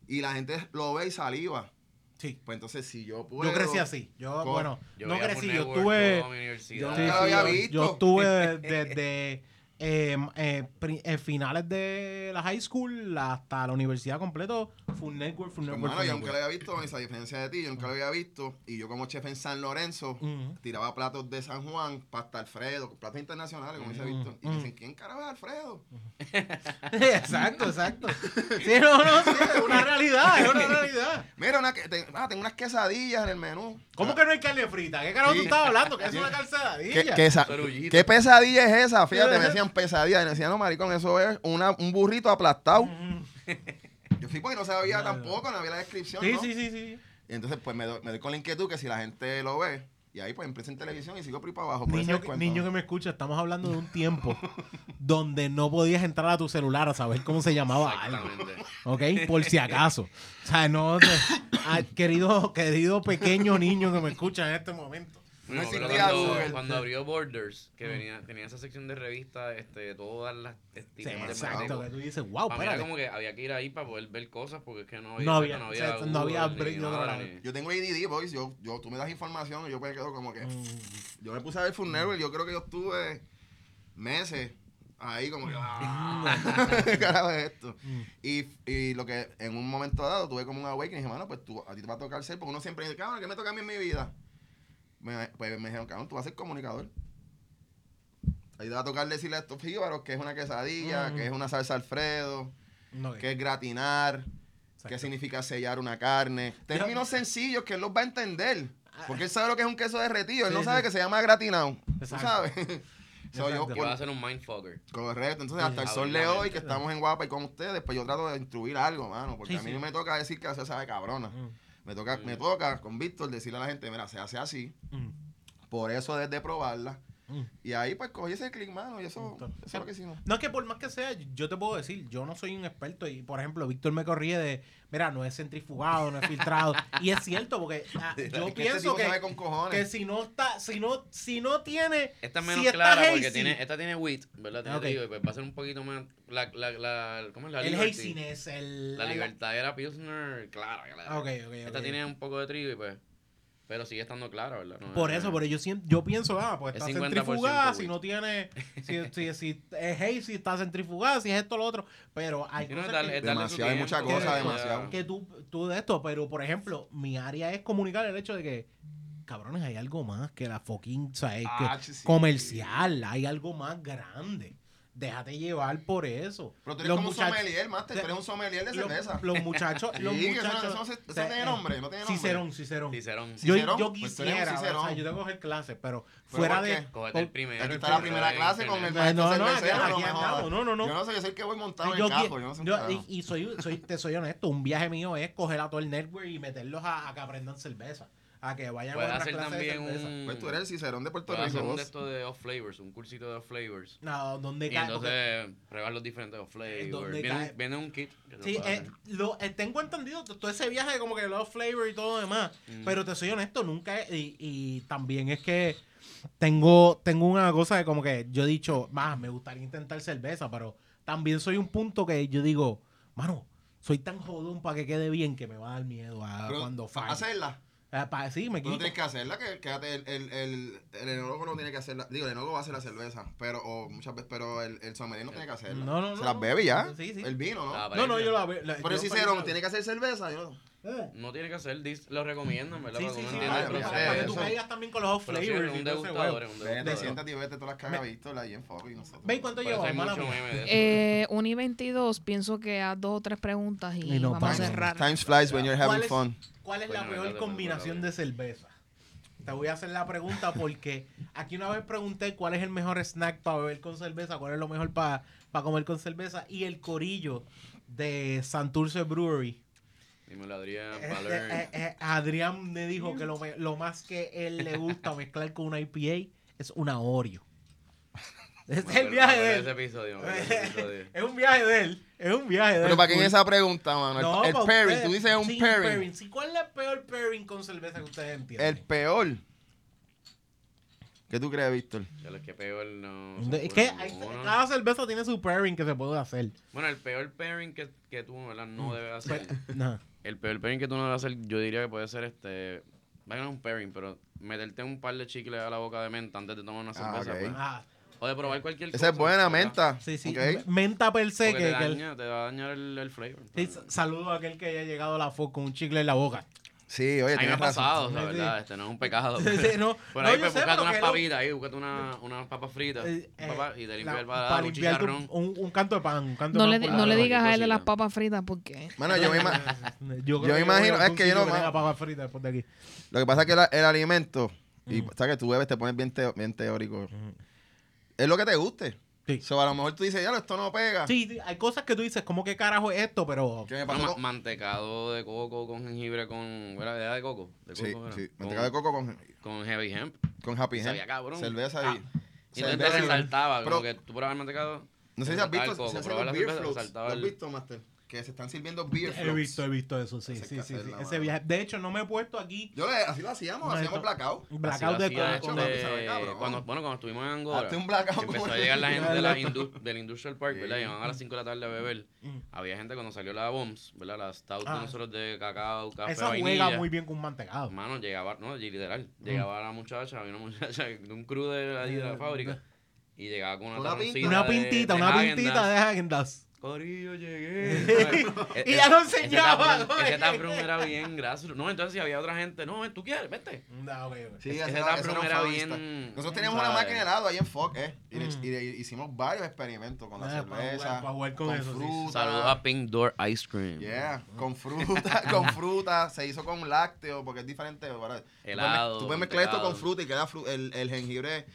Y la gente lo ve y saliva. Sí. Pues entonces, si yo puedo. Yo crecí así. Yo, Con- bueno, Yo no crecí, yo estuve... Yo Sí, nunca lo sí, había yo- visto. Yo estuve (laughs) desde eh, eh, eh, finales de la high school hasta la universidad completo. Full Network, Full Network. Full yo nunca lo había visto, Vanessa, a diferencia de ti, yo nunca lo había visto. Y yo como chef en San Lorenzo, tiraba platos de San Juan, pasta Alfredo, platos internacionales, como dice Mm, Víctor. Y me dicen, ¿quién carajo es Alfredo? (laughs) exacto, exacto. Sí, no, no, sí, es una realidad, es una (laughs) realidad. Mira, una te- ah, tengo unas quesadillas en el menú. ¿Cómo que no hay carne frita? ¿Qué carajo Sí. tú estabas hablando? ¿Qué es una ¿Qué, (laughs) calzadilla? qué esa- Cerullito. qué pesadilla es esa? Fíjate, me decían pesadilla. Y me decían, no, maricón, eso es una, un burrito aplastado. Ujú. Yo sí, porque no sabía no. tampoco, no había la descripción, Sí, ¿no? sí, sí, sí. Y entonces, pues, me doy, me doy con la inquietud que si la gente lo ve, y ahí, pues, empieza en televisión y sigo por ahí para abajo. Niño, que- niño que me escucha, estamos hablando de un tiempo (laughs) donde no podías entrar a tu celular a saber cómo se llamaba algo. ¿ok? Por si acaso. O sea, no, ah, querido, querido pequeño niño que me escucha en este momento. No existía cuando, Google. cuando abrió Borders, que Mm. venía, tenía esa sección de revistas, este, todas las Sí, estilos de exacto, que tú dices, wow, Para era como que había que ir ahí para poder ver cosas porque es que no había, No había- no o sea, había, no había break nada, ni- Yo tengo ADD, boys. Yo, yo, tú me das información y yo me quedo como que... Mm, Yo me puse a ver Food Network, yo creo que yo estuve meses ahí como que... ah, (laughs) ¿Qué carajo es esto? mm. Y, y lo que en un momento dado tuve como un awakening y dije, mano, pues tú, a ti te va a tocar ser, porque uno siempre dice, cabrón, ¿qué me toca a mí en mi vida? Me, pues me dijeron, cabrón, tú vas a ser comunicador. Ahí te va a tocar decirle a estos jíbaros que es una quesadilla, Mm. que es una salsa Alfredo, No, que- que es gratinar, exacto. qué significa sellar una carne. Términos sencillos que él los va a entender. Porque él sabe lo que es un queso derretido. Él Sí, no sabe sí. que se llama gratinado. ¿Tú sabes? (laughs) So, yo. Que va a ser un mindfucker. Correcto, entonces Sí, hasta el sol de hoy que estamos en Guapa y con ustedes, pues yo trato de instruir algo, mano, porque Sí, a mí sí. no me toca decir que se sabe cabrona. Mm, Me toca, me toca con Víctor decirle a la gente, mira, se hace así, mm, por eso desde probarla. Mm. Y ahí pues cogí ese clic, mano, y eso, es lo que hicimos. No es que por más que sea, yo te puedo decir, yo no soy un experto y, por ejemplo, Víctor me corría de, mira, no es centrifugado, no es filtrado. (laughs) y es cierto, porque ah, yo Es que este pienso tipo que, sabe con que si no está, si no, si no tiene, Esta es si menos está clara porque tiene, esta tiene wheat, ¿verdad? Tiene trigo, y pues va a ser un poquito más. La, la, la, ¿Cómo es la el haziness, el... La libertad era Pilsner, clara, clara. Ok, ok, Esta tiene un poco de trigo y pues. Pero sigue estando clara, ¿verdad? No Por es- eso, pero yo siento, yo pienso, ah, pues Es está 50% centrifugada, si no tiene, (laughs) si, si, si es hazy, está centrifugada, si es esto, lo otro, pero hay Sí, no, cosas darle- que, Demasiado, hay mucha tiempo, cosa, que- demasiado. que tú, tú de esto, pero por ejemplo, mi área es comunicar el hecho de que, cabrones, hay algo más que la fucking, o sea, es que Ah, sí. comercial, hay algo más grande. Déjate llevar por eso. Pero tú eres Los como muchachos- un sommelier, master, tú eres un sommelier de los, cerveza. los muchachos, los Sí, que eso no- muchachos. eso no eso tiene nombre, no tiene nombre. Cicerón, Cicerón. Cicerón. Yo, Cicerón, yo pues quisiera, o sea, Cicerón. yo tengo que coger clases, pero ¿Pero fuera de... Cógete el primero. Aquí está la primera en clase con el maestro No, no, cervecero, no aquí andamos, no, no, no. Yo no sé, yo soy el que voy montado en yo el qui- cajo, yo no sé yo- y, y soy, soy, te soy honesto, un viaje mío es coger a todo el network y meterlos a, a que aprendan cerveza. A que vayan Puedes a hacer también un. Pues tú eres el Cicerón de Puerto puedes Rico. hacer un de esto de off flavors, un cursito de off flavors. No, donde Y cae. entonces pruebas los diferentes off flavors. Viene, cae- un, viene un kit. que Sí, eh, lo, eh, tengo entendido todo ese viaje como que los flavor y todo lo demás. Mm. Pero te soy honesto, nunca he- y, y también es que tengo, tengo una cosa de como que yo he dicho, más me gustaría intentar cerveza, pero también soy un punto que yo digo, mano, soy tan jodón para que quede bien que me va a dar miedo a Pero, cuando falle. hacerla. Eh, pa- sí, me Tú no tienes que hacerla, que quédate, el, el, el, el enólogo no tiene que hacerla. Digo, el enólogo va a hacer la cerveza, pero, o muchas veces, pero el, el sommelier no tiene que hacerla. No, no, Se no, las no. bebe ya. Sí, sí. El vino, ¿no? Ah, No, no, yo la la- pero para- Cicerón tiene que hacer cerveza. Yo, Eh, No tiene que hacer, dis- lo recomiendan, ¿verdad? Sí, Para sí, que sí, uno para, el para- para que tú caigas también con los off flavors un degustador, es un vete, degustador. siéntate y vete todas las cagas Víctor ahí en foco y nosotros. Ve, ¿cuánto de eso. Eh, 1 y 22, pienso que a dos o tres preguntas y, Y nos vamos a cerrar. Times flies when you're ¿Cuál having fun. ¿Cuál es la peor combinación de cerveza? Te voy a hacer la pregunta porque aquí una vez pregunté cuál es el mejor snack para beber con cerveza, cuál es lo mejor para comer con cerveza y el corillo de Santurce Brewery. Dímelo, Adrián, Eh, Valer. eh, eh, Adrián me dijo que lo, más que él le gusta mezclar con una IPA es una Oreo. (laughs) Es Me el viaje de él. episodio, de episodio. (laughs) Es un viaje de él. Es un viaje. Pero del para quién esa pregunta, mano. El, No, el pa' pairing, tú dices un Sí, pairing. Sí, ¿Cuál es el peor pairing con cerveza que ustedes entienden? El peor. ¿Qué tú crees, Víctor? Ya lo que peor no. es que hay- cada cerveza tiene su pairing que se puede hacer. Bueno, el peor pairing que, que tú ¿verdad? no debes hacer. No. El peor pairing que tú no debes hacer, yo diría que puede ser este. Vaya, no es un pairing, pero meterte un par de chicles a la boca de menta antes de tomar una Ah, cerveza. pues. Ah, O de probar cualquier cosa. Esa es buena, ¿verdad? menta. sí, sí. Menta per se Porque que, te, que el- te va a dañar el, el flavor. Sí, saludo a aquel que haya llegado a la FOC con un chicle en la boca. Sí, oye, a mí me ha pasado, sí. ¿verdad? Este no es un pecado. (laughs) Sí, sí, no, Por no, ahí, yo pues, búscate unas que papitas ahí, búscate una, unas papas fritas. Eh, eh, papá, y te la- limpia el para paladar, un chicharrón. un, un, canto de pan. Un canto No de le, pan por no la le digas a él de las papas fritas porque Mano, yo me (laughs) Yo, creo me que imagino- es que yo no tenga papas fritas después de aquí. Lo que pasa es que la- el alimento, y Mm. sabes que tú bebes, te pones bien, teo- bien teórico. Es lo que te guste. Sí. So, a lo mejor tú dices, ya, esto no pega. Sí, sí, hay cosas que tú dices, ¿cómo que carajo es esto? Pero ¿Qué me Bueno, pasó? ma- mantecado de coco con jengibre con. ¿Era de coco? De Sí, coco, era. sí. Con- Mantecado de coco con, Con heavy hemp. con Happy Sabía Hemp. cabrón. Cerveza Ah, y... Y entonces te resaltaba, Pero- como que tú probabas el mantecado. No sé si te has visto, el coco, los la beer floats. ¿Lo has visto, Master? Que se están sirviendo beer he visto, he visto eso, sí, sí, sí, Ese viaje. De hecho, no me he puesto aquí Yo le, así lo hacíamos, No, hacíamos blackout. blackout de coco. hecho, cabrón. cuando, bueno, cuando estuvimos en Angola, un blackout. empezó a llegar la gente de la Exacto. (laughs) indu- del Industrial Park, ¿verdad? Iban a las 5 de la tarde a beber. Mm. Había gente cuando salió la Bombs, ¿verdad? La Stout Ah. de nosotros de cacao, café, Esa vainilla. juega muy bien con mantecado. Mano, llegaba, no, literal, llegaba la muchacha, había una muchacha (laughs) de un crew de de la fábrica y llegaba con una, Una de- pintita, de una pintita de Häagen-Dazs. Corillo, llegué. (laughs) Y ya lo Ese enseñaba, oye. Ese taprón (laughs) era bien graso. No, entonces si había otra gente, no, ¿tú quieres? Vete. No, ok. Sí, Ese ese, taproom ese era era bien, Nosotros teníamos ¿sabes? una máquina de helado ahí en Fox, ¿eh? Y, le- Mm. y le- hicimos varios experimentos con la Ah, para cerveza. jugar- para jugar con eso, sí. fruta. Saludos a Pink Door Ice Cream. Yeah, con fruta, (laughs) con fruta, se hizo con lácteo, porque es diferente. ¿verdad? Helado, Tú puedes mezclar esto con fruta y queda fru- el, el jengibre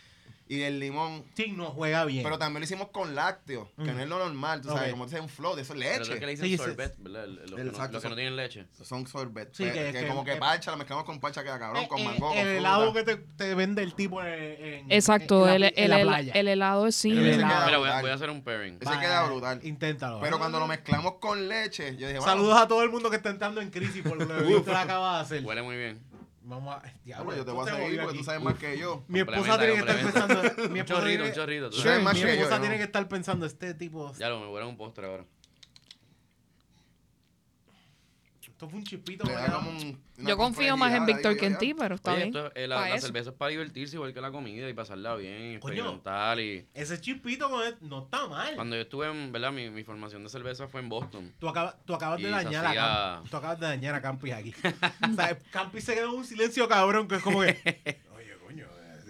y el limón. Sí, no juega bien. Pero también lo hicimos con lácteo, que Mm. no es lo normal, tú sabes, Ok. como dices, un flow, de eso es Pero eso es que leche. le dicen Sí, sorbet, ¿verdad? Los, que, no, Exacto, los que no son- tienen leche. Son sorbet. Sí, que, que- que como que que- parcha, lo mezclamos con parcha, queda cabrón, Eh, con eh, mango, con el helado que te, te vende el tipo en, en- exacto, en el, la, el, en la el- playa. el helado es sí. Mira, voy a, voy a hacer un pairing. Ese queda brutal. Inténtalo. Pero cuando lo mezclamos con leche, yo dije, Saludos a todo el mundo que está entrando en crisis por lo que Víctor acaba de hacer. Huele muy bien. Vamos a. Diablo, bueno, yo te voy a se seguir porque aquí. tú sabes más que yo. (laughs) Mi esposa tiene que estar pensando. Mi Un esposa chorrito, un tiene, que yo, esposa ¿no? tiene que estar pensando, este tipo. Ya lo, me huele un postre ahora. Esto fue un una Yo confío más en Víctor que en ti, pero está Oye, bien. esto, eh, la, cerveza es para divertirse igual que la comida y pasarla bien, y Coño. experimentar y... Ese chispito con él no está mal. Cuando yo estuve en, ¿verdad? Mi, mi formación de cerveza fue en Boston. Tú acabas, tú acabas de Y dañar a hacía- Campi. Tú acabas de dañar a Campi aquí. (laughs) o sea, Campi se quedó en un silencio cabrón que es como que. (laughs)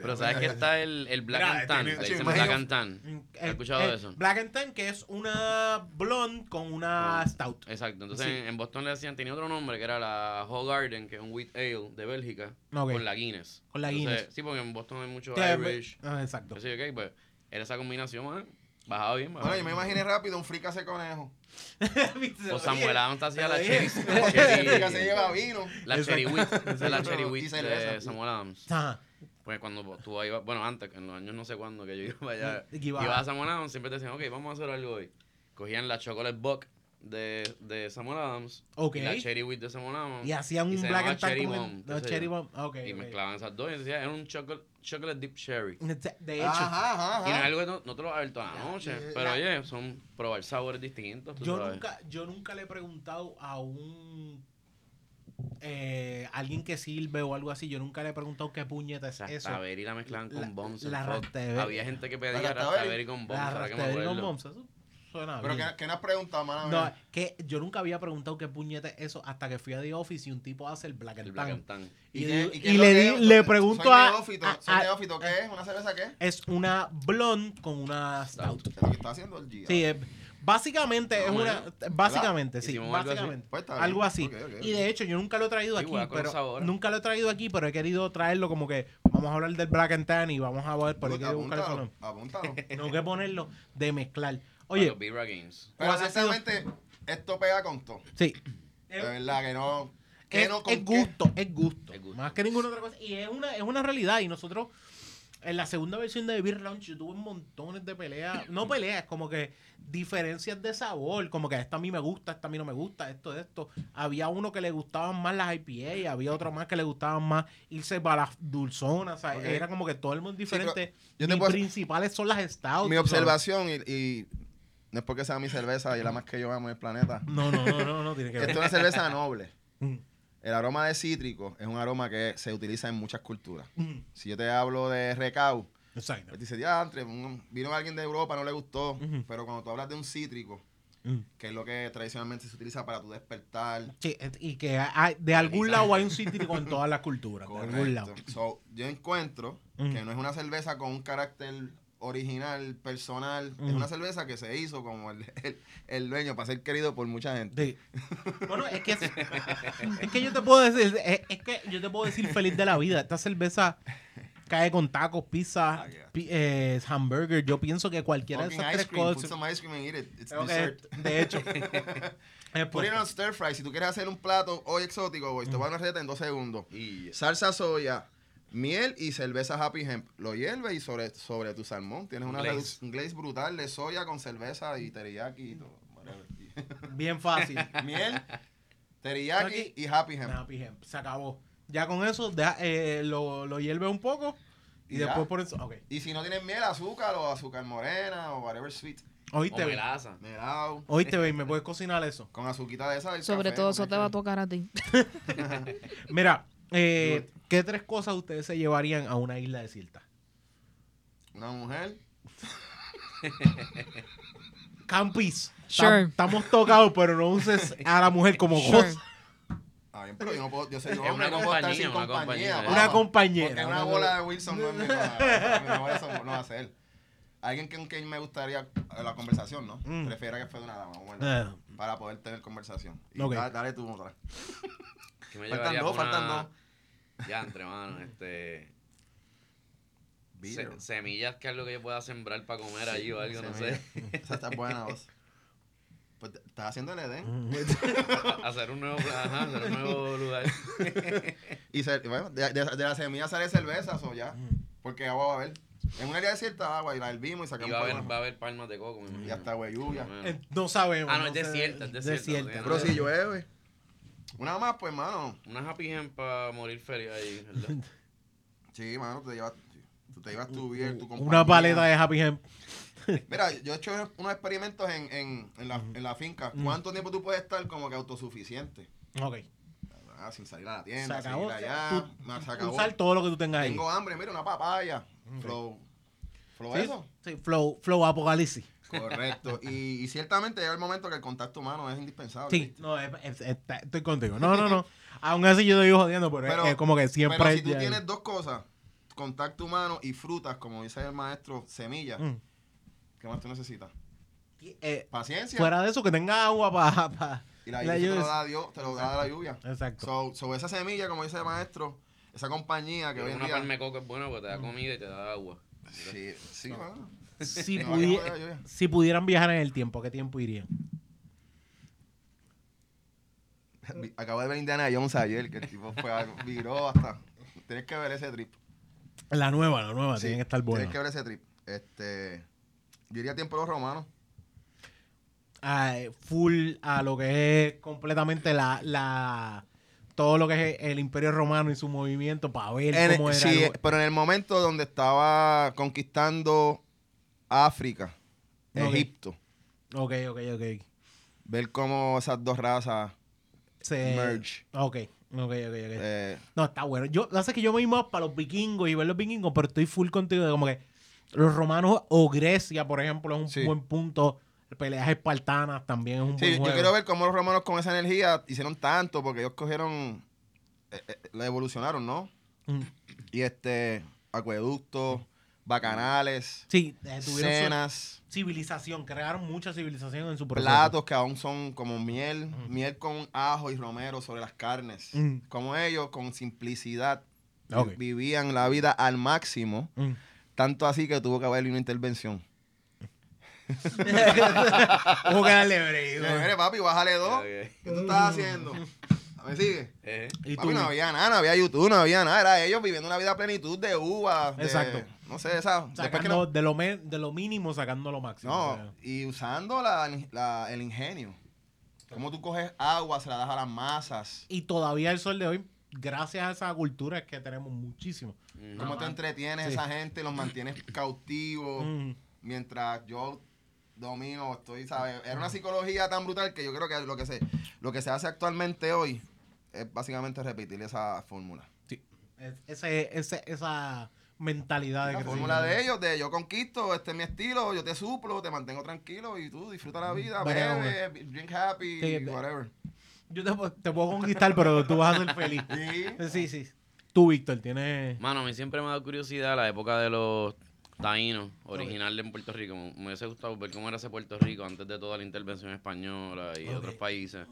Pero ¿sabes que está el, el Black Mira, and Tan? tiene- Le sí, dicen imagino- Black and Tan. ¿Has eh, escuchado eh, de eso? Black and Tan, que es una blonde con una stout. Exacto. Entonces Sí. en, en Boston le decían, tenía otro nombre que era la Hall Garden, que es un wheat ale de Bélgica, Ok. con la Guinness. Con la Entonces, Guinness. Sí, porque en Boston hay mucho Irish. Ah, exacto. Así que, pues, era esa combinación, man. Bajaba bien, bajaba Bueno, yo me imaginé rápido un fricase conejo. ¿Viste? (laughs) O Samuel Adams hacía la cherry, Un (laughs) cherry- fricase lleva vino. la cherry wheat, esa es la cherry (laughs) wheat de Samuel Adams. Ajá. Pues cuando tú ibas, bueno, antes, en los años no sé cuándo, que yo iba para allá, (laughs) Y iba- iba a Samuel Adams, siempre te decían, ok, vamos a hacer algo hoy. Cogían la chocolate buck de, de Samuel Adams Ok. y la cherry wheat de Samuel Adams. Y hacían y un se black and cherry bomb, no, cherry bomb. Ok. Y ok. mezclaban esas dos y decía, era un chocolate, chocolate dip cherry. De hecho, Ajá, ajá, Y no es ajá. algo que no, no te lo vas a ver toda la noche. eh, Pero la- oye, son probar sabores distintos. yo sabes. nunca, yo nunca le he preguntado a un eh, alguien que sirve o algo así, yo nunca le he preguntado qué puñeta es eso. Rastaberry la mezclaban con La- bombs. la. Había gente que pedía. Rastaberry con bombs. La Raspberry con bombs, eso suena Pero bien. ¿qué, ¿qué no has preguntado, mano? No, que yo nunca había preguntado qué puñeta es eso hasta que fui a The Office y un tipo hace el Black El and Black Tan. and Tan. Y, le, di- es? le Soy pregunto a, neófito. a- ¿Soy neófito qué es? ¿Una cerveza qué? Es una blonde con una stout. Que está haciendo el G. Sí, es- básicamente es Más o una. menos. Básicamente, sí. Hicimos algo así. Básicamente. Pues. Algo así. Ok, ok, Y de hecho, yo nunca lo he traído Sí, aquí, pero nunca lo he traído aquí, pero he querido traerlo como que vamos a hablar del Black and Tan y vamos a ver, he querido buscar eso. Apúntalo, apúntalo. (laughs) Tengo que ponerlo de mezclar. Oye. Vibra Games. Pero ciertamente, esto pega con todo. sí. De verdad que no... Que Es, no con es qué. gusto, es gusto, Es gusto. Más que ninguna otra cosa. Y es una, es una realidad. Y nosotros en la segunda versión de Beer Lounge yo tuve montones de peleas. (clears throat) No peleas, como que diferencias de sabor. Como que esta a mí me gusta, esta a mí no me gusta, esto, esto. Había uno que le gustaban más las IPA, había otro más que le gustaban más irse para las dulzonas. O sea, era como que todo el mundo diferente. yo te Mis puedo- principales son las stouts. Mi ¿sabes? observación, y, y no es porque sea mi cerveza y la más que yo amo en el planeta. No, no, no, no, no tiene que Esto ver. es una cerveza noble. (laughs) El aroma de cítrico es un aroma que se utiliza en muchas culturas. mm, Si yo te hablo de recau, Exacto. pues dice, un- vino alguien de Europa, no le gustó. Pero cuando tú hablas de un cítrico, Mm. que es lo que tradicionalmente se utiliza para tu despertar. Sí, y que hay- de algún lado hay un (laughs) cítrico en todas las culturas. De algún lado. So, yo encuentro que no es una cerveza con un carácter original, personal. Es una cerveza que se hizo como el, (laughs) el, el dueño para ser querido por mucha gente. Sí. (laughs) Bueno, es que, es, (laughs) es que yo te puedo decir, es, es que yo te puedo decir feliz de la vida. Esta cerveza cae con tacos, pizza, yeah. pi- eh, hamburger. Yo pienso que cualquiera de Fucking esas ice tres cream. Put cosas. some ice cream and eat it. De hecho, Put it pues- on stir fry. Si tú quieres hacer un plato hoy exótico, boys, te voy a dar una receta en dos segundos. Salsa soya, miel y cerveza Happy Hemp. Lo hierves y sobre, sobre tu salmón tienes Un una glaze. reduc- un glaze brutal de soya con cerveza y teriyaki y todo. whatever. (laughs) bien fácil. (laughs) miel, teriyaki y Happy Hemp. Happy Hemp. Se acabó. Ya con eso deja- eh, lo, lo hierve un poco y, Y después por eso. Y si no tienes miel, azúcar o azúcar morena o whatever sweet. Oíste, ve. melaza. Melao. Oíste, ve, ¿me (laughs) puedes cocinar eso? Con azuquita de esa. Sobre café, todo eso te va a tocar a ti. Mira, eh, ¿qué tres cosas ustedes se llevarían a una isla desierta? Una mujer. Campis. Sure. Tam- Estamos tocados, pero no uses a la mujer como Sure. cosa. Ah, bien, pero yo no puedo, yo soy yo, una no puedo estar compañía, sin una compañía. Una compañera. Porque una Una- bola de Wilson no es mi no, eso no va a ser. Alguien con quien me gustaría eh, la conversación, ¿no? Mm. Prefiero que fue de una dama, bueno, Ah. para poder tener conversación. Y Ok. da- dale tú otra. Que me Faltan dos, pa' faltan una- dos. Ya, entre manos, este. Se- semillas que es lo que yo pueda sembrar para comer allí o algo, no sé. (laughs) Esa está buena, vos. Pues estás haciendo el Edén. (laughs) hacer un nuevo, ajá, hacer un nuevo lugar. (laughs) Y se- bueno, de, de- de la semilla sale cerveza, o ya. Porque agua va a haber. En una área desierta agua y la hervimos y Y sacamos va a haber, va a haber palmas de coco, me imagino. Y hasta güey lluvia. Eh, No sabemos. Ah, no, es desierta, es desierta, sí, Pero si llueve. Una más, pues, mano. Una happy Hand para morir feliz ahí, ¿verdad? (laughs) Sí, mano, te llevas, tú te llevas tu beer, tu compañía. Una paleta de Happy Hemp. (laughs) Mira, yo he hecho unos experimentos en, en, en, la, en la finca. ¿Cuánto tiempo tú puedes estar como que autosuficiente? Ok. Ah, sin salir a la Se tienda, sin acabó. ir allá. Tú- Ma- se acabó. Usar todo lo que tú tengas ahí. Tengo hambre, mira, una papaya. Flow. Flow Sí, eso. sí, flow, flow apocalipsis. Correcto. y, y ciertamente llega el momento que el contacto humano es indispensable. Sí, ¿viste? no, es- es- está- estoy contigo. No, no, no. (laughs) Aún así yo te digo jodiendo, pero, Pero- es, es como que siempre. Pero si tú tienes dos cosas, contacto humano y frutas, como dice el maestro, semillas, Mm. ¿qué más tú necesitas? Eh, Paciencia. fuera de eso, que tenga agua para. y la, la lluvia te lo da Dios, te lo da la lluvia. Exacto. So, so esa semilla, como dice el maestro, esa compañía que hoy en una día... palma de coco es buena porque te da comida y te da agua. Sí, sí, bueno. Si, (laughs) No, pudi- si pudieran viajar en el tiempo, ¿qué tiempo irían? Acabo de ver Indiana Jones ayer, que el tipo fue a- (laughs) viró hasta... Tienes que ver ese trip. La nueva, la nueva, Sí, tiene que estar buena. Tienes que ver ese trip. Este... Yo iría a tiempo de los romanos. Ah, eh, full a lo que es completamente la, la todo lo que es el imperio romano y su movimiento para ver En el- cómo era. sí, el- pero en el momento donde estaba conquistando África. Egipto, Ok, ok, ok. ver cómo esas dos razas Se- merge. Ok, ok, ok, ok. eh, No, está bueno. Yo, lo que que yo me más para los vikingos y ver los vikingos, pero estoy full contigo de como que los romanos o Grecia, por ejemplo, es un Sí. buen punto. Peleas espartanas también es un sí, buen yo juego. quiero ver cómo los romanos con esa energía hicieron tanto, porque ellos cogieron, eh, eh, la evolucionaron, ¿no? Mm. Y este, acueductos, bacanales, Sí, eh, cenas, civilización, crearon mucha civilización en su proceso. platos que aún son como miel, miel con ajo y romero sobre las carnes. Mm. Como ellos, con simplicidad, vivían la vida al máximo, Mm. tanto así que tuvo que haber una intervención. (laughs) Hubo que darle break, Mire, ¿no? mire, papi, bájale dos. ¿Qué tú estás haciendo? ¿Me sigue? Eh, Y Papi, tú, no había nada, no había YouTube, no había nada. Era ellos viviendo una vida a plenitud de uvas. de- Exacto. No sé, esa. Después que sacando no, de, lo me- de lo mínimo sacando lo máximo. o sea. no, y usando la, la- el ingenio. Cómo tú coges agua, se la das a las masas. Y todavía el sol de hoy, gracias a esa cultura, es que tenemos muchísimo. mm. Cómo te entretienes Sí. esa gente, los mantienes cautivos. Mm. Mientras yo domino, estoy, ¿sabes? Era una psicología tan brutal que yo creo que lo que se, lo que se hace actualmente hoy es básicamente repetir esa fórmula. Sí. Es- ese, ese, esa mentalidad de La crecimiento. fórmula de ellos, de yo conquisto, este es mi estilo, yo te suplo, te mantengo tranquilo y tú disfruta la vida, Brega, bebe, drink happy, Sí, whatever. Yo te, te puedo conquistar, pero tú vas a ser feliz. (laughs) Sí. Sí, sí. Tú, Víctor, tienes... Mano, a mí siempre me ha dado curiosidad la época de los taínos, original de Puerto Rico. Me hubiese gustado ver cómo era ese Puerto Rico antes de toda la intervención española y otros países.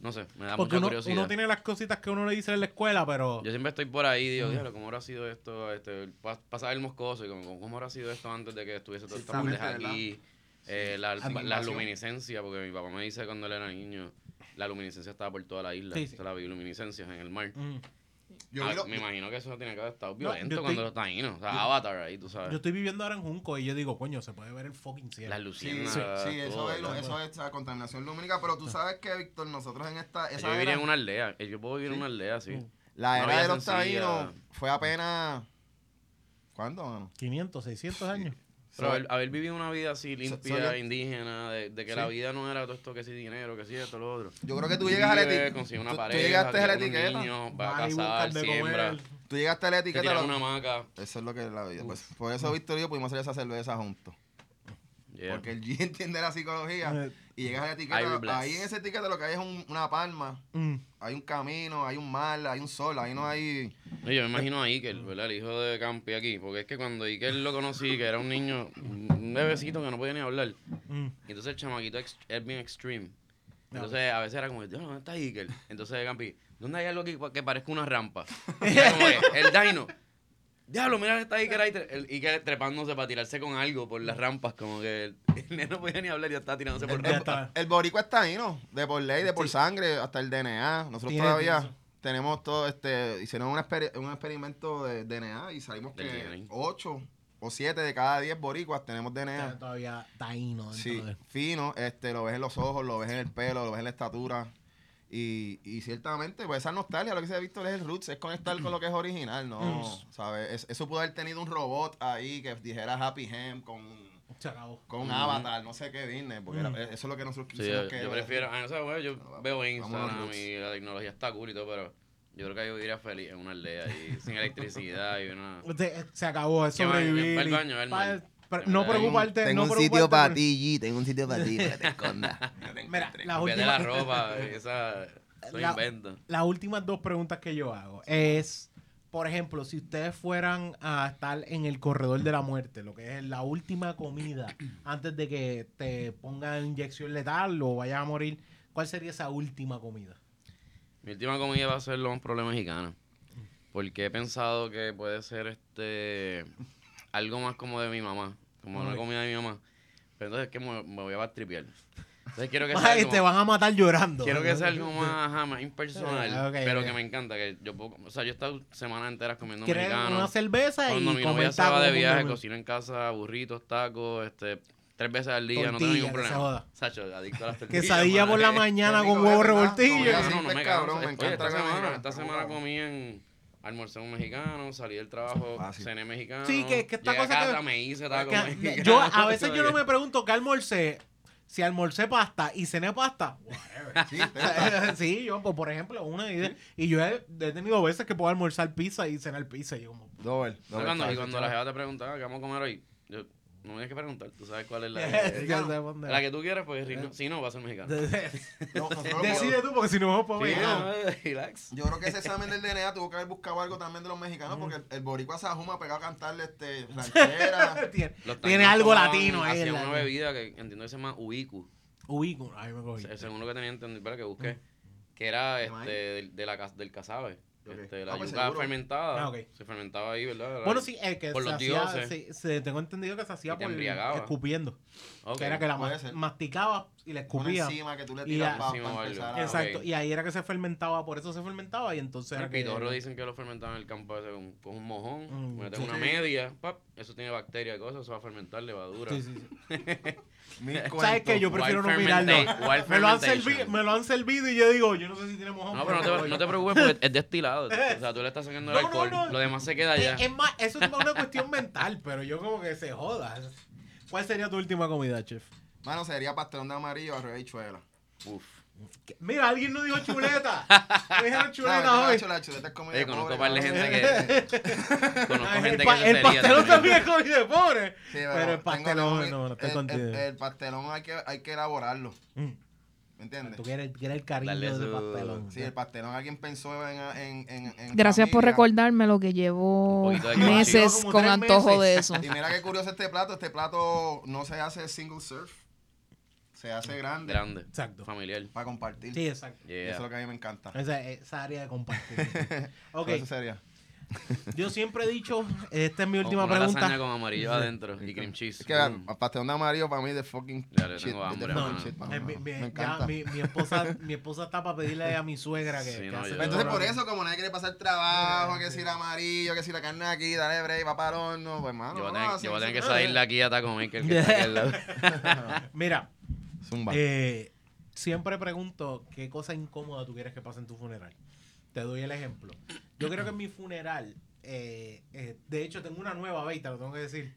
No sé, me da Porque mucha uno, curiosidad. uno tiene las cositas que uno le dice en la escuela, pero... Yo siempre estoy por ahí digo, Mm. diablo, ¿cómo habrá sido esto? Este, pa- pasar el moscoso y como, ¿cómo habrá sido esto antes de que estuviese toda esta pendeja aquí? Eh, la, La luminiscencia, porque mi papá me dice cuando él era niño, la luminiscencia estaba por toda la isla. Sí, sí. O sea, la bioluminiscencia en el mar. Mm. Yo, Ah, lo- me imagino que eso tiene que haber estado yo violento estoy- cuando los taínos. O sea, yo- Avatar ahí, tú sabes. Yo estoy viviendo ahora en Junco y yo digo, coño, se puede ver el fucking cielo. Las Sí, luciérnagas. sí, eso, es, lo- eso es la contaminación lumínica, pero tú sabes que, Víctor, nosotros en esta... Yo Esa viviría era- en una aldea. eh, Yo puedo vivir en una aldea, sí. Mm. La era vida de los taínos fue apenas... ¿Cuánto, mano? 500, 600 años. Pero So- haber, haber vivido una vida así limpia, so indígena, de, de que Sí. la vida no era todo esto que sí dinero, que sí esto, lo otro. Yo creo que tú llegas a la etiqueta. consigue una tú- tú pareja, llegaste a la etiqueta. niños, va a de siembra. Tú llegaste a la te etiqueta. lo- una hamaca. Eso es lo que es la vida. Pues, por eso Víctor y yo pudimos hacer esa cerveza juntos. Yeah. Porque el G (laughs) entiende la psicología. Eh, Y llegas a la etiqueta. Ahí en esa etiqueta lo que hay es un- una palma. mm. Hay un camino, hay un mar, hay un sol. Ahí no hay. No, yo me imagino a Iker, ¿verdad? El hijo de Campi aquí. Porque es que cuando Iker lo conocí, que era un niño, un bebecito que no podía ni hablar. Mm. Entonces el chamaquito es bien extreme. Entonces a veces era como, Dios, ¿dónde está Iker? Entonces Campi, ¿dónde hay algo que, que parezca una rampa? (laughs) Era como el Dino. Diablo, mira está ahí, tre- el Iker trepándose para tirarse con algo por las rampas, como que el, el nene no podía ni hablar y ya estaba tirándose por rampas. está. El boricua está ahí, ¿no? De por ley, de por sangre, hasta el DNA. Nosotros todavía eso. tenemos todo este. Hicieron un, exper- un experimento de DNA y salimos Del que DNA. 8 o 7 de cada 10 boricuas tenemos DNA. Todavía taíno Sí, de... fino, este, lo ves en los ojos, lo ves en el pelo, lo ves en la estatura. Y, y ciertamente, pues esa nostalgia, lo que se ha visto es el roots, es conectar con lo que es original, ¿no? Mm. ¿Sabes? Es- eso pudo haber tenido un robot ahí que dijera Happy Ham con, Se acabó. con un Mm. avatar, no sé qué Disney, porque era- Mm. eso es lo que nosotros Sí, quisimos yo, que... yo prefiero, ah, o sea, bueno, yo Bueno, veo Instagram y la tecnología está cool y todo, pero yo creo que yo viviría feliz en una aldea y sin electricidad y una... (laughs) Se, acabó, es sobrevivir. va al y- baño, mar. Pero no Tengo un- preocuparte. Tengo no un sitio preocuparte para por- ti, G, tengo un sitio para ti, para que te escondas. Mira, la última, la ropa, esa... La- las últimas dos preguntas que yo hago es, por ejemplo, si ustedes fueran a estar en el corredor de la muerte, lo que es la última comida, antes de que te pongan inyección letal o vayas a morir, ¿cuál sería esa última comida? Mi última comida va a ser los problemas mexicanos. Porque he pensado que puede ser este algo más como de mi mamá. Como una comida de mi mamá. Pero entonces es que me, me voy a batripear. Entonces quiero que (laughs) sea Ay, algo, te van a matar llorando. quiero que sea (laughs) algo más, ajá, más impersonal. Ah, ok, pero ok. que me encanta. que yo puedo, O sea, yo he estado semanas enteras comiendo ¿Quieres mexicano. una cerveza Cuando y mi comer novia se va de viaje, mi- cocino en casa burritos, tacos, este, tres veces al día, no tengo Tortilla, ningún que se problema. joda. Sacho, adicto a las (laughs) tortillas. Quesadilla por la mañana con huevo revoltillo. No, no, no me cabrón, encanta esta la semana, comida. esta semana comí en almorcé un mexicano, salí del trabajo, Fácil. cené mexicano. Sí, que- que esta cosa que- casa, me hice tacos Que- mexicanos. (laughs) yo (laughs) a veces yo no me (laughs) pregunto qué almorcé. Si almorcé pasta y cené pasta, Sí, te- sí, yo, pues, por ejemplo, una idea. Y yo he, he tenido veces que puedo almorzar pizza y cenar pizza. Y yo como, Doble, No, doble, cuando, y cuando la jeva te preguntaba qué vamos a comer hoy, yo, no me tienes que preguntar, tú sabes cuál es la (laughs) que, la que tú quieres, pues si no, si no va a ser mexicano. (laughs) No, Decide tú, porque si no, pues Sí, no. no, relax. Yo creo que ese examen del DNA tuvo que haber buscado algo también de los mexicanos, porque el, el boricua se ajuma pegado a cantarle este, ranchera. (laughs) Tiene, tiene algo latino ahí. la- una bebida que entiendo que se llama ubicu. Ubico, ay, me cogí. Se- Según lo que tenía entendido, para que busqué. Que era ¿De este, del, de la, del casabe. Este, la Ah, pues yuca seguro. fermentada. Ah. Se fermentaba ahí, ¿verdad? Bueno, sí, el que Por se los hacía, dioses. se, se- tengo entendido que se hacía por embriagaba. escupiendo. Que era que la puede ma- ser. masticaba y le Una escupía. enzima que tú le Y tiras ya- para Encima o algo. empezar a... Exacto, y ahí era que se fermentaba, por eso se fermentaba y entonces El pitorro dicen que lo fermentaban en el campo ese con, con un mojón, Mm, sí. una media, pap, eso tiene bacterias y cosas, eso va a fermentar levadura. Sí, sí, sí. (laughs) ¿Sabes qué? Yo prefiero no mirarlo. Me lo, han servido, me lo han servido y yo digo, yo no sé si tiene mojón. No, pero no te, no te preocupes porque es destilado. (laughs) O sea, tú le estás sacando el no, alcohol, no. lo demás se queda allá. Es, es más, eso es más una (laughs) cuestión mental, pero yo como que se joda. ¿Cuál sería tu última comida, chef? Mano, sería pastelón de amarillo, arroz y chuela. Uf. Mira, alguien no dijo chuleta. (laughs) Me dijeron No, chuleta hoy. la, chuleta es comida Oye, conozco pobre, un par de cabrón. gente que. (laughs) conozco Ay, gente el, que el pastelón también es comida de pobre. Sí, pero el tengo- pastelón, tengo- no, no estoy el, contigo. el, el pastelón hay que, hay que elaborarlo. Mm. ¿Me entiendes? Tú quieres, quieres el cariño Darle del su- pastelón. Sí, el pastelón alguien pensó en... en, en, en Gracias por familia. recordarme lo que llevo meses con antojo meses. de eso. Y mira qué curioso este plato. Este plato no se hace single serve. Se hace grande. Grande. Exacto. Familiar. Para compartir. Sí, exacto. Eso es lo que a mí me encanta. Esa, esa área de compartir. (laughs) ok, Eso sería. (laughs) yo siempre he dicho, esta es mi última una pregunta. lasaña con amarillo adentro y cream cheese. Es que Mm. el pastelón de amarillo para mí de fucking Ya le tengo de hambre, mano. mano. Eh, mi, mi- me ya encanta. mi, mi esposa, mi esposa está para pedirle a mi suegra que, Sí, que no, hace Entonces por eso, como nadie quiere pasar trabajo, que si el amarillo, que si la carne aquí, dale break, va para el horno, pues hermano. Yo voy a tener, que salir de aquí a Taco Maker, que está aquí al lado. (laughs) Mira, Zumba. eh, siempre pregunto qué cosa incómoda tú quieres que pase en tu funeral. Te doy el ejemplo. Yo creo que en mi funeral, eh, eh, de hecho tengo una nueva veita, lo tengo que decir.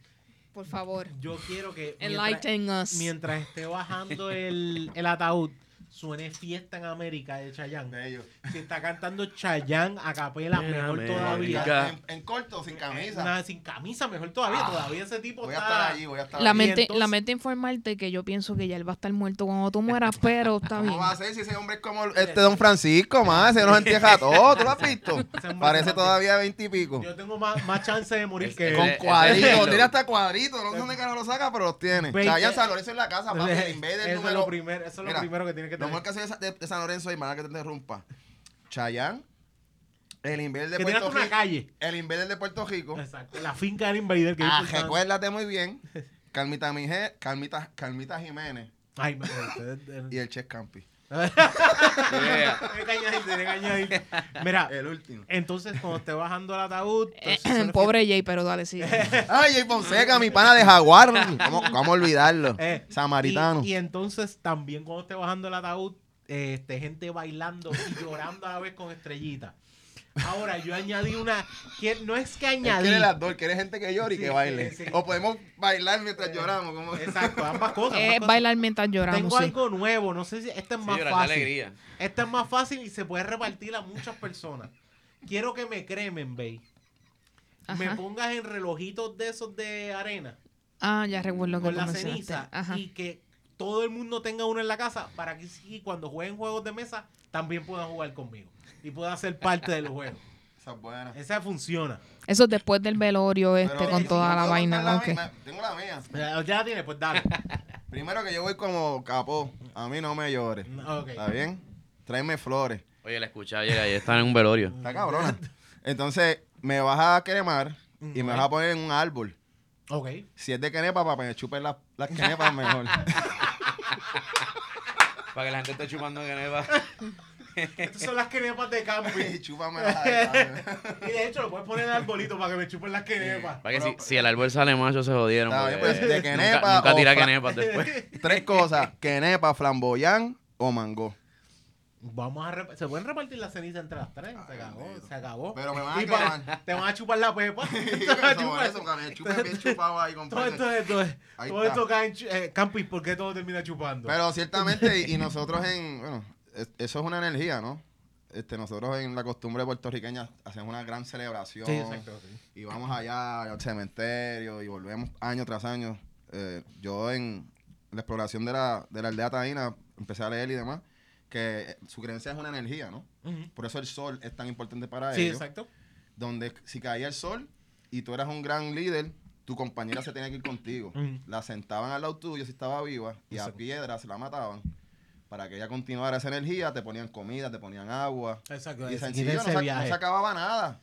Por favor, Yo quiero que mientras, mientras esté bajando el, el ataúd, suene fiesta en América de Chayanne. De ellos. Si está cantando Chayanne a capela, En mejor América. todavía. En, en corto, sin camisa. Nada, sin camisa, mejor todavía. Ah, todavía ese tipo Voy a está. estar allí, voy a estar allí. Lamento, entonces- lamento informarte que yo pienso que ya él va a estar muerto cuando tú mueras, pero está bien. ¿Cómo va a ser si ese hombre es como este Don Francisco, más? Ese nos entierra todo, ¿tú lo has visto? (laughs) Parece todavía veintipico. Yo tengo más, más chance de morir Es- que Con él. es cuadritos, tiene hasta cuadritos. No sé dónde carajo lo saca, pero los tiene. Chayanne San Lorenzo en la casa, papi. El Invader Eso es número... lo primero, eso es lo Mira, primero que tiene que Lo mejor que hace de, de- San Lorenzo, hermana, que te interrumpa. Chayanne, el Invader de que Puerto una Rico. calle. El Invader de Puerto Rico. Exacto. La finca del Invader que Ah, recuérdate muy bien. Carmita, Mije, Carmita, Carmita Jiménez Ay, me ustedes- y el Chef Campi. Mira, El último. entonces cuando esté bajando el ataúd, (laughs) entonces Pobre Jay, pero dale, sí. (laughs) Ay, Jay Fonseca, mi pana de Jaguar. ¿Cómo, cómo olvidarlo? Eh, Samaritano. Y, y entonces también cuando esté bajando el ataúd, eh, este, gente bailando y llorando a la vez con estrellitas. Ahora, yo añadí una. Que no es que añadí. quiere las dos, quiere gente que llore y Sí, que baile. sí. O podemos bailar mientras lloramos. como- Exacto, ambas (laughs) cosas. Es ambas cosas. bailar mientras Tengo lloramos, sí. algo nuevo, no sé si este es más llorar de fácil. alegría. Este es más fácil y se puede repartir a muchas personas. Quiero que me cremen, Bey. Me pongas en relojitos de esos de arena Ah, ya recuerdo que con la ceniza Ajá. y que todo el mundo tenga uno en la casa para que sí, cuando jueguen juegos de mesa también puedan jugar conmigo y puedan ser parte del juego. Esa es buena. Esa funciona. Eso después del velorio este Pero, con eh, toda ¿puedo la vaina. la mía? Tengo la mía. Ya ya la tienes, pues dale. (laughs) Primero que yo voy como capó. A mí no me llores. ¿Está bien? Tráeme flores. Oye, la escuché ayer, ayer están en un velorio. Está cabrona. Entonces, me vas a cremar y me vas a poner en un árbol. Ok. Si es de quenepa, para que me chupen las, las quenepas mejor. (laughs) Para que la gente esté chupando neva. (laughs) Estas son las quenepas de camping. (laughs) Chúpame (laughs) Y de hecho lo puedes poner en el arbolito para que me chupen las quenepas. Para que si, si el árbol sale macho se jodieron. Está bien, porque pues, de nunca- quenepa Nunca, o tira fra- quenepas después. (laughs) Tres cosas: quenepa, flamboyán o mango. Vamos a rep- se pueden repartir la ceniza entre las tres. Se acabó, bendito. se acabó. Pero me van a Y pa- quemar. te van a chupar la pepa. Te Eso, van a por chupar- eso, que me chupen bien chupado ahí, todo esto, esto, Ahí todo está. esto cae en chu- eh, Campi, ¿por qué todo termina chupando? Pero ciertamente, y, y nosotros en, bueno, eso es una energía, ¿no? Este, nosotros en la costumbre puertorriqueña hacemos una gran celebración. sí, exacto. sí. Y vamos allá al cementerio y volvemos año tras año. Eh, yo en la exploración de la, de la aldea taína empecé a leer y demás que su creencia es una energía, ¿no? Por eso el sol es tan importante para Sí, ellos. exacto. Donde si caía el sol y tú eras un gran líder, tu compañera se tenía que ir contigo. La sentaban al lado tuyo si estaba viva y a piedra se la mataban para que ella continuara esa energía, te ponían comida, te ponían agua. Exacto. Y sencillo, no, se, no se acababa nada.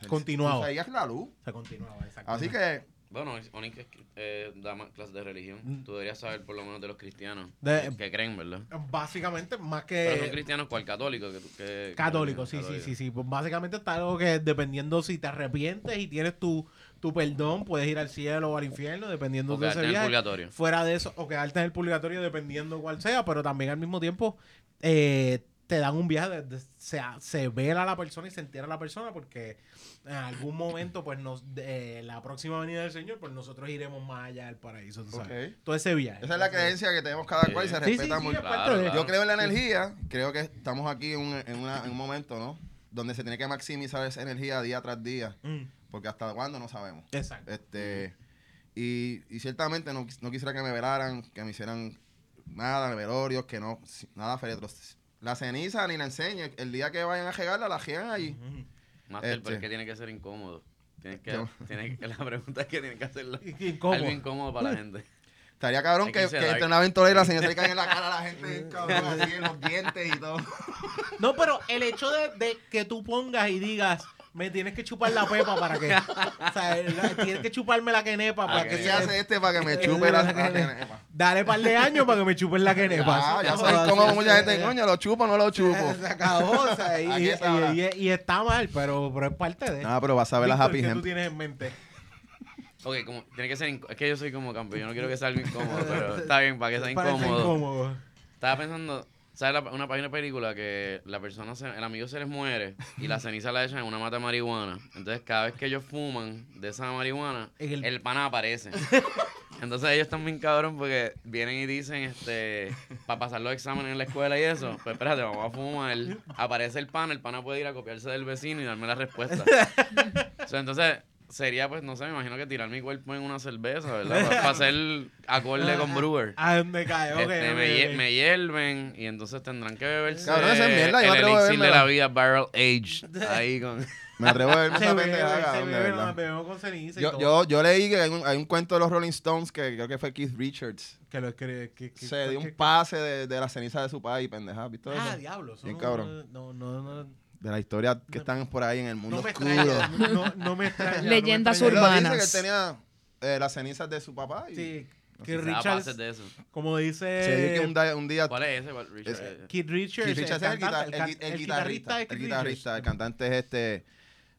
Se- Continuaba. Tú seguías la luz. Se continuaba, exacto. Así que, Bueno, Onyx es- eh, da más clases de religión. Mm. Tú deberías saber por lo menos de los cristianos. De- que, que creen, ¿verdad? Básicamente, más Pero son que... cristianos, ¿cuál? Católico. Que, tú- que- Católico, que- sí, sí, sí, sí. Pues básicamente está algo que dependiendo si te arrepientes y tienes tu, tu perdón, puedes ir al cielo o al infierno, dependiendo O de ese el viaje. purgatorio. Fuera de eso, o quedarte en el purgatorio dependiendo cuál sea, pero también al mismo tiempo eh, te dan un viaje, de, de- se, se vela a la persona y se entierra a la persona porque en algún momento, pues nos de, la próxima venida del Señor, pues nosotros iremos más allá del paraíso, tú sabes. Ok. Todo ese viaje. esa es la creencia que tenemos cada Sí. cual y se Sí, respeta sí, Claro, de- claro. Yo creo en la energía, creo que estamos aquí en un, en una- en un momento, ¿no? Donde se tiene que maximizar esa energía día tras día, Mm, porque hasta cuándo no sabemos. exacto. Este, y, y ciertamente no, no quisiera que me velaran, que me hicieran nada, velorios, que no, nada féretro. La ceniza ni la enseñe. El día que vayan a regarla, la jegan allí. Ujú. Master, Este. pero es que tiene que ser incómodo. Tienes que, Yo- tienes que- la pregunta es que tienes que y incómodo. algo incómodo para la gente. Estaría cabrón que, que entre una aventura y la señora se le cae en la cara a la gente, cabrón, así en los dientes y todo. No, pero el hecho de, de que tú pongas y digas, me tienes que chupar la pepa para que. o sea, la- tienes que chuparme la quenepa Ah, para que que ¿Qué se hace este para que me (laughs) chupe la, la (laughs) quenepa? Dale par de años para que me chupen la quenepa. Ah, ya así, (laughs) cómo mucha gente, coño, lo chupo o no lo chupo. Se acabó, o sea, y, Aquí está. y- y- y está mal, pero, pero es parte de. No, pero vas a ver las Víctor, happy ¿qué tú Hemp. tienes en mente? Ok, como, tiene que ser inc- Es que yo soy como campeón. Yo no quiero que sea algo incómodo, pero está bien, para que sea Para que sea incómodo. incómodo. Estaba pensando, ¿sabes la- una página de película que la persona, se- el amigo se les muere y la ceniza la echan en una mata de marihuana? Entonces, cada vez que ellos fuman de esa marihuana, el- el, pana aparece. (laughs) Entonces, ellos están bien cabrón porque vienen y dicen, este, para pasar los exámenes en la escuela y eso, pues espérate, vamos a fumar. Aparece el pana, el pana puede ir a copiarse del vecino y darme la respuesta. (laughs) O sea, entonces, sería, pues, no sé, me imagino que tirar mi cuerpo en una cerveza, ¿verdad? (laughs) Para, hacer acorde con Brewer. ¿A dónde cae? Ok, Este, me, me hierven y entonces tendrán que beberse Cabrón, esa es mierda, yo me el atrevo a elixir de la vida barrel aged (laughs) ahí con Me atrevo a verme esa con ceniza y Yo, todo. yo, yo leí que hay un, hay un cuento de los Rolling Stones que creo que fue Keith Richards. Que lo escribe. Que, que- Se dio que- un pase de, de la ceniza de su país, pendeja. ¿Has visto Ah, eso? diablo. Bien no- cabrón. No, no, no. De la historia que están por ahí en el mundo No me oscuro. extraña. No, no me extraña. no me Leyendas extraña. Él lo dice urbanas. que él tenía eh, las cenizas de su papá. Y Sí. No Que Richards, de eso. como dice. dice que un, día- un día... ¿Cuál es ese? ¿Cuál, Richard? Es- Keith Richards, Keith Richards es el, el, gui- el guitarrista El guitarrista. El cantante es este...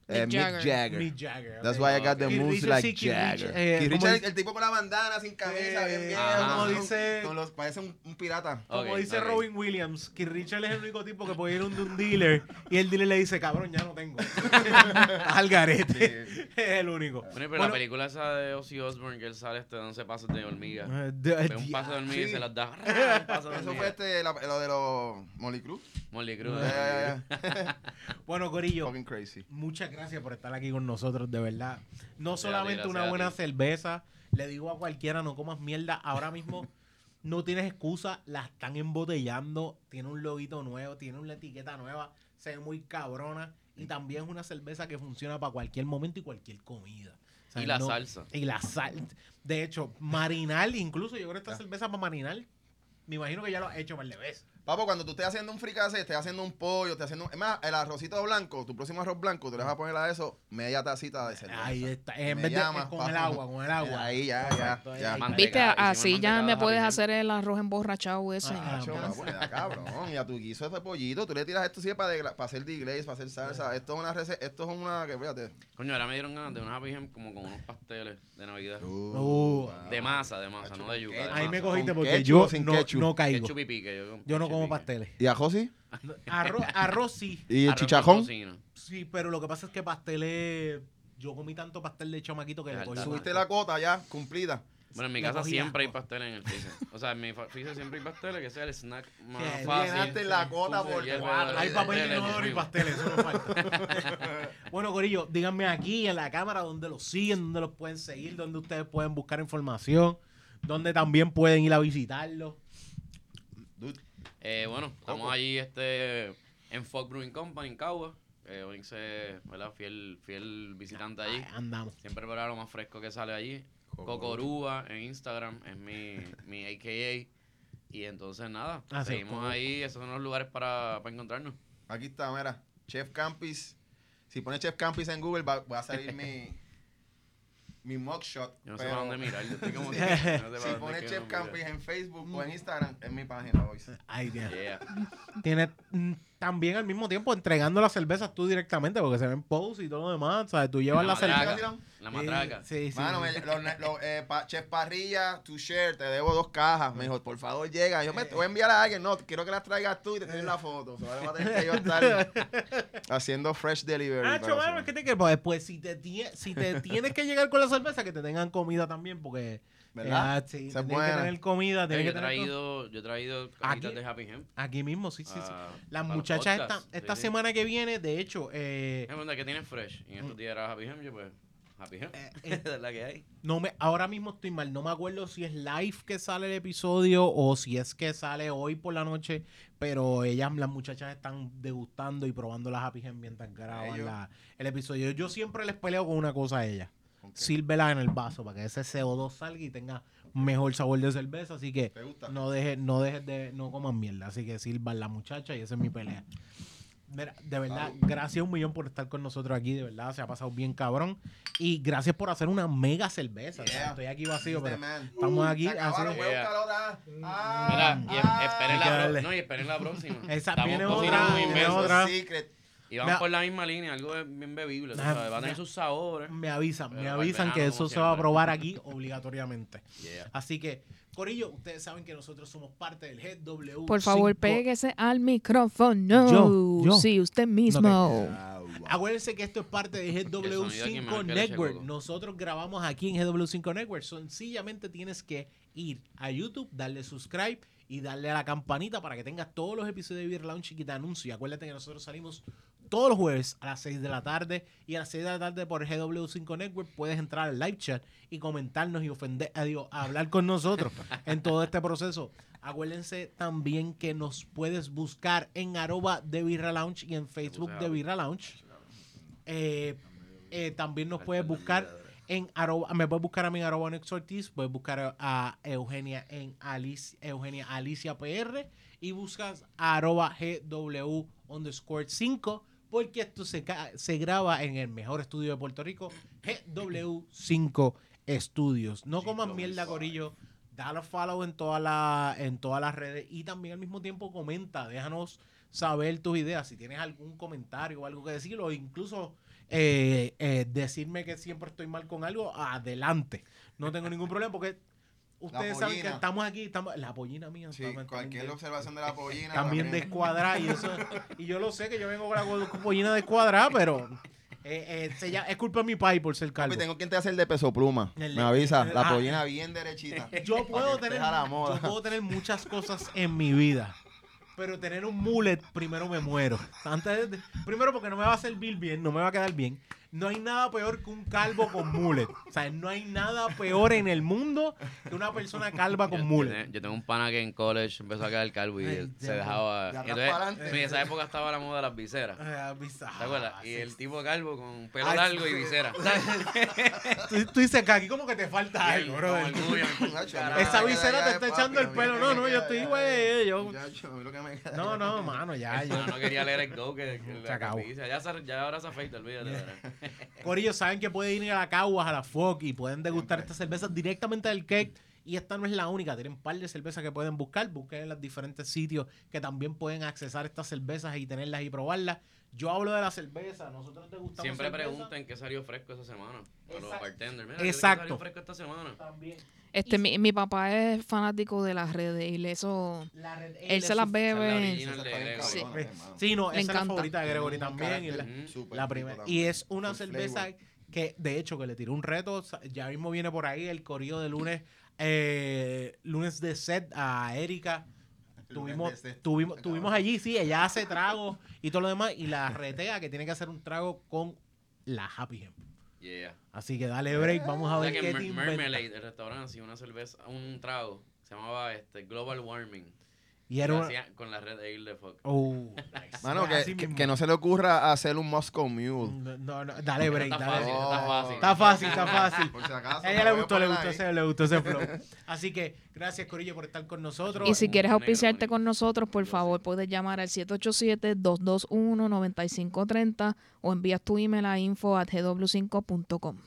eh, Mick Jagger. Jagger. Mick Jagger. That's why I got the Keith moves Richards, like Keith Jagger. Richards, eh, Keith Richards, el tipo con la bandana, sin camisa, bien Eh, viejo. como dice- con los- parece un, un pirata. Como dice. Robin Williams, que Richard es el único tipo que puede ir a un, de un dealer y el dealer le dice, cabrón, ya no tengo. (laughs) Al garete. es el único. Bueno, pero la película esa de Ozzy Osbourne que él sale este dándose pasos de hormiga. eh, de- Ve un paso de hormiga y se las da. (laughs) Eso fue este, la- lo de los Molly Cruz. Molly Cruz. Ya, ya, ya. (laughs) Bueno, Corillo, Fucking crazy. muchas gracias por estar aquí con nosotros, de verdad. No Gracias solamente gracias una buena cerveza, le digo a cualquiera, no comas mierda. Ahora mismo (laughs) no tienes excusa, la están embotellando, tiene un loguito nuevo, tiene una etiqueta nueva, se ve muy cabrona y también es una cerveza que funciona para cualquier momento y cualquier comida. O sea, Y la no- salsa. Y la sal. De hecho, marinar, incluso yo creo que esta cerveza para marinar, me imagino que ya lo has hecho par de veces. Papo, cuando tú estés haciendo un fricase, estés haciendo un pollo, estés haciendo... Es más, el arrocito blanco, tu próximo arroz blanco, tú le vas a poner a eso media tacita de cerveza. Ahí está. En Me vez de llamas, con el agua, con el agua. Ahí ya, ya, ya. Viste, así ya me de puedes hacer el arroz emborrachado ese. Ah, Ah, da cabrón. Y a tu guiso ese pollito, tú le tiras esto sí para, de- para hacer de glaze, para hacer salsa. Esto es una receta, esto es una que, fíjate. Coño, ahora me dieron ganas de una happy Jam como con unos pasteles de Navidad. Uh, De masa, de masa, no de yuca. de Ahí me cogiste ¿Con porque yo no, no caigo. Yo, no como pasteles. ¿Y ajo sí? Arroz, arroz sí. (laughs) ¿Y el Arroz con chichajón? tocino. Sí, pero lo que pasa es que pasteles. Yo comí tanto pastel de chamaquito que le cogí. Subiste la cota ya, cumplida. Bueno, en mi Me casa cogí siempre hay asco. pasteles en el freezer. (laughs) O sea, en mi fa- freezer siempre hay pasteles, que sea el snack más Sí, fácil. Llenaste la se por cuatro. Hay el papel pastel, el inodoro y pasteles, eso no (laughs) falta. bueno, Corillo, díganme aquí en la cámara dónde los siguen, dónde los pueden seguir, dónde ustedes pueden buscar información, dónde también pueden ir a visitarlos. Eh, bueno, estamos Coco. allí este, en Fog Brewing Company, en Cagua. Eh, Onyx es ¿verdad? Fiel, fiel visitante allí. Ay, andamos. Siempre prepara lo más fresco que sale allí. Coco. Cocorúa en Instagram es mi, mi AKA. Y entonces nada, Ah, seguimos ahí, esos son los lugares para, para encontrarnos. Aquí está, mira. Chef Campis. Si pones Chef Campis en Google, va, va a salir (laughs) mi, mi mugshot. Yo no sé para dónde mirar, yo estoy como (laughs) que... no sé para Si pones Chef. Campis en Facebook o en Instagram, es mi página, boys. Ahí tiene. Yeah. Tiene mm, también al mismo tiempo entregando las cervezas tú directamente, porque se ven posts y todo lo demás. ¿sabes? Tú llevas La la, cerveza. La matraca. Sí, sí. Mano, me- los los, eh, pa- Chef Parrilla, tu share, te debo dos cajas. Me dijo, por favor, llega. Yo me voy a enviar a alguien. No, quiero que las traigas tú y te tienen la foto. O sea, va a tener que yo estar (laughs) haciendo fresh delivery. Ah, chaval, que te quiero. Pues, pues, si, te si te tienes que llegar con la cerveza, que te tengan comida también, porque. ¿Verdad? eh, sí, Esa es tienes que tener comida. Yo Tienes he traído, yo he traído cajitas Aquí- de Happy Hemp. Aquí mismo, sí, sí, sí. ah, Las muchachas esta, esta Sí, sí. semana que viene, de hecho, eh, Es verdad que tiene fresh. Y en estos días era Happy Hemp, yo pues, Eh, (laughs) eh. es la que hay. no me, ahora mismo estoy mal. No me acuerdo si es live que sale el episodio o si es que sale hoy por la noche. Pero ellas, las muchachas, están degustando y probando las Happy Gem mientras graban la- el episodio. Yo siempre les peleo con una cosa a ellas. Ok. Sírvela en el vaso para que ese CO2 salga y tenga mejor sabor de cerveza. Así que no dejes no dejes de no coman mierda. Así que sirvan la muchacha y esa es mi pelea. Mira, de verdad, Salud. gracias un millón por estar con nosotros aquí. De verdad, se ha pasado bien cabrón. Y gracias por hacer una mega cerveza. O sea, Yeah. estoy aquí vacío, pero estamos aquí. Se acabaron, así- voy a Yeah. buscar otra. Ah, Mira, y ah. esperen la, no, y esperen la próxima. Esa Estamos viene otra, viene otra. Secret. Y Mira. por la misma línea, algo bien bebible. Ah, sabes, Va a tener mira. sus sabores. Me avisan, me avisan que eso se va a probar (laughs) aquí obligatoriamente. Yeah. Así que, Corillo, ustedes saben que nosotros somos parte del GW. Por favor, péguese al micrófono. Yo, yo. Sí, usted mismo. Acuérdense que esto es parte de (laughs) El sonido aquí GW5 más que leche Network. Nosotros grabamos aquí en GW5 Network. Sencillamente tienes que ir a YouTube, darle subscribe y darle a la campanita para que tengas todos los episodios de Beer Lounge y te anuncie. Acuérdate que nosotros salimos todos los jueves a las 6 de la tarde y a las 6 de la tarde por GW5 Network puedes entrar al live chat y comentarnos y ofender, eh, digo, hablar con nosotros (laughs) en todo este proceso. Acuérdense también que nos puedes buscar en arroba de Birra Lounge y en Facebook de Birra Lounge. Eh, eh, también nos puedes buscar en arroba, me puedes buscar a mí en arroba Nex Ortiz, puedes buscar a Eugenia en Alicia, Eugenia Alicia PR y buscas arroba GW underscore 5 porque esto se, se graba en el mejor estudio de Puerto Rico, GW5 Estudios. No coman mierda, Corillo. Dale follow en todas las en todas las redes y también al mismo tiempo comenta, déjanos saber tus ideas, si tienes algún comentario o algo que decir o incluso eh, eh, decirme que siempre estoy mal con algo, adelante. No tengo ningún problema porque ustedes saben que estamos aquí, estamos la pollina mía Sí, también- cualquier también, observación de la pollina. también descuadrada y eso y yo lo sé que yo vengo con la pollina descuadrada, pero eh, eh, se llama- es culpa de mi país por ser calvo. Papi, tengo quien te hace el de peso pluma. El Me avisa. el- La ah. pollina bien derechita. Yo puedo tener yo puedo tener muchas cosas en mi vida. Pero tener un mullet, primero me muero. Antes primero porque no me va a servir bien, no me va a quedar bien. No hay nada peor que un calvo con mullet. O sea, no hay nada peor en el mundo que una persona calva con Yo, mullet. yo, yo tengo un pana que en college empezó a quedar calvo y Ay, él se dejaba. de Entonces, en esa época estaba la moda de las viseras. Ah. ¿Te acuerdas? Ah, Y el tipo calvo con pelo Ay, largo y visera. (laughs) Tú, tú dices que aquí como que te falta Y algo, bro. Esa visera te está echando el pelo. lo No, no, yo estoy, güey. Yo, me queda no, no, mano, ya. yo- No, no quería leer el go que, que Se acabó. ya ahora se afeita, olvídate. Corillo, saben que pueden ir a la Caguas, a la FOC y pueden degustar estas cervezas directamente del cake. Y esta no es la única, tienen un par de cervezas que pueden buscar. Busquen en los diferentes sitios que también pueden accesar estas cervezas y tenerlas y probarlas. Yo hablo de la cerveza, nosotros degustamos Siempre cerveza preguntan qué salió fresco esa semana. A los Exacto. bartenders. Mira, ¿qué salió fresco esta semana? También. Este, mi, mi papá es fanático de las redes y le eso. La red Él se las bebe. la original. Sí. Sí, no, Le esa es la encanta. favorita de Gregory un también. y la- La primera. Y es una cerveza flavor. que, de hecho, que le tiró un reto. Ya mismo viene por ahí el corrido de lunes, eh, lunes de set a Erika. Tuvimos, tuvimos, tuvimos allí, sí, ella hace trago y todo lo demás. Y la retea que tiene que hacer un trago con la Happy Hemp. Yeah. Así que dale break, vamos a O sea ver que te. Mermelade, el restaurante, hacía una cerveza, un trago, se llamaba este, Global Warming. Y era una... con la red de Eagle de Fuck. Oh, (laughs) nice. Mano, que, que, no se le ocurra hacer un Moscow Mule. No, no, no, dale break, Está dale. fácil, está fácil. Está fácil, está fácil. Por si acaso. A ella le gustó, le gustó ese, le gustó ese flow. Así que gracias, Corillo, por estar con nosotros. Y si quieres auspiciarte con nosotros, por favor, puedes llamar al 787-221-9530 o envías tu email a info.gw5.com.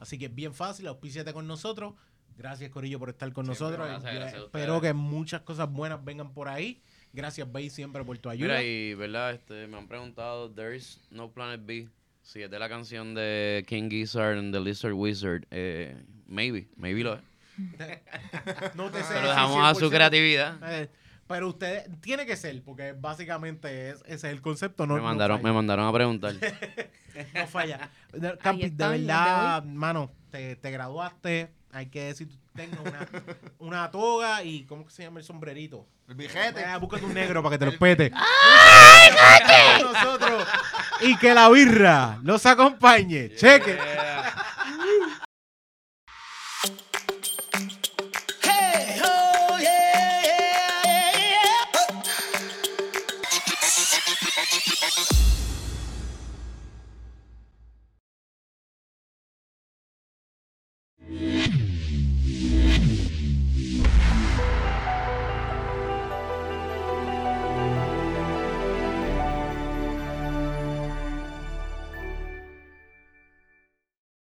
Así que bien fácil, auspíciate con nosotros. Gracias, Corillo, por estar con Siempre, nosotros. gracias, Y, gracias espero que muchas cosas buenas vengan por ahí. Gracias, Bay, siempre por tu ayuda. Mira, y verdad, este, me han preguntado, There is no Planet B. Si es de la canción de King Gizzard and the Lizard Wizard. Eh, maybe, maybe lo es. (laughs) no te sé Se lo decir dejamos a su 100%. creatividad. Eh, pero usted tiene que ser, porque básicamente es, ese es el concepto. No, me, no mandaron, me mandaron a preguntar. (laughs) No falla. De- Campi, de verdad, mano, te, te graduaste. Hay que decir, tú tengas una, (laughs) una toga y, ¿cómo que se llama el sombrerito? El bijete. Eh, búscate un negro (laughs) para que te lo pete. ¡Ay, nosotros! Y que la birra los acompañe. Cheque.